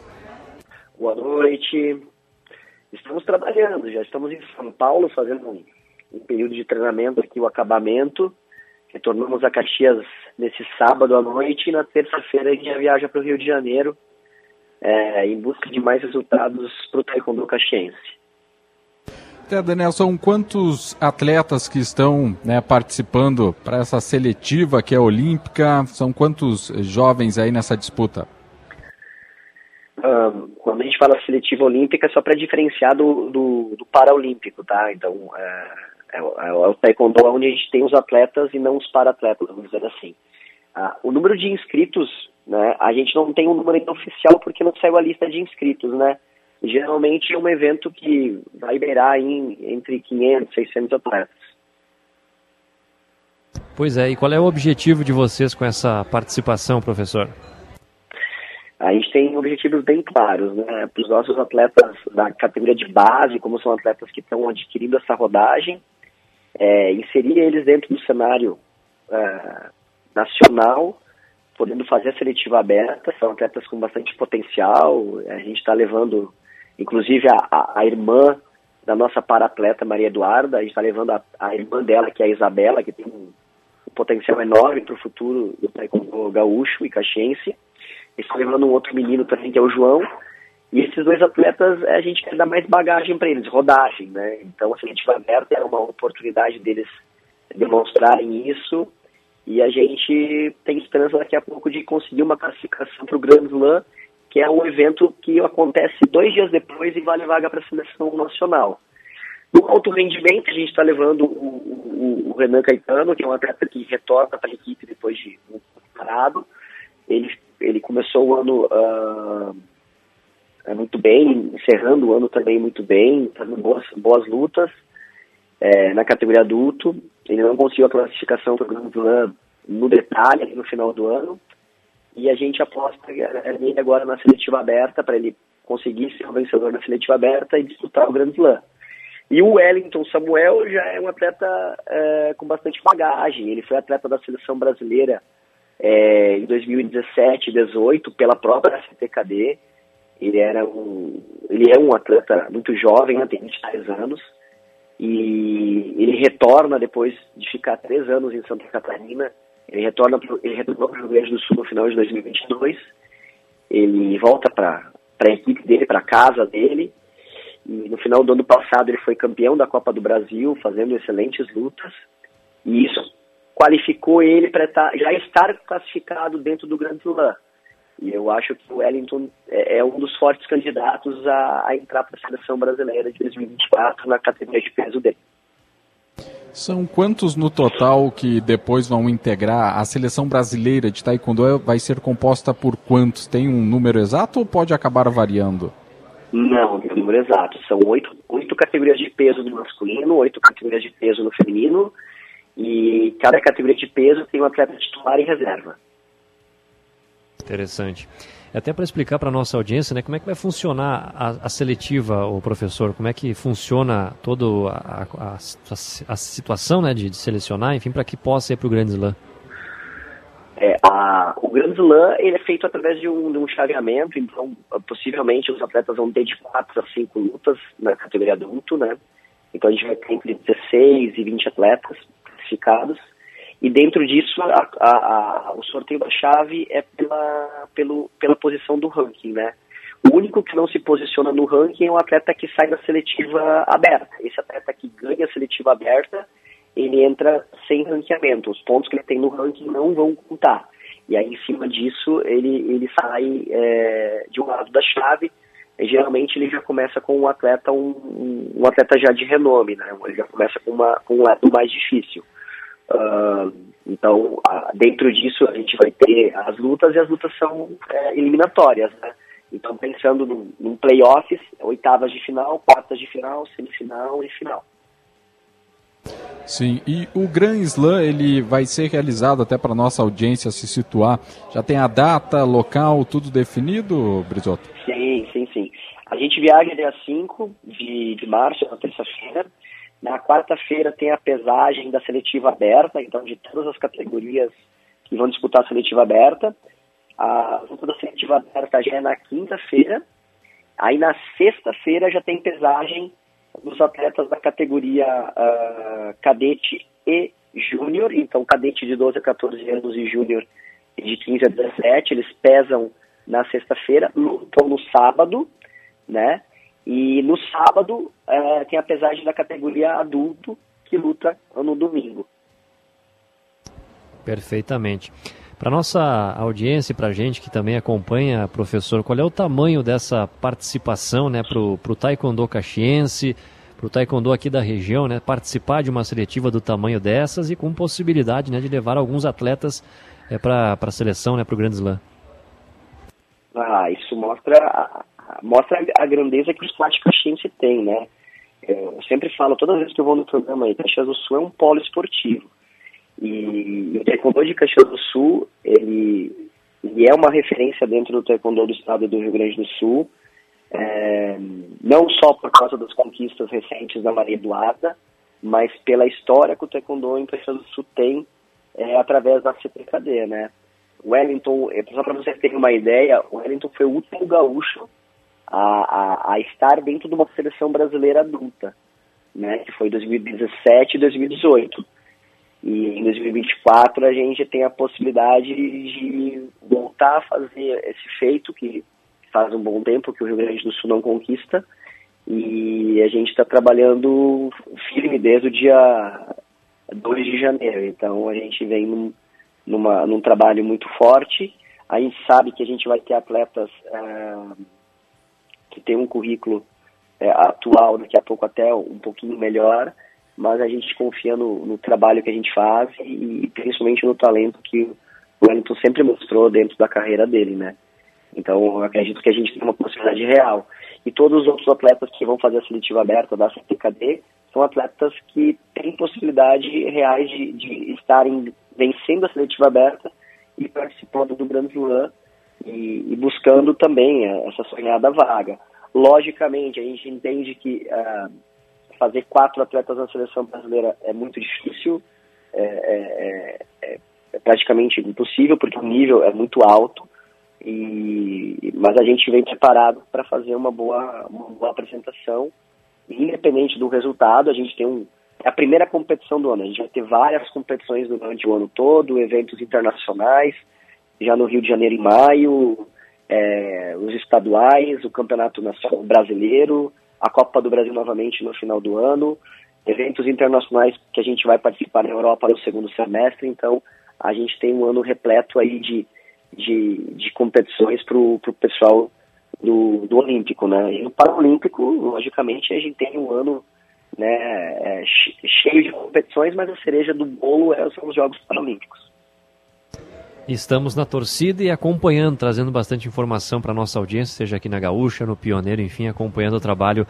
Boa noite. Estamos trabalhando, já estamos em São Paulo fazendo um, um período de treinamento aqui, o acabamento. Retornamos a Caxias nesse sábado à noite e na terça-feira a gente viaja para o Rio de Janeiro é, em busca de mais resultados para o Taekwondo Caxiense. Até, Daniel, são quantos atletas que estão né, participando para essa seletiva que é olímpica? São quantos jovens aí nessa disputa? Quando a gente fala seletiva olímpica, é só para diferenciar do, do, do paraolímpico, tá? Então, é, é, é, é, o taekwondo onde a gente tem os atletas e não os para-atletas, vamos dizer assim. Ah, o número de inscritos, né, a gente não tem um número ainda oficial porque não saiu a lista de inscritos, né? Geralmente é um evento que vai beirar em, entre 500 e 600 atletas. Pois é, e qual é o objetivo de vocês com essa participação, professor? A gente tem objetivos bem claros, né? Para os nossos atletas da categoria de base, como são atletas que estão adquirindo essa rodagem, é, inserir eles dentro do cenário é, nacional, podendo fazer a seletiva aberta, são atletas com bastante potencial, a gente está levando, inclusive, a, a, a, irmã da nossa para-atleta Maria Eduarda, a gente está levando a, a, irmã dela, que é a Isabela, que tem um, um potencial enorme para o futuro do taekwondo gaúcho e caxiense, e está levando um outro menino também, que é o João, e esses dois atletas, a gente quer dar mais bagagem para eles, rodagem, né? Então, a seletiva aberta é uma oportunidade deles demonstrarem isso. E a gente tem esperança daqui a pouco de conseguir uma classificação para o Grand Slam, que é um evento que acontece dois dias depois e vale vaga para a seleção nacional. No alto rendimento, a gente está levando o, o, o, Renan Caetano, que é um atleta que retorna para a equipe depois de um parado. Ele, ele começou o ano. Uh, muito bem, encerrando o ano também muito bem, fazendo boas, boas lutas é, na categoria adulto. Ele não conseguiu a classificação para o Grand Slam no detalhe no final do ano. E a gente aposta nele agora na seletiva aberta para ele conseguir ser o vencedor da seletiva aberta e disputar o Grand Slam. E o Wellington Samuel já é um atleta é, com bastante bagagem. Ele foi atleta da seleção brasileira é, em 2017 18 pela própria CTKD. Ele era um, ele é um atleta muito jovem, né, tem 23 anos, e ele retorna depois de ficar três anos em Santa Catarina. Ele retorna, ele retornou para o Rio Grande do Sul no final de 2022. Ele volta para a equipe dele, para a casa dele. E no final do ano passado ele foi campeão da Copa do Brasil, fazendo excelentes lutas. E isso qualificou ele para tá, já estar classificado dentro do Grande Slam. E eu acho que o Wellington é, é um dos fortes candidatos a, a entrar para a seleção brasileira de 2024 na categoria de peso dele. São quantos no total que depois vão integrar a seleção brasileira de taekwondo? Vai ser composta por quantos? Tem um número exato ou pode acabar variando? Não, tem um número exato. São oito, oito categorias de peso no masculino, oito categorias de peso no feminino, e cada categoria de peso tem um atleta titular em reserva. Interessante. Até para explicar para a nossa audiência, né, como é que vai funcionar a, a, seletiva, o professor, como é que funciona toda a, a, a situação né, de, de, selecionar, enfim, para que possa ir para o Grande Slam. É, o Grande Slam ele é feito através de um, de um chaveamento, então possivelmente os atletas vão ter de 4 a 5 lutas na categoria adulto, né? Então a gente vai ter entre 16 e 20 atletas classificados e dentro disso, a, a, a, o sorteio da chave é pela, pelo, pela posição do ranking, né? O único que não se posiciona no ranking é o atleta que sai da seletiva aberta. Esse atleta que ganha a seletiva aberta, ele entra sem ranqueamento. Os pontos que ele tem no ranking não vão contar. E aí, em cima disso, ele, ele sai é, de um lado da chave. Geralmente, ele já começa com um atleta, um, um atleta já de renome, né? Ele já começa com, uma, com um lado mais difícil. Uh, então, dentro disso, a gente vai ter as lutas e as lutas são é, eliminatórias, né? Então, pensando num, num playoffs, oitavas de final, quartas de final, semifinal e final. Sim, e o Grand Slam ele vai ser realizado até para nossa audiência se situar. Já tem a data, local, tudo definido, Brizoto? Sim, sim, sim. A gente viaja dia 5 de, de março, na terça-feira, Na quarta-feira tem a pesagem da seletiva aberta, então de todas as categorias que vão disputar a seletiva aberta. A luta da seletiva aberta já é na quinta-feira. Aí na sexta-feira já tem pesagem dos atletas da categoria uh, cadete e júnior. Então, cadete de 12 a 14 anos e júnior de 15 a 17, eles pesam na sexta-feira, lutam no sábado, né? E no sábado é, tem a pesagem da categoria adulto, que luta no domingo. Perfeitamente. Para nossa audiência e para a gente que também acompanha, professor, qual é o tamanho dessa participação né, para o Taekwondo caxiense, para o Taekwondo aqui da região, né, participar de uma seletiva do tamanho dessas e com possibilidade né, de levar alguns atletas é, para a seleção, né, para o Grand Slam? Ah, isso mostra mostra a grandeza que o esporte caxiense tem, né? Eu sempre falo, todas as vezes que eu vou no programa aí, Caxias do Sul é um polo esportivo. E o Taekwondo de Caxias do Sul, ele, ele é uma referência dentro do Taekwondo do estado do Rio Grande do Sul, é, não só por causa das conquistas recentes da Maria Eduarda, mas pela história que o Taekwondo em Caxias do Sul tem é, através da CPKD, né? Wellington, é, só para vocês terem uma ideia, o Wellington foi o último gaúcho a, a, a, estar dentro de uma seleção brasileira adulta, né, que foi 2017 e 2018. E em 2024 a gente tem a possibilidade de voltar a fazer esse feito que faz um bom tempo que o Rio Grande do Sul não conquista. E a gente está trabalhando firme desde o dia 2 de janeiro. Então a gente vem num, numa, num trabalho muito forte. A gente sabe que a gente vai ter atletas. Uh, que tem um currículo é, atual, daqui a pouco até um pouquinho melhor, mas a gente confia no, no trabalho que a gente faz e, principalmente no talento que o Wellington sempre mostrou dentro da carreira dele, né? Então, eu acredito que a gente tem uma possibilidade real. E todos os outros atletas que vão fazer a seletiva aberta da CPKD são atletas que têm possibilidade reais de, de estarem vencendo a seletiva aberta e participando do Grand Slam e, e buscando também é, essa sonhada vaga. Logicamente, a gente entende que uh, fazer quatro atletas na seleção brasileira é muito difícil, é, é, é, é, praticamente impossível, porque o nível é muito alto, e, mas a gente vem preparado para fazer uma boa, uma boa apresentação, independente do resultado, a gente tem um, é a primeira competição do ano, a gente vai ter várias competições durante o ano todo, eventos internacionais, já no Rio de Janeiro em maio, é, os estaduais, o Campeonato Nacional Brasileiro, a Copa do Brasil novamente no final do ano, eventos internacionais que a gente vai participar na Europa no segundo semestre, então a gente tem um ano repleto aí de, de, de competições para o pessoal do, do Olímpico, né? E no Paralímpico, logicamente, a gente tem um ano né, é, cheio de competições, mas a cereja do bolo é, são os Jogos Paralímpicos. Estamos na torcida e acompanhando, trazendo bastante informação para nossa audiência, seja aqui na Gaúcha, no Pioneiro, enfim, acompanhando o trabalho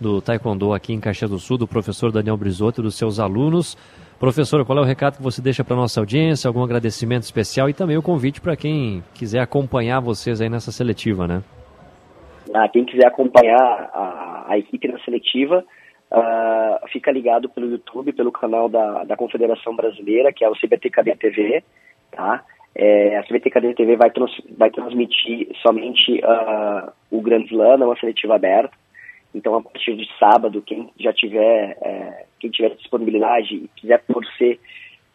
do Taekwondo aqui em Caxias do Sul, do professor Daniel Brizoto e dos seus alunos. Professor, qual é o recado que você deixa para nossa audiência? Algum agradecimento especial e também o convite para quem quiser acompanhar vocês aí nessa seletiva, né? Ah, quem quiser acompanhar a, a equipe na seletiva, uh, fica ligado pelo YouTube, pelo canal da, da Confederação Brasileira, que é o CBTKD TV, tá? É, a CBT TV vai, trans, vai transmitir somente uh, o Grand Slam, não a seletiva aberta. Então, a partir de sábado, quem já tiver, é, quem tiver disponibilidade e quiser torcer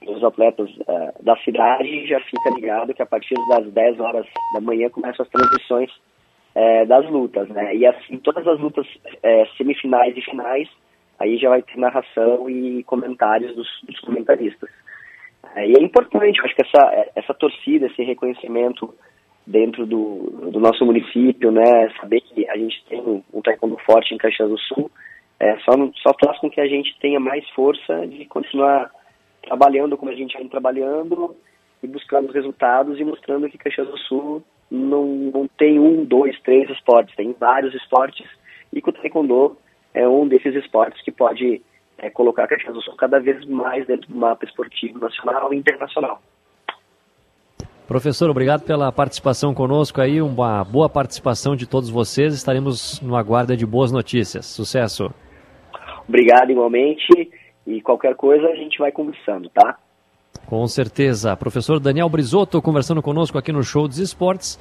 os atletas uh, da cidade, já fica ligado que a partir das 10 horas da manhã começam as transmissões é, das lutas, né? E assim, todas as lutas é, semifinais e finais, aí já vai ter narração e comentários dos, dos comentaristas. É, e é importante, eu acho que essa, essa torcida, esse reconhecimento dentro do, do nosso município, né, saber que a gente tem um taekwondo forte em Caxias do Sul, é, só, só faz com que a gente tenha mais força de continuar trabalhando como a gente vem trabalhando e buscando os resultados e mostrando que Caxias do Sul não, não tem um, dois, três esportes, tem vários esportes e que o taekwondo é um desses esportes que pode é, colocar a Caxias do Sul cada vez mais dentro do mapa esportivo nacional e internacional. Professor, obrigado pela participação conosco aí, uma boa participação de todos vocês. Estaremos no aguardo de boas notícias. Sucesso! Obrigado igualmente e qualquer coisa a gente vai conversando, tá? Com certeza. Professor Daniel Brisotto conversando conosco aqui no Show dos Esportes.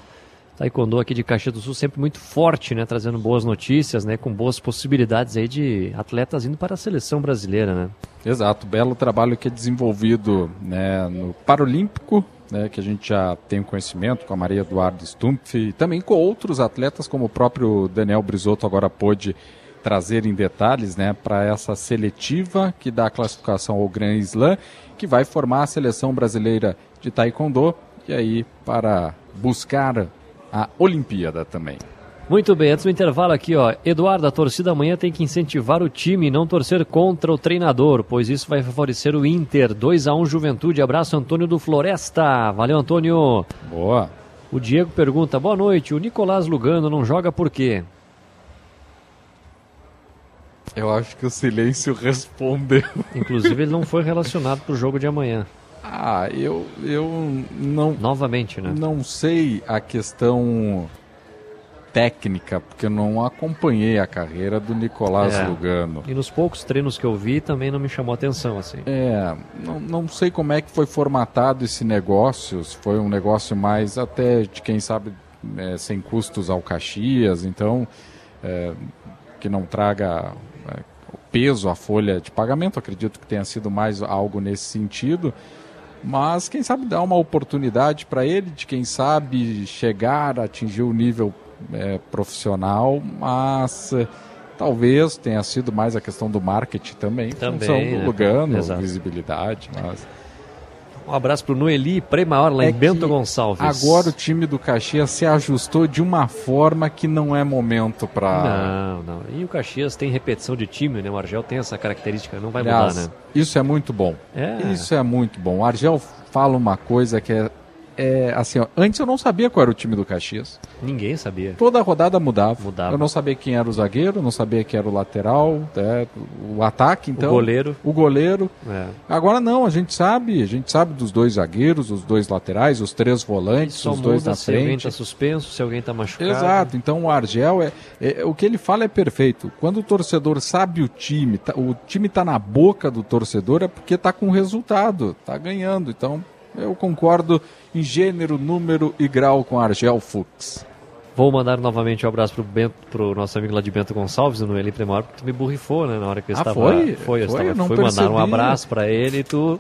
Taekwondo aqui de Caxias do Sul sempre muito forte, né? Trazendo boas notícias, né? Com boas possibilidades aí de atletas indo para a seleção brasileira, né? Exato, belo trabalho que é desenvolvido né, no Paralímpico, né, que a gente já tem conhecimento com a Maria Eduardo Stumpf e também com outros atletas, como o próprio Daniel Brisotto agora pôde trazer em detalhes né, para essa seletiva que dá a classificação ao Grand Slam, que vai formar a seleção brasileira de Taekwondo e aí para buscar a Olimpíada também. Muito bem, antes do intervalo aqui, ó. Eduardo, a torcida amanhã tem que incentivar o time e não torcer contra o treinador, pois isso vai favorecer o Inter. 2 a 1 Juventude. Abraço, Antônio do Floresta. Valeu, Antônio. Boa. O Diego pergunta: boa noite, o Nicolás Lugano não joga por quê? Eu acho que o silêncio respondeu. Inclusive, ele não foi relacionado para o jogo de amanhã. Ah, eu, eu não. Novamente, né? Não sei a questão técnica, porque eu não acompanhei a carreira do Nicolás É. Lugano. E nos poucos treinos que eu vi também não me chamou atenção, assim. É, não, não sei como é que foi formatado esse negócio, se foi um negócio mais até de quem sabe é, sem custos ao Caxias, então é, que não traga é, o peso à folha de pagamento, acredito que tenha sido mais algo nesse sentido. Mas quem sabe dar uma oportunidade para ele, de quem sabe chegar a atingir o nível é, profissional, mas é, talvez tenha sido mais a questão do marketing também, Também, função do né? Lugano, Exato. visibilidade. Mas... Um abraço pro Noeli Premaior lá É em Bento Gonçalves. Agora o time do Caxias se ajustou de uma forma que não é momento para. Não, não. E o Caxias tem repetição de time, né? O Argel tem essa característica, não vai Aliás, mudar, né? Isso é muito bom. É. Isso é muito bom. O Argel fala uma coisa que é, é assim, ó, antes eu não sabia qual era o time do Caxias. Ninguém sabia. Toda rodada mudava. Mudava. Eu não sabia quem era o zagueiro, não sabia quem era o lateral, né, o ataque, então. goleiro. O goleiro. É. Agora não, a gente sabe, a gente sabe dos dois zagueiros, os dois laterais, os três volantes, os dois na se alguém frente. tá suspenso, se alguém tá machucado. Exato, então o Argel é, é- o que ele fala é perfeito. Quando o torcedor sabe o time, tá- o time tá na boca do torcedor é porque tá com resultado, tá ganhando. Então eu concordo em gênero, número e grau com Argel Fux. Vou mandar novamente um abraço pro, Bento, pro nosso amigo lá de Bento Gonçalves, o Noeli Premaior, porque tu me borrifou, né? Na hora que eu Ah, estava. foi? Foi, eu Foi? estava, Eu não fui mandar um percebi. abraço pra ele e tu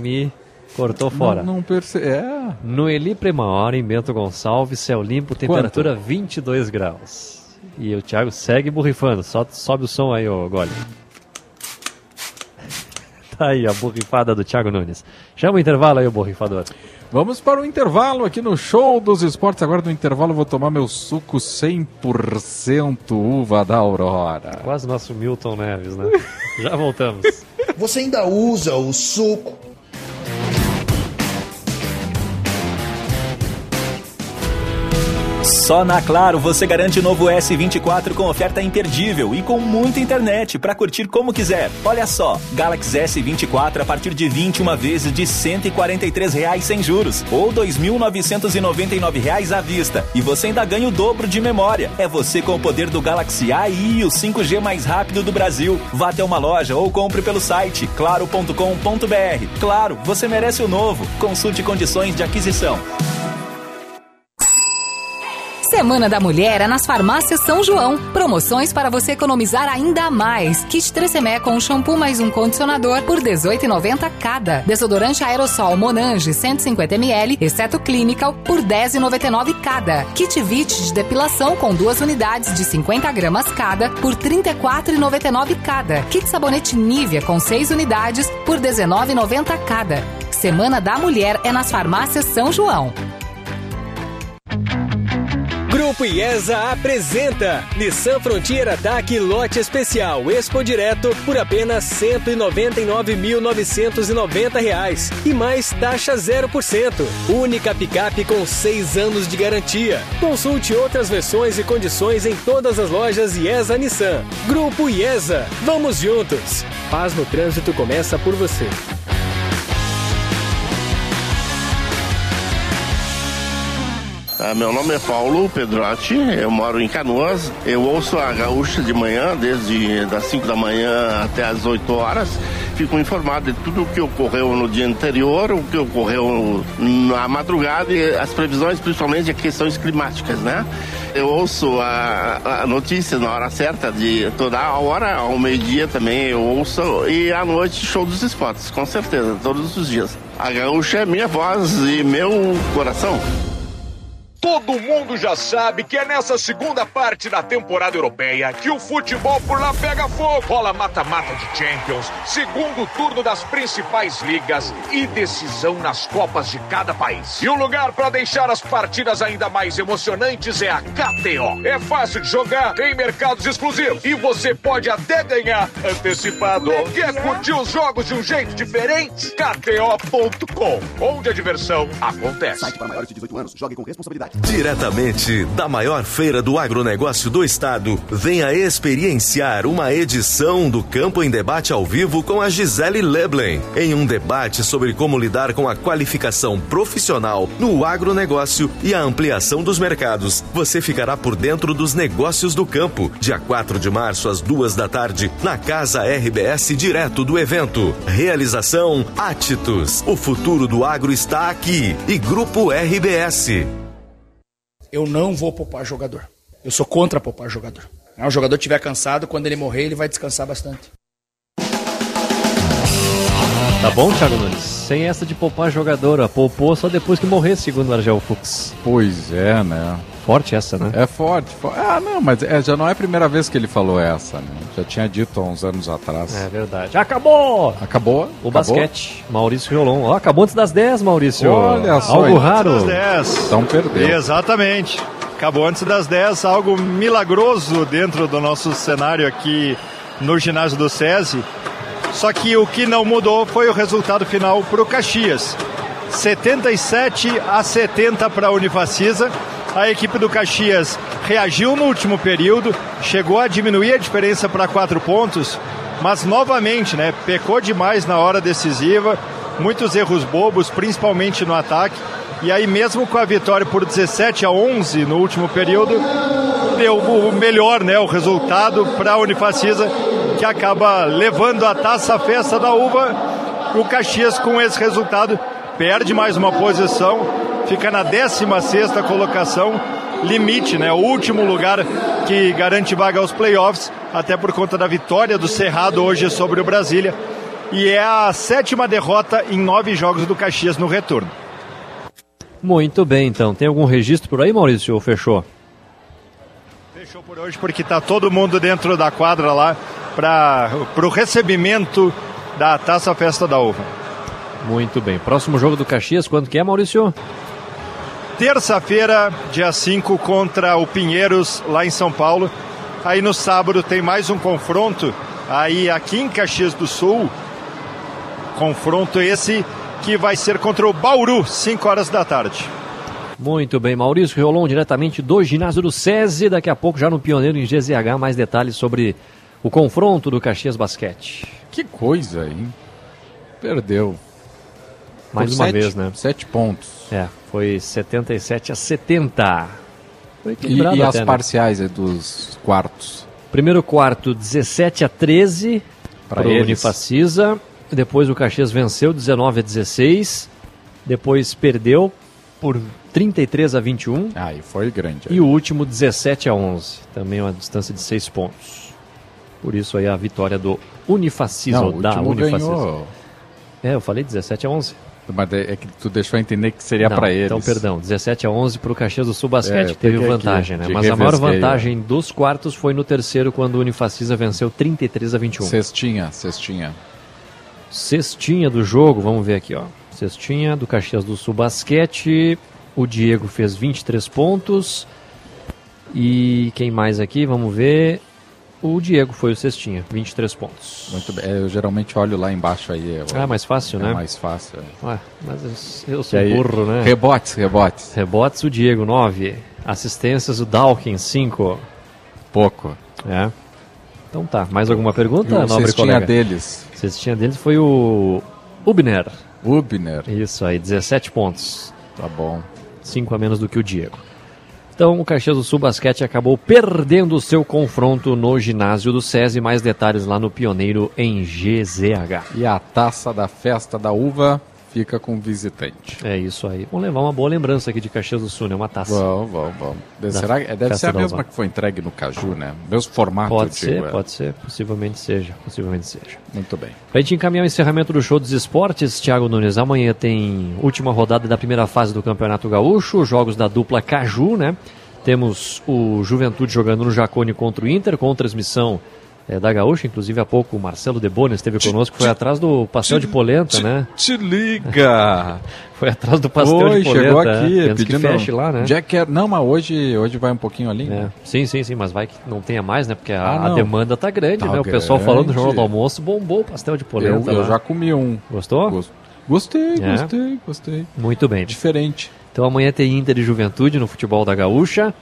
me cortou fora. Não, não perce... É. Noeli Premaior, em Bento Gonçalves, céu limpo, temperatura 22 graus. E o Thiago segue borrifando, só sobe o som aí, ô Gole. Tá aí a borrifada do Thiago Nunes. Chama o intervalo aí, o borrifador. Vamos para o intervalo aqui no Show dos Esportes. Agora no intervalo eu vou tomar meu suco 100% uva da Aurora. Quase nosso Milton Neves, né? Já voltamos. Você ainda usa o suco? Só na Claro você garante o novo S24 com oferta imperdível e com muita internet para curtir como quiser. Olha só, Galaxy S24 a partir de 21 vezes de 143 reais sem juros ou 2.999 reais à vista. E você ainda ganha o dobro de memória. É você com o poder do Galaxy AI e o 5G mais rápido do Brasil. Vá até uma loja ou compre pelo site claro.com.br. Claro, você merece o novo. Consulte condições de aquisição. Semana da Mulher é nas farmácias São João. Promoções para você economizar ainda mais. Kit Tresemmé com shampoo mais um condicionador por R$ 18,90 cada. Desodorante aerossol Monange 150ml, exceto Clinical, por R$ 10,99 cada. Kit Vit de depilação com duas unidades de 50 gramas cada por R$ 34,99 cada. Kit sabonete Nivea com seis unidades por R$ 19,90 cada. Semana da Mulher é nas farmácias São João. Grupo IESA apresenta Nissan Frontier Ataque Lote Especial Expo Direto por apenas 199.990 reais e mais taxa 0%. Única picape com 6 anos de garantia. Consulte outras versões e condições em todas as lojas IESA Nissan. Grupo IESA, vamos juntos. Paz no trânsito começa por você. Ah, meu nome é Paulo Pedrotti, eu moro em Canoas. Eu ouço a Gaúcha de manhã, desde das 5 da manhã até as 8 horas. Fico informado de tudo o que ocorreu no dia anterior, o que ocorreu na madrugada e as previsões, principalmente de questões climáticas, né? Eu ouço a, a notícia na hora certa, de toda a hora, ao meio-dia também eu ouço, e à noite show dos esportes, com certeza, todos os dias. A Gaúcha é minha voz e meu coração. Todo mundo já sabe que é nessa segunda parte da temporada europeia que o futebol por lá pega fogo. Rola mata-mata de Champions, segundo turno das principais ligas e decisão nas Copas de cada país. E o lugar para deixar as partidas ainda mais emocionantes é a KTO. É fácil de jogar, tem mercados exclusivos e você pode até ganhar antecipado. Quer curtir os jogos de um jeito diferente? KTO.com, onde a diversão acontece. Site para maiores de 18 anos, jogue com responsabilidade. Diretamente da maior feira do agronegócio do estado, venha experienciar uma edição do Campo em Debate ao vivo com a Gisele Leblen, em um debate sobre como lidar com a qualificação profissional no agronegócio e a ampliação dos mercados. Você ficará por dentro dos negócios do campo, dia 4 de março, às duas da tarde, na Casa RBS, direto do evento. Realização Atitus. O futuro do agro está aqui. E Grupo RBS eu não vou poupar jogador. Eu sou contra poupar jogador. Se o jogador estiver cansado, quando ele morrer, ele vai descansar bastante. Tá bom, Thiago Nunes? Sem essa de poupar jogador, ó. poupou só depois que morrer, segundo o Argel Fux. Pois é, né? Forte essa, né? É forte. forte. Ah, não, mas é, já não é a primeira vez que ele falou essa, né? Já tinha dito há uns anos atrás. É verdade. Acabou! Acabou? O acabou? basquete. Maurício Rolon. Ó, acabou antes das 10, Maurício. Olha só. Algo raro. Antes das 10. Então perdeu. Exatamente. Acabou antes das 10, algo milagroso dentro do nosso cenário aqui no ginásio do SESI. Só que o que não mudou foi o resultado final para o Caxias. 77 a 70 para a Unifacisa. A equipe do Caxias reagiu no último período, chegou a diminuir a diferença para quatro pontos, mas novamente, né, pecou demais na hora decisiva, muitos erros bobos, principalmente no ataque. E aí, mesmo com a vitória por 17 a 11 no último período, deu o melhor, né, o resultado para a Unifacisa, que acaba levando a taça à festa da uva. O Caxias, com esse resultado, perde mais uma posição, fica na 16 colocação, limite, né, o último lugar que garante vaga aos playoffs, até por conta da vitória do Cerrado hoje sobre o Brasília. E é a sétima derrota em nove jogos do Caxias no retorno. Muito bem, então. Tem algum registro por aí, Maurício, ou fechou? Fechou por hoje porque está todo mundo dentro da quadra lá para o recebimento da Taça Festa da Uva. Muito bem. Próximo jogo do Caxias, quando que é, Maurício? Terça-feira, dia 5, contra o Pinheiros, lá em São Paulo. Aí no sábado tem mais um confronto, aí aqui em Caxias do Sul. Confronto esse que vai ser contra o Bauru, 5 horas da tarde. Muito bem, Maurício Riolon, diretamente do ginásio do SESI. Daqui a pouco, já no Pioneiro em GZH, mais detalhes sobre o confronto do Caxias Basquete. Que coisa, hein? Perdeu. Mais Por uma sete, vez, né? Sete pontos. É, foi 77 a 70. Foi E, equilibrado e as até, né? parciais é, dos quartos? Primeiro quarto, 17 a 13 Pra para o. Unifacisa. Depois o Caxias venceu 19 a 16. Depois perdeu por 33 a 21. Aí foi grande. E o último 17 a 11. Também uma distância de 6 pontos. Por isso aí a vitória do Unifacisa, Não, ou o da último Unifacisa. ganhou. É, eu falei 17 a 11. Mas é é que tu deixou entender que seria pra eles. Então, perdão, 17 a 11 para o Caxias do Sul Basquete, É, teve vantagem, aqui, né? Mas a maior vantagem dos quartos foi no terceiro, quando o Unifacisa venceu 33 a 21. Cestinha, cestinha. Cestinha do jogo, vamos ver aqui, ó. Cestinha do Caxias do Sul Basquete. O Diego fez 23 pontos. E quem mais aqui? Vamos ver. O Diego foi o Cestinha, 23 pontos. Muito bem. É, Eu geralmente olho lá embaixo aí. eu- Ah, mais fácil, é né? mais fácil. é. Ué, mas eu, sou aí, burro, né? Rebotes, rebotes. Rebotes, o Diego, 9. Assistências, o Dawkins, 5. Pouco. É. Então tá, mais alguma pergunta, E o nobre colega? deles? Cestinha deles foi o Ubner. Ubner. Isso aí, 17 pontos. Tá bom. 5 a menos do que o Diego. Então, o Caxias do Sul Basquete acabou perdendo o seu confronto no ginásio do SESI. Mais detalhes lá no Pioneiro em GZH. E a taça da festa da uva fica com o visitante. É isso aí. Vamos levar uma boa lembrança aqui de Caxias do Sul, né? Uma taça. Vamos, vamos, vamos. Deve, Da será, deve ser a mesma que foi entregue no Caju, né? Mesmo formato, Pode ser, digo, é. pode ser. Possivelmente seja. Possivelmente seja. Muito bem. Pra gente encaminhar o encerramento do show dos esportes, Thiago Nunes, amanhã tem última rodada da primeira fase do Campeonato Gaúcho, jogos da dupla Caju, né? Temos o Juventude jogando no Jacone contra o Inter, com transmissão eh, da Gaúcha, inclusive há pouco o Marcelo Debones esteve conosco, foi atrás do pastel de polenta, né? Te liga! Foi atrás do pastel Oi, de polenta. chegou é. aqui, que pedindo... feche lá, né? Jack quer- Não, mas hoje, hoje vai um pouquinho ali. É, sim, sim, sim, mas vai que não tenha mais, né? Porque a, Ah, a demanda tá grande, Tá né? O pessoal grande. falando no Jornal do Almoço bombou o pastel de polenta. Eu, eu já comi um. Gostou? Gos- Gostei, É? gostei, gostei. Muito bem. Diferente. Então amanhã tem Inter e Juventude no futebol da Gaúcha.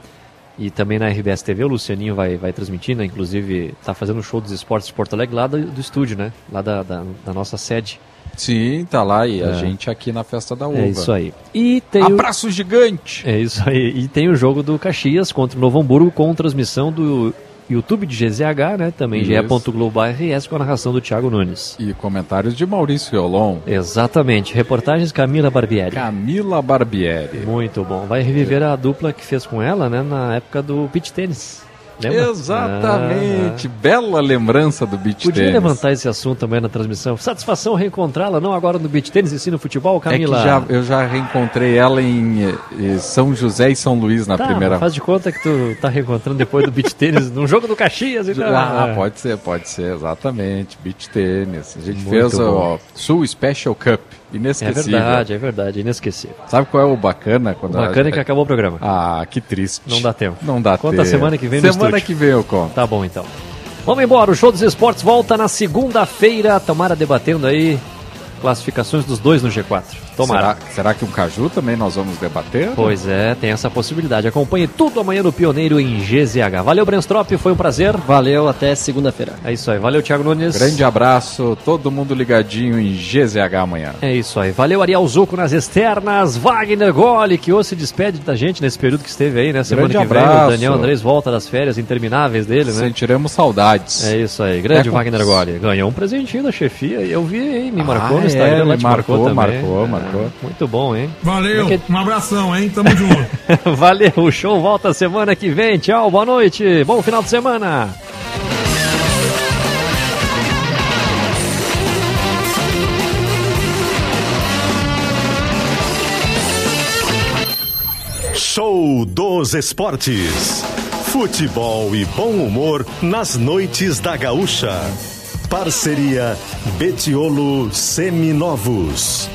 E também na RBS TV, o Lucianinho vai, vai transmitir, né? Inclusive, tá fazendo o show dos esportes de Porto Alegre lá do, do estúdio, né? Lá da, da, da nossa sede. Sim, tá lá. E a É. gente aqui na festa da uva. É isso aí. E tem o- Abraço gigante! É isso aí. E tem o jogo do Caxias contra o Novo Hamburgo com transmissão do YouTube de GZH, né? Também ge.globo.rs com a narração do Thiago Nunes. E comentários de Maurício Yolon. Exatamente. Reportagens Camila Barbieri. Camila Barbieri. Muito bom. Vai reviver a dupla que fez com ela, né? Na época do beach tênis. Lembra? Exatamente. Bela lembrança do beach Podia tênis. levantar esse assunto também na transmissão. Satisfação reencontrá-la, não agora no beach tênis e sim no futebol, Camila. É já, eu já reencontrei ela em eh, São José e São Luís na Tá, primeira. faz de conta que tu tá reencontrando depois do beach tênis num jogo do Caxias e tal. Ah, É. pode ser, pode ser, exatamente. Beach tênis. A gente Muito fez o bom. ó, Sul Special Cup. É Inesquecível. verdade, é verdade, inesquecível. Sabe qual é o bacana? Quando O bacana é que acabou o programa. Ah, que triste. Não dá tempo. Não dá Conta tempo. semana que vem no Semana que vem eu conto. Tá bom então. Vamos embora, o Show dos Esportes volta na segunda-feira. Tomara debatendo aí classificações dos dois no G4. Tomara. Será, será que um caju também nós vamos debater? Pois é, tem essa possibilidade. Acompanhe tudo amanhã no Pioneiro em GZH. Valeu, Brenstrop, foi um prazer. Valeu, até segunda-feira. É isso aí, valeu, Thiago Nunes. Grande abraço, todo mundo ligadinho em GZH amanhã. É isso aí. Valeu, Ariel Zuco nas externas. Wagner Goli, que hoje se despede da gente nesse período que esteve aí, né? Semana Grande que vem, abraço. o Daniel Andrés volta das férias intermináveis dele, né? Sentiremos saudades. É isso aí. Grande É com- Wagner Goli. Ganhou um presentinho da chefia. e Eu vi, hein? Me marcou Ah, no Instagram, é, lá me te marcou, marcou, também. marcou, É, marcou. Muito bom, hein? Valeu, é que um abração, hein? Tamo junto. Valeu, o show volta semana que vem. Tchau, boa noite. Bom final de semana. Show dos Esportes. Futebol e bom humor nas noites da Gaúcha. Parceria Betiolo Seminovos.